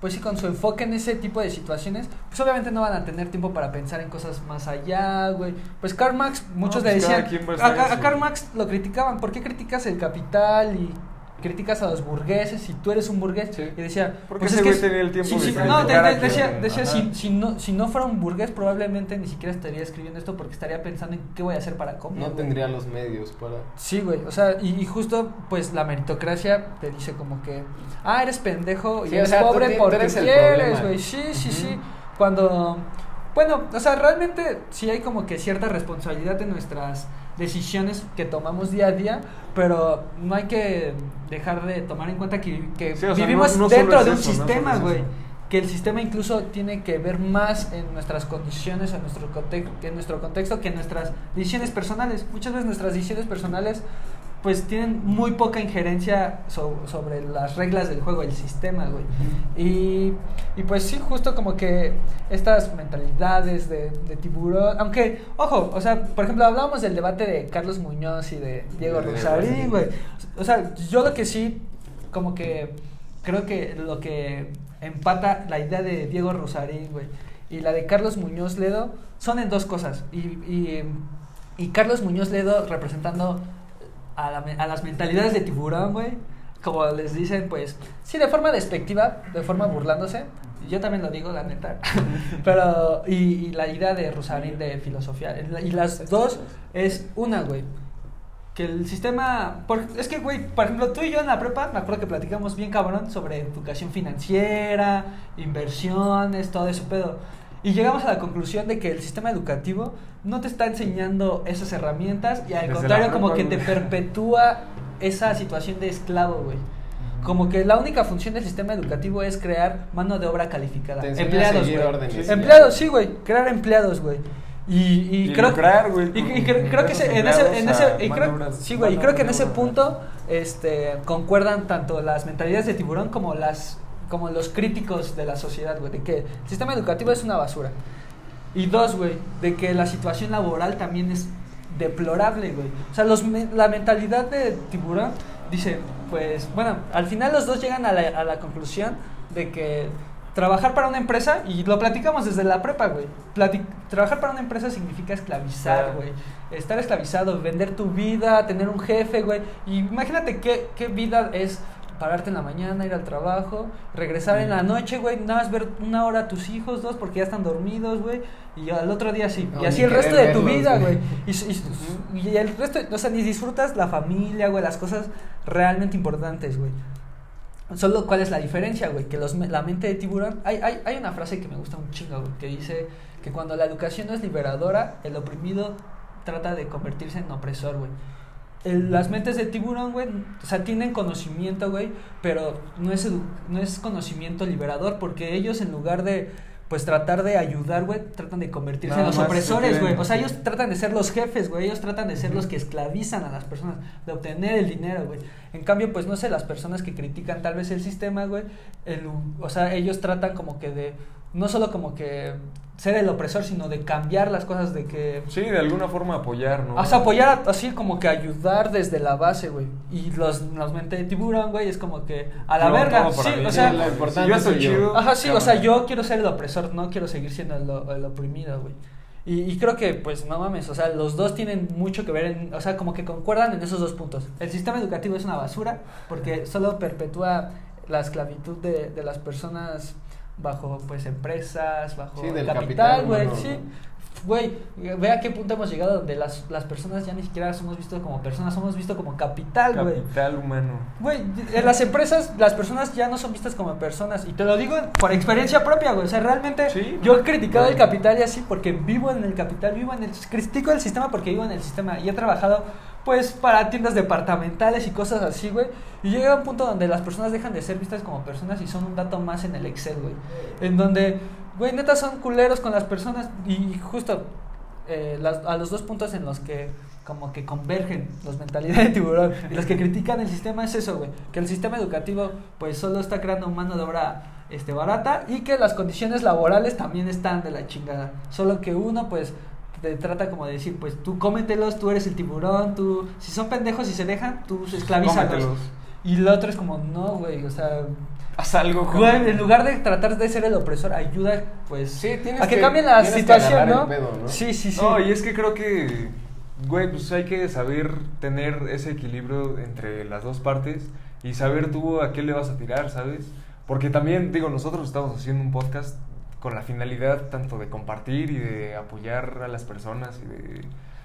pues sí, con su enfoque en ese tipo de situaciones, pues obviamente no van a tener tiempo para pensar en cosas más allá, güey. Pues Karl Marx, muchos pues le cada decían, a a, a- Karl Marx lo criticaban, ¿por qué criticas el capital y criticas a los burgueses si tú eres un burgués? Sí. Y decía, Porque pues ese es que el tiempo sí, sí, no, de- de- decía, si, si no, si no fuera un burgués probablemente ni siquiera estaría escribiendo esto porque estaría pensando en qué voy a hacer para comer. No güey". tendría los medios para... Sí, güey, o sea, y, y justo pues la meritocracia te dice como que, ah, eres pendejo y o eres sea, pobre tú porque eres quieres, güey. Sí, sí, sí. Cuando, bueno, o sea, realmente sí hay como que cierta responsabilidad en nuestras decisiones que tomamos día a día, pero no hay que dejar de tomar en cuenta que, que Sí, o sea, vivimos no- no solo dentro es de un eso, sistema, güey. Que el sistema incluso tiene que ver más en nuestras condiciones, en nuestro, conte- en nuestro contexto, que en nuestras decisiones personales. Muchas veces nuestras decisiones personales pues tienen muy poca injerencia so- sobre las reglas del juego, el sistema, güey. Y, y pues sí, justo como que estas mentalidades de, de tiburón, aunque, ojo, o sea, por ejemplo, hablábamos del debate de Carlos Muñoz y de Diego Rosarín, güey. O sea, yo lo que sí, como que creo que lo que empata la idea de Diego Rosarín, güey, y la de Carlos Muñoz Ledo son en dos cosas. Y, y, y Carlos Muñoz Ledo representando a, la me- a las mentalidades de tiburón, güey. Como les dicen, pues, sí, de forma despectiva, de forma burlándose. Yo también lo digo, la neta. Pero, y, y la idea de Rosarín de filosofía. Y las dos es una, güey. Que el sistema. por- es que, güey, por ejemplo, tú y yo en la prepa, me acuerdo que platicamos bien cabrón sobre educación financiera, inversiones, todo ese pedo. Y llegamos a la conclusión de que el sistema educativo no te está enseñando esas herramientas y al Desde contrario, como que te perpetúa esa situación de esclavo, güey. Como que la única función del sistema educativo es crear mano de obra calificada. Te Empleados, güey. Empleados, sí, güey. Crear empleados, güey. Y, y Y creo lucrar, güey, y, con- y creo, que en ese, en ese y creo, sí, güey, y creo que en ese punto este concuerdan tanto las mentalidades de tiburón como las como los críticos de la sociedad, güey, de que el sistema educativo es una basura. Y dos, güey, de que la situación laboral también es deplorable, güey. O sea, los, la mentalidad de tiburón dice, pues, bueno, al final los dos llegan a la, a la conclusión de que trabajar para una empresa, y lo platicamos desde la prepa, güey, trabajar para una empresa significa esclavizar, güey. Estar esclavizado, vender tu vida, tener un jefe, güey. Y imagínate qué, qué vida es pararte en la mañana, ir al trabajo, regresar en la noche, güey, nada más ver una hora a tus hijos, dos, porque ya están dormidos, güey, y al otro día sí. No, y así el resto de tu verlos, vida, güey. Y, y- y el resto, o sea, ni disfrutas la familia, güey, las cosas realmente importantes, güey. Solo cuál es la diferencia, güey, que los, la mente de tiburón, hay, hay, hay una frase que me gusta un chingo, güey, que dice que cuando la educación no es liberadora, el oprimido trata de convertirse en opresor, güey. El- las mentes de tiburón, güey, o sea, tienen conocimiento, güey, pero no es, edu- no es conocimiento liberador, porque ellos en lugar de, pues, tratar de ayudar, güey, tratan de convertirse Nada en los opresores, güey. O sea, ellos tratan de ser los jefes, güey, ellos tratan de ser los que esclavizan a las personas, de obtener el dinero, güey. En cambio, pues, no sé, las personas que critican tal vez el sistema, güey, o sea, ellos tratan como que de, no solo como que ser el opresor, sino de cambiar las cosas, de que Sí, de alguna forma apoyar, ¿no? o sea, apoyar así como que ayudar desde la base, güey. Y los, los mente de tiburón, güey, es como que a la No, verga. Sí, mí. o sea, lo importante yo soy yo. chido. ajá, sí, o sea, yo quiero ser el opresor, no quiero seguir siendo el, el oprimido, güey. Y, y creo que, pues, no mames, o sea, los dos tienen mucho que ver, en, o sea, como que concuerdan en esos dos puntos. El sistema educativo es una basura porque solo perpetúa la esclavitud de, de las personas bajo, pues, empresas, bajo Sí, del capital, güey, sí. ¿no? Güey, ve a qué punto hemos llegado donde las, las personas ya ni siquiera somos vistos como personas, somos vistos como capital, güey. Capital humano. Güey, en las empresas las personas ya no son vistas como personas. Y te lo digo por experiencia propia, güey. O sea, realmente Sí. yo he criticado el capital y así porque vivo en el capital, vivo en el... Critico el sistema porque vivo en el sistema. Y he trabajado, pues, para tiendas departamentales y cosas así, güey. Y llega un punto donde las personas dejan de ser vistas como personas y son un dato más en el Excel, güey. En donde, güey, neta son culeros con las personas. Y justo eh, a los dos puntos en los que como que convergen los mentalidades de tiburón y los que critican el sistema es eso, güey, que el sistema educativo pues solo está creando mano de obra este barata y que las condiciones laborales también están de la chingada, solo que uno pues te trata como de decir, pues tú cómetelos, tú eres el tiburón, tú si son pendejos y se dejan, tú esclavízalos. Y el otro es como, no, güey, o sea, Haz algo, güey, en lugar de tratar de ser el opresor, ayuda pues Sí, tienes a que, que- cambie la situación, ¿no? pedo, ¿no? Sí, sí, sí. No, y es que creo que, güey, pues hay que saber tener ese equilibrio entre las dos partes y saber tú a qué le vas a tirar, ¿sabes? Porque también, digo, nosotros estamos haciendo un podcast con la finalidad tanto de compartir y de apoyar a las personas y de...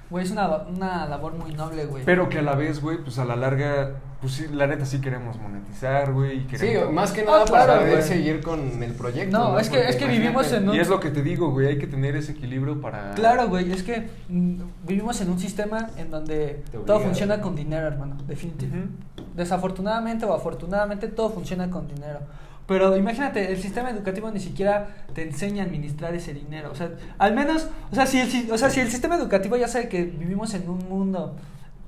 Güey, es una, una labor muy noble, güey. Pero que a la vez, güey, pues a la larga, pues sí, la neta sí queremos monetizar, güey. y Sí, queremos- más que Ah, nada para claro, poder güey. seguir con el proyecto. No, es que- Porque es que vivimos en un- Y es lo que te digo, güey, hay que tener ese equilibrio para... Claro, güey, es que mm, vivimos en un sistema en donde todo funciona güey. con dinero, hermano, definitivamente. Desafortunadamente o afortunadamente todo funciona con dinero. Pero imagínate, el sistema educativo ni siquiera te enseña a administrar ese dinero. O sea, al menos, o sea, si el, o sea, si el sistema educativo ya sabe que vivimos en un mundo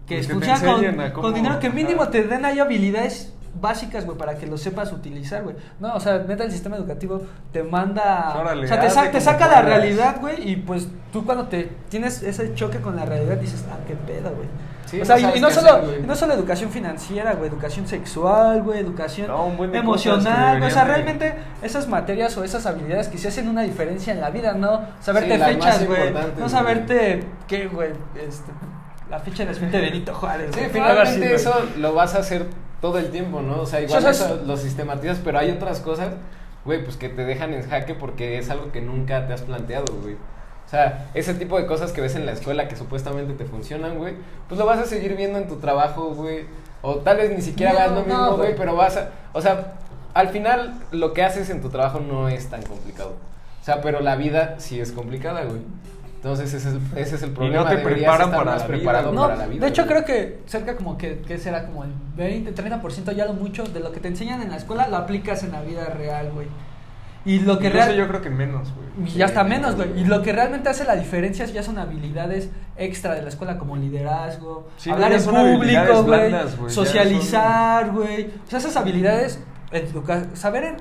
que Pues funciona con, cómo- con dinero, que mínimo ajá. te den ahí habilidades básicas, güey, para que lo sepas utilizar, güey. No, o sea, neta, el sistema educativo te manda... Órale, o sea, te, sa- saca la realidad, güey, y pues tú cuando te tienes ese choque con la realidad dices, ah, qué pedo, güey. Sí, o no sea, y- sabes y, no solo, hacer, y no solo educación financiera, güey, educación sexual, güey, educación No, cosas emocional, o sea, realmente esas materias o esas habilidades que sí hacen una diferencia en la vida, no saberte Sí, fechas, güey, no saberte qué, güey, este, la fecha de nacimiento de Benito Juárez. Sí, finalmente eso lo vas a hacer todo el tiempo, ¿no? O sea, igual O sea, eso es- lo sistematizas, pero hay otras cosas, güey, pues que te dejan en jaque porque es algo que nunca te has planteado, güey. O sea, ese tipo de cosas que ves en la escuela que supuestamente te funcionan, güey, pues lo vas a seguir viendo en tu trabajo, güey. O tal vez ni siquiera No, hagas lo no, mismo, güey, güey. pero vas a... O sea, al final lo que haces en tu trabajo no es tan complicado. O sea, pero la vida sí es complicada, güey. Entonces ese es el, ese es el problema. te deberías preparan estar para más la vida, preparado No, para la vida. de hecho güey. creo que cerca como que, que será como el 20, 30% ya lo mucho de lo que te enseñan en la escuela lo aplicas en la vida real, güey. Y lo que Incluso real- yo creo que menos, güey. Y ya está menos, güey. Y lo que realmente hace la diferencia ya son habilidades extra de la escuela, como liderazgo, Sí, hablar en público, güey, socializar, güey. O sea, esas habilidades, saber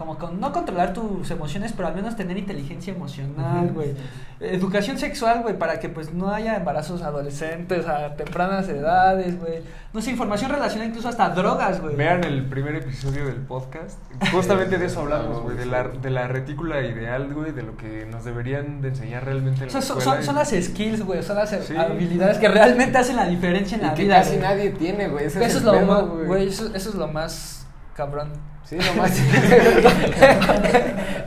como, con- no controlar tus emociones, pero al menos tener inteligencia emocional, güey. Educación sexual, güey, para que pues no haya embarazos adolescentes a tempranas edades, güey. No sé, información relacionada incluso hasta drogas, güey. Vean el primer episodio del podcast. Justamente de eso hablamos, güey. De la, de la retícula ideal, güey. De lo que nos deberían de enseñar realmente en O la son, son- son las skills, güey, son las Sí. habilidades que realmente hacen la diferencia en Y la que vida. casi nadie tiene, güey. Eso es el lo pedo, más, güey, eso, eso es lo más cabrón. Sí, lo más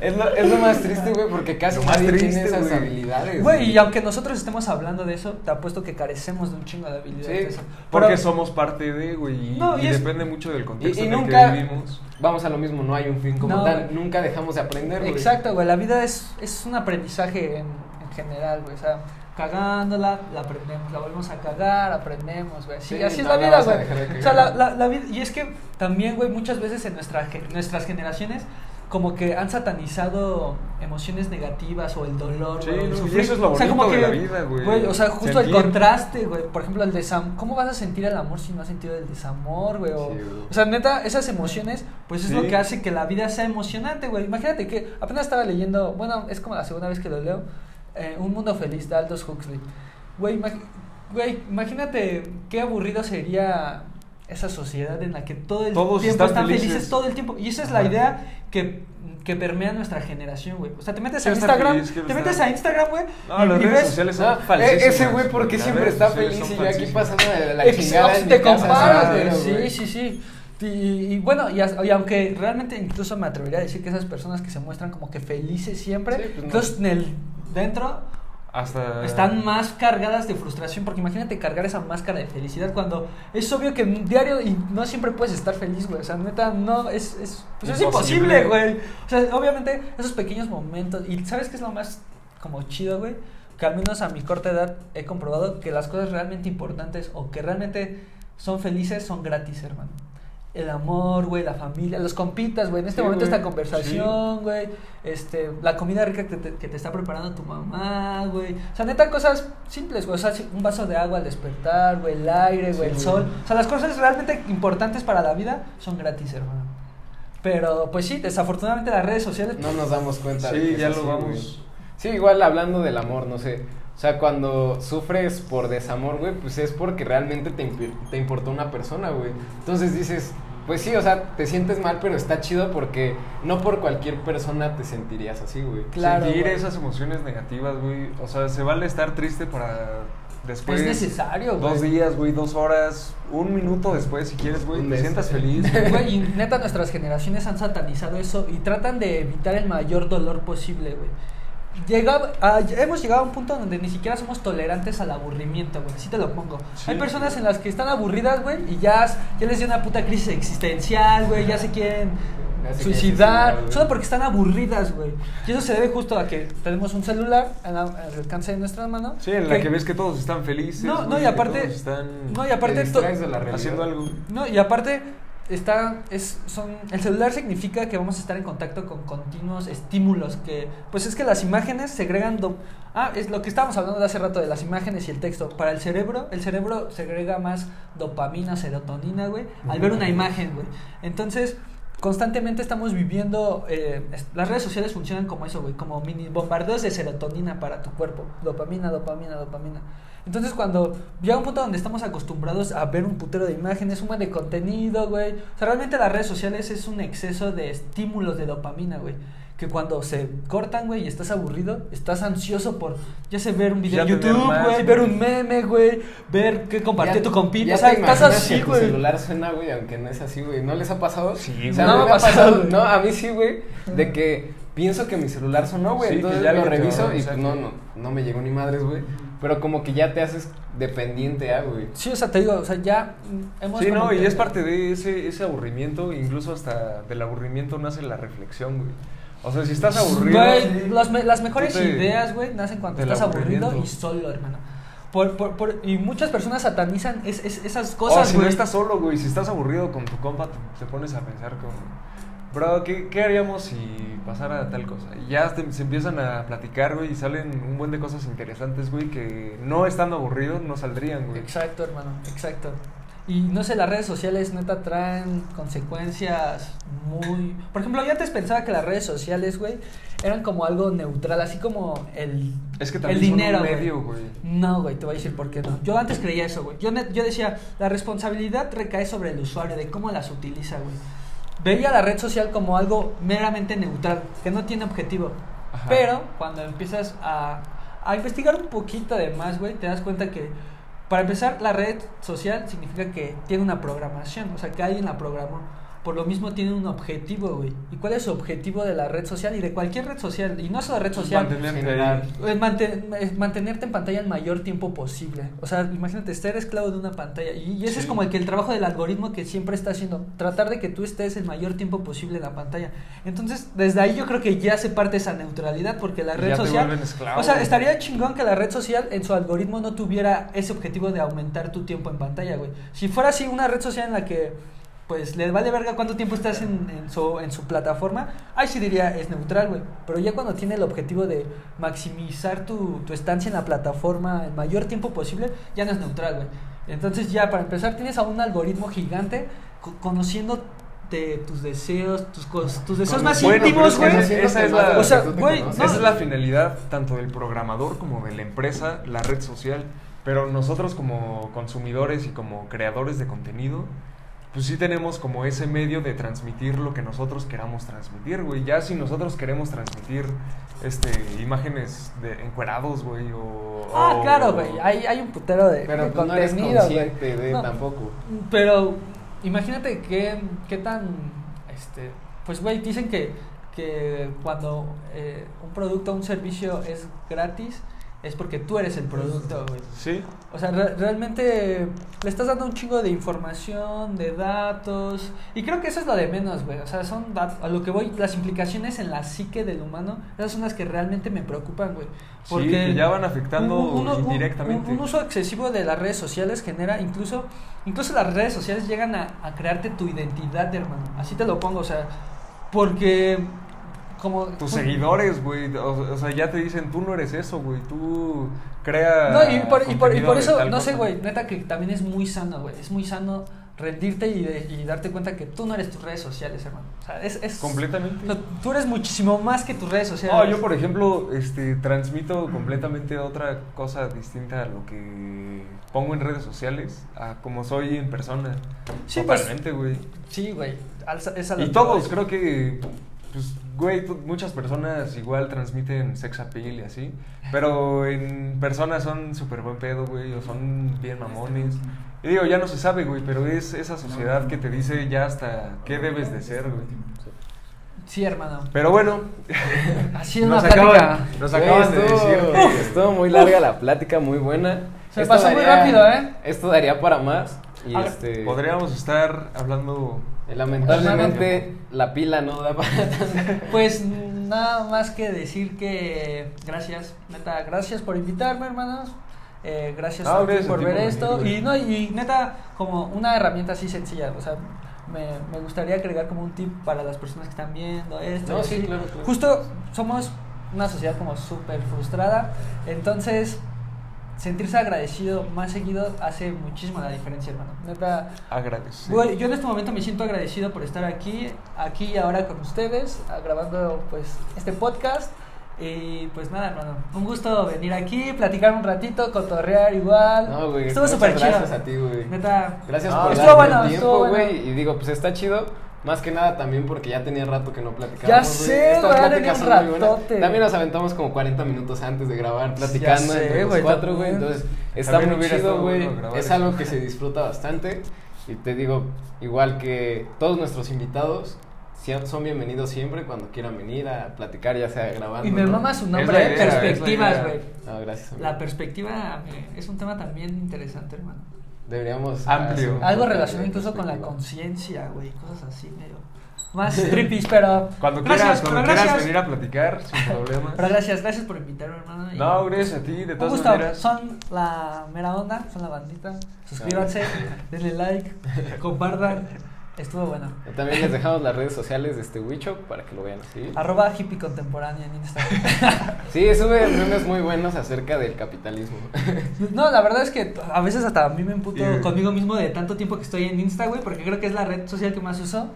es, lo, es lo más triste, güey, porque casi Lo más nadie triste, tiene esas habilidades. Güey, y aunque nosotros estemos hablando de eso, te apuesto que carecemos de un chingo de habilidades. Sí, de eso. Porque Pero- somos parte de, güey. Y, No, y y es- depende mucho del Y, contexto y en el nunca, que vivimos. vamos a lo mismo, no hay un fin como No, tal. Nunca dejamos de aprender, güey. Exacto, güey, la vida es, es un aprendizaje en, en general, güey. O sea, cagándola, la aprendemos, la volvemos a cagar, aprendemos, güey. Sí, Sí, así es no la la vida, güey. O sea, la, la, la vida, y es que también, güey, muchas veces en nuestra, nuestras generaciones como que han satanizado emociones negativas o el dolor, Sí, güey, no, y eso es lo O sea, como de que, la vida, güey. O sea, justo el contraste, güey. Por ejemplo, el desamor. ¿Cómo vas a sentir el amor si no has sentido el desamor, güey? O, Sí, güey. o sea, neta, esas emociones, pues es lo que hace que la vida sea emocionante, güey. Imagínate que apenas estaba leyendo, bueno, es como la segunda vez que lo leo, eh, Un Mundo Feliz de Aldous Huxley. Güey, güey, imagínate qué aburrido sería esa sociedad en la que todo el Todos tiempo están felices. felices. todo el tiempo. Y esa es la Ajá. idea que, que permea nuestra generación, güey. O sea, te metes a Instagram, feliz, te metes a Instagram, güey. No, y- las redes ves- sociales son Ah, falsísimas. eh, ese güey porque siempre está feliz son y yo aquí pasando de la chingada te comparas, güey. Sí, sí, sí. Y, y bueno, y, as- y aunque realmente incluso me atrevería a decir que esas personas que se muestran como que felices siempre, Sí, pues no. entonces en el dentro Hasta... están más cargadas de frustración, porque imagínate cargar esa máscara de felicidad cuando es obvio que en un diario y no siempre puedes estar feliz, güey. O sea, neta, no, es, es, pues es Imposible. güey. O sea, obviamente esos pequeños momentos, y ¿sabes qué es lo más como chido, güey? Que al menos a mi corta edad he comprobado que las cosas realmente importantes o que realmente son felices son gratis, hermano. El amor, güey, la familia, los compitas, güey. En este Sí, momento güey, esta conversación, güey. Este, la comida rica que te, que te está preparando tu mamá, güey. O sea, neta, cosas simples, güey. O sea, un vaso de agua al despertar, güey, el aire, güey, el Sí, sol. güey. O sea, las cosas realmente importantes para la vida son gratis, hermano. Pero, pues sí, desafortunadamente las redes sociales... No nos damos cuenta. de Sí, que ya lo güey. vamos... Sí, igual hablando del amor, no sé. O sea, cuando sufres por desamor, güey, pues es porque realmente te, te importó una persona, güey. Entonces dices, pues sí, o sea, te sientes mal, pero está chido porque no por cualquier persona te sentirías así, güey. Claro, Sentir güey. esas emociones negativas, güey. O sea, se vale estar triste para después... Es necesario, güey. Dos días, güey, dos horas, un minuto después, si quieres, güey, te sientas feliz. Güey, y neta, nuestras generaciones han satanizado eso y tratan de evitar el mayor dolor posible, güey. Llega, ah, hemos llegado a un punto donde ni siquiera somos tolerantes al aburrimiento, güey. Así te lo pongo. Sí. Hay personas en las que están aburridas, güey, y ya, ya les dio una puta crisis existencial, güey. Ya se quieren suicidar, solo porque están aburridas, güey. Y eso se debe justo a que tenemos un celular al, al alcance de nuestras manos. Sí, en la que ves que todos están felices. No, no, y aparte- todos están No, y Te aparte... de la haciendo algo. No, y aparte está es son el celular significa que vamos a estar en contacto con continuos estímulos que pues es que las imágenes segregan do- ah es lo que estábamos hablando de hace rato de las imágenes y el texto. Para el cerebro el cerebro segrega más dopamina serotonina güey al ver una imagen güey. Entonces constantemente estamos viviendo eh, las redes sociales funcionan como eso güey como mini bombardeos de serotonina para tu cuerpo dopamina dopamina dopamina entonces cuando llega un punto donde estamos acostumbrados a ver un putero de imágenes, buen de contenido, güey. O sea, realmente las redes sociales es un exceso de estímulos de dopamina, güey. Que cuando se cortan, güey, y estás aburrido, estás ansioso por, ya sé, ver un video en YouTube, güey, ver un meme, güey, ver qué compartió tu compita. O sea, estás así, tu güey. celular suena, güey, aunque no es así, güey. ¿No les ha pasado? Sí, O sea, güey. a mí No me me ha pasado. No, a mí sí, güey. De que pienso que mi celular sonó, güey. Sí, entonces ya lo reviso y pues no, no, no me llegó ni madres, güey. Pero como que ya te haces dependiente a, güey. Sí, o sea, te digo, o sea, ya hemos Sí, no, y que- es parte de ese, ese aburrimiento, incluso hasta del aburrimiento nace la reflexión, güey. O sea, si estás aburrido... Güey, las, me- las mejores te- ideas, güey, nacen cuando estás aburrido y solo, hermano. Por, por, por- y muchas personas satanizan es- es- esas cosas, si güey. no estás solo, güey, si estás aburrido con tu compa, te, te pones a pensar como, bro, ¿qué, qué haríamos si pasara tal cosa? Y ya te- se empiezan a platicar, güey, y salen un buen de cosas interesantes, güey, que no estando aburridos no saldrían, güey. Exacto, hermano, exacto. Y no sé, las redes sociales neta traen consecuencias muy... Por ejemplo, yo antes pensaba que las redes sociales, güey, eran como algo neutral, así como el, Es que el son dinero, un medio, güey. No, güey, te voy a decir por qué no. Yo antes creía eso, güey. Yo, yo decía, la responsabilidad recae sobre el usuario, de cómo las utiliza, güey. Veía la red social como algo meramente neutral, que no tiene objetivo. Ajá. Pero cuando empiezas a, a investigar un poquito de más, güey, te das cuenta que, para empezar, la red social significa que tiene una programación, o sea, que alguien la programó. Por lo mismo tiene un objetivo, güey. ¿Y cuál es su objetivo de la red social y de cualquier red social? Y no solo red social. Mantenerte general. ahí. Es manten- es mantenerte en pantalla el mayor tiempo posible. O sea, imagínate, estar esclavo de una pantalla. Y, y ese Sí. es como el que el trabajo del algoritmo que siempre está haciendo. Tratar de que tú estés el mayor tiempo posible en la pantalla. Entonces, desde ahí yo creo que ya se parte esa neutralidad porque la red ya te social... esclavo, O sea, güey. estaría chingón que la red social en su algoritmo no tuviera ese objetivo de aumentar tu tiempo en pantalla, güey. Si fuera así una red social en la que pues le vale verga cuánto tiempo estás en, en su, en su plataforma, ahí sí diría es neutral, güey. Pero ya cuando tiene el objetivo de maximizar tu, tu estancia en la plataforma el mayor tiempo posible, ya no es neutral, güey. Entonces ya para empezar tienes a un algoritmo gigante co- conociendo tus deseos, tus, cos- tus deseos Con- más bueno, íntimos, güey. esa- esa es la- O sea, güey, no, Esa es la finalidad tanto del programador como de la empresa, la red social. Pero nosotros como consumidores y como creadores de contenido, pues sí tenemos como ese medio de transmitir lo que nosotros queramos transmitir, güey. Ya si nosotros queremos transmitir este imágenes de encuerados, güey, o... Ah, o- claro, güey. Hay, hay un putero de, Pero de pues, no eres contenido, güey. consciente de No, tampoco. Pero imagínate qué, qué tan, este, pues güey, dicen que, que cuando eh, un producto o un servicio es gratis es porque tú eres el producto, güey. Sí, O sea, re- realmente le estás dando un chingo de información, de datos, y creo que eso es lo de menos, güey. O sea, son dat- a lo que voy, las implicaciones en la psique del humano, esas son las que realmente me preocupan, güey. Sí, que ya van afectando un- un- indirectamente. Un, un uso excesivo de las redes sociales genera incluso, incluso las redes sociales llegan a, a crearte tu identidad, hermano. Así te lo pongo, o sea, porque como tus seguidores, güey, o, o sea, ya te dicen, tú no eres eso, güey, tú crea No, y por, y por, y por eso, no sé, güey, neta que también es muy sano, güey. Es muy sano rendirte y, de- y darte cuenta que tú no eres tus redes sociales, hermano. O sea, es... es Completamente. o sea, tú eres muchísimo más que tus redes sociales. No, yo por ejemplo, este, transmito completamente otra cosa distinta a lo que pongo en redes sociales, a como soy en persona. Sí, pues, Totalmente, güey. Sí, güey. Y todos, creo que, pues, güey, muchas personas igual transmiten sex appeal y así, pero en persona son súper buen pedo, güey, o son bien mamones. Y digo, ya no se sabe, güey, pero es esa sociedad que te dice ya hasta qué debes de ser, güey. Sí, hermano. Pero bueno, Así es nos una plática. acaban, nos acaban de estuvo- decir que... Estuvo muy larga la plática, muy buena. Se pasó muy rápido, ¿eh? Esto daría para más. Y este. Podríamos estar hablando... Lamentablemente la pila no da para tanto. Pues nada más que decir que gracias, neta, gracias por invitarme, hermanos. Eh, gracias Ah, a ti por ver esto. Y, no, y neta, como una herramienta así sencilla. O sea, me, me gustaría agregar como un tip para las personas que están viendo esto. No, sí, claro, claro. Justo somos una sociedad como súper frustrada. Entonces, sentirse agradecido más seguido hace muchísimo la diferencia, hermano. Neta, Agradecer. Güey, yo en este momento me siento agradecido por estar aquí, aquí y ahora con ustedes, ah, grabando pues este podcast. Y pues nada, hermano, un gusto venir aquí, platicar un ratito, cotorrear igual. No, güey. Estuvo súper chido. Gracias a ti, güey. Neta. Gracias Ah, por bueno, el estuvo tiempo, bueno. güey. Y digo, pues está chido. Más que nada también porque ya tenía rato que no platicábamos. Ya sé, Estas pláticas son muy buenas. También nos aventamos como 40 minutos antes de grabar platicando Ya sé, entre los cuatro, güey. Entonces, está También muy chido, güey. bueno Es algo que se disfruta bastante. Y te digo, igual que todos nuestros invitados, son bienvenidos siempre cuando quieran venir a platicar, ya sea grabando. Y me ¿no? mama su nombre, eh, perspectivas, güey. No, gracias. amigo. La perspectiva eh, es un tema también interesante, hermano. Deberíamos Amplio. Algo relacionado incluso con la perspectiva. conciencia, güey, cosas así, medio. Más trippies, pero. Cuando gracias, quieras, cuando pero quieras gracias. venir a platicar, sin problemas. Pero gracias, gracias por invitarme, hermano. y- No, gracias a ti, de todas gusto, maneras. son la mera onda, son la bandita. Suscríbanse, denle like, compartan. Estuvo bueno. También les dejamos las redes sociales de este Wicho para que lo vean así. Arroba hippie contemporánea en Instagram. Sí, sube memes muy buenos acerca del capitalismo. No, la verdad es que a veces hasta a mí me emputo Yeah. conmigo mismo de tanto tiempo que estoy en Insta, güey, porque creo que es la red social que más uso.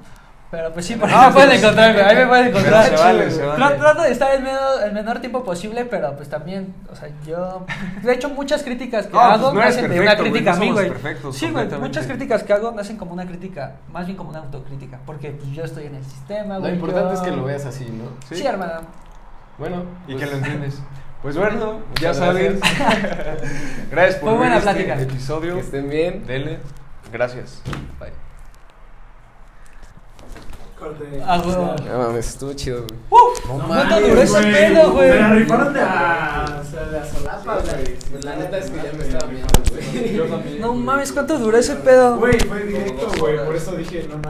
Pero pues sí, por ahí Ah, me pueden pues, encontrar, güey, ahí me pueden encontrar. se vale, se vale. Tra- Trato de estar el menor, el menor tiempo posible, pero pues también, o sea, yo... De hecho, muchas críticas que No, pues, hago no eres nacen de perfecto, una güey, crítica no a mí, güey. Sí, güey, muchas críticas que hago nacen como una crítica, más bien como una autocrítica, porque pues yo estoy en el sistema, Lo güey. importante yo- es que lo veas así, ¿no? Sí, hermana. Bueno, Y pues, que lo entiendes. Pues bueno, ya saben. gracias por Fue buena ver este plática. episodio. que estén bien. Dele. Gracias. Bye. Corte. Ah, huevo. No mames, estuvo chido, güey. No ¿Cuánto duró ese pedo, güey? Me la rifaron de a. O sea, de a solapa, güey. Pues la neta es que ya me estaba viendo, güey. Yo también. No mames, ¿cuánto duró ese pedo? Güey, fue directo, güey. Por eso dije, no mames.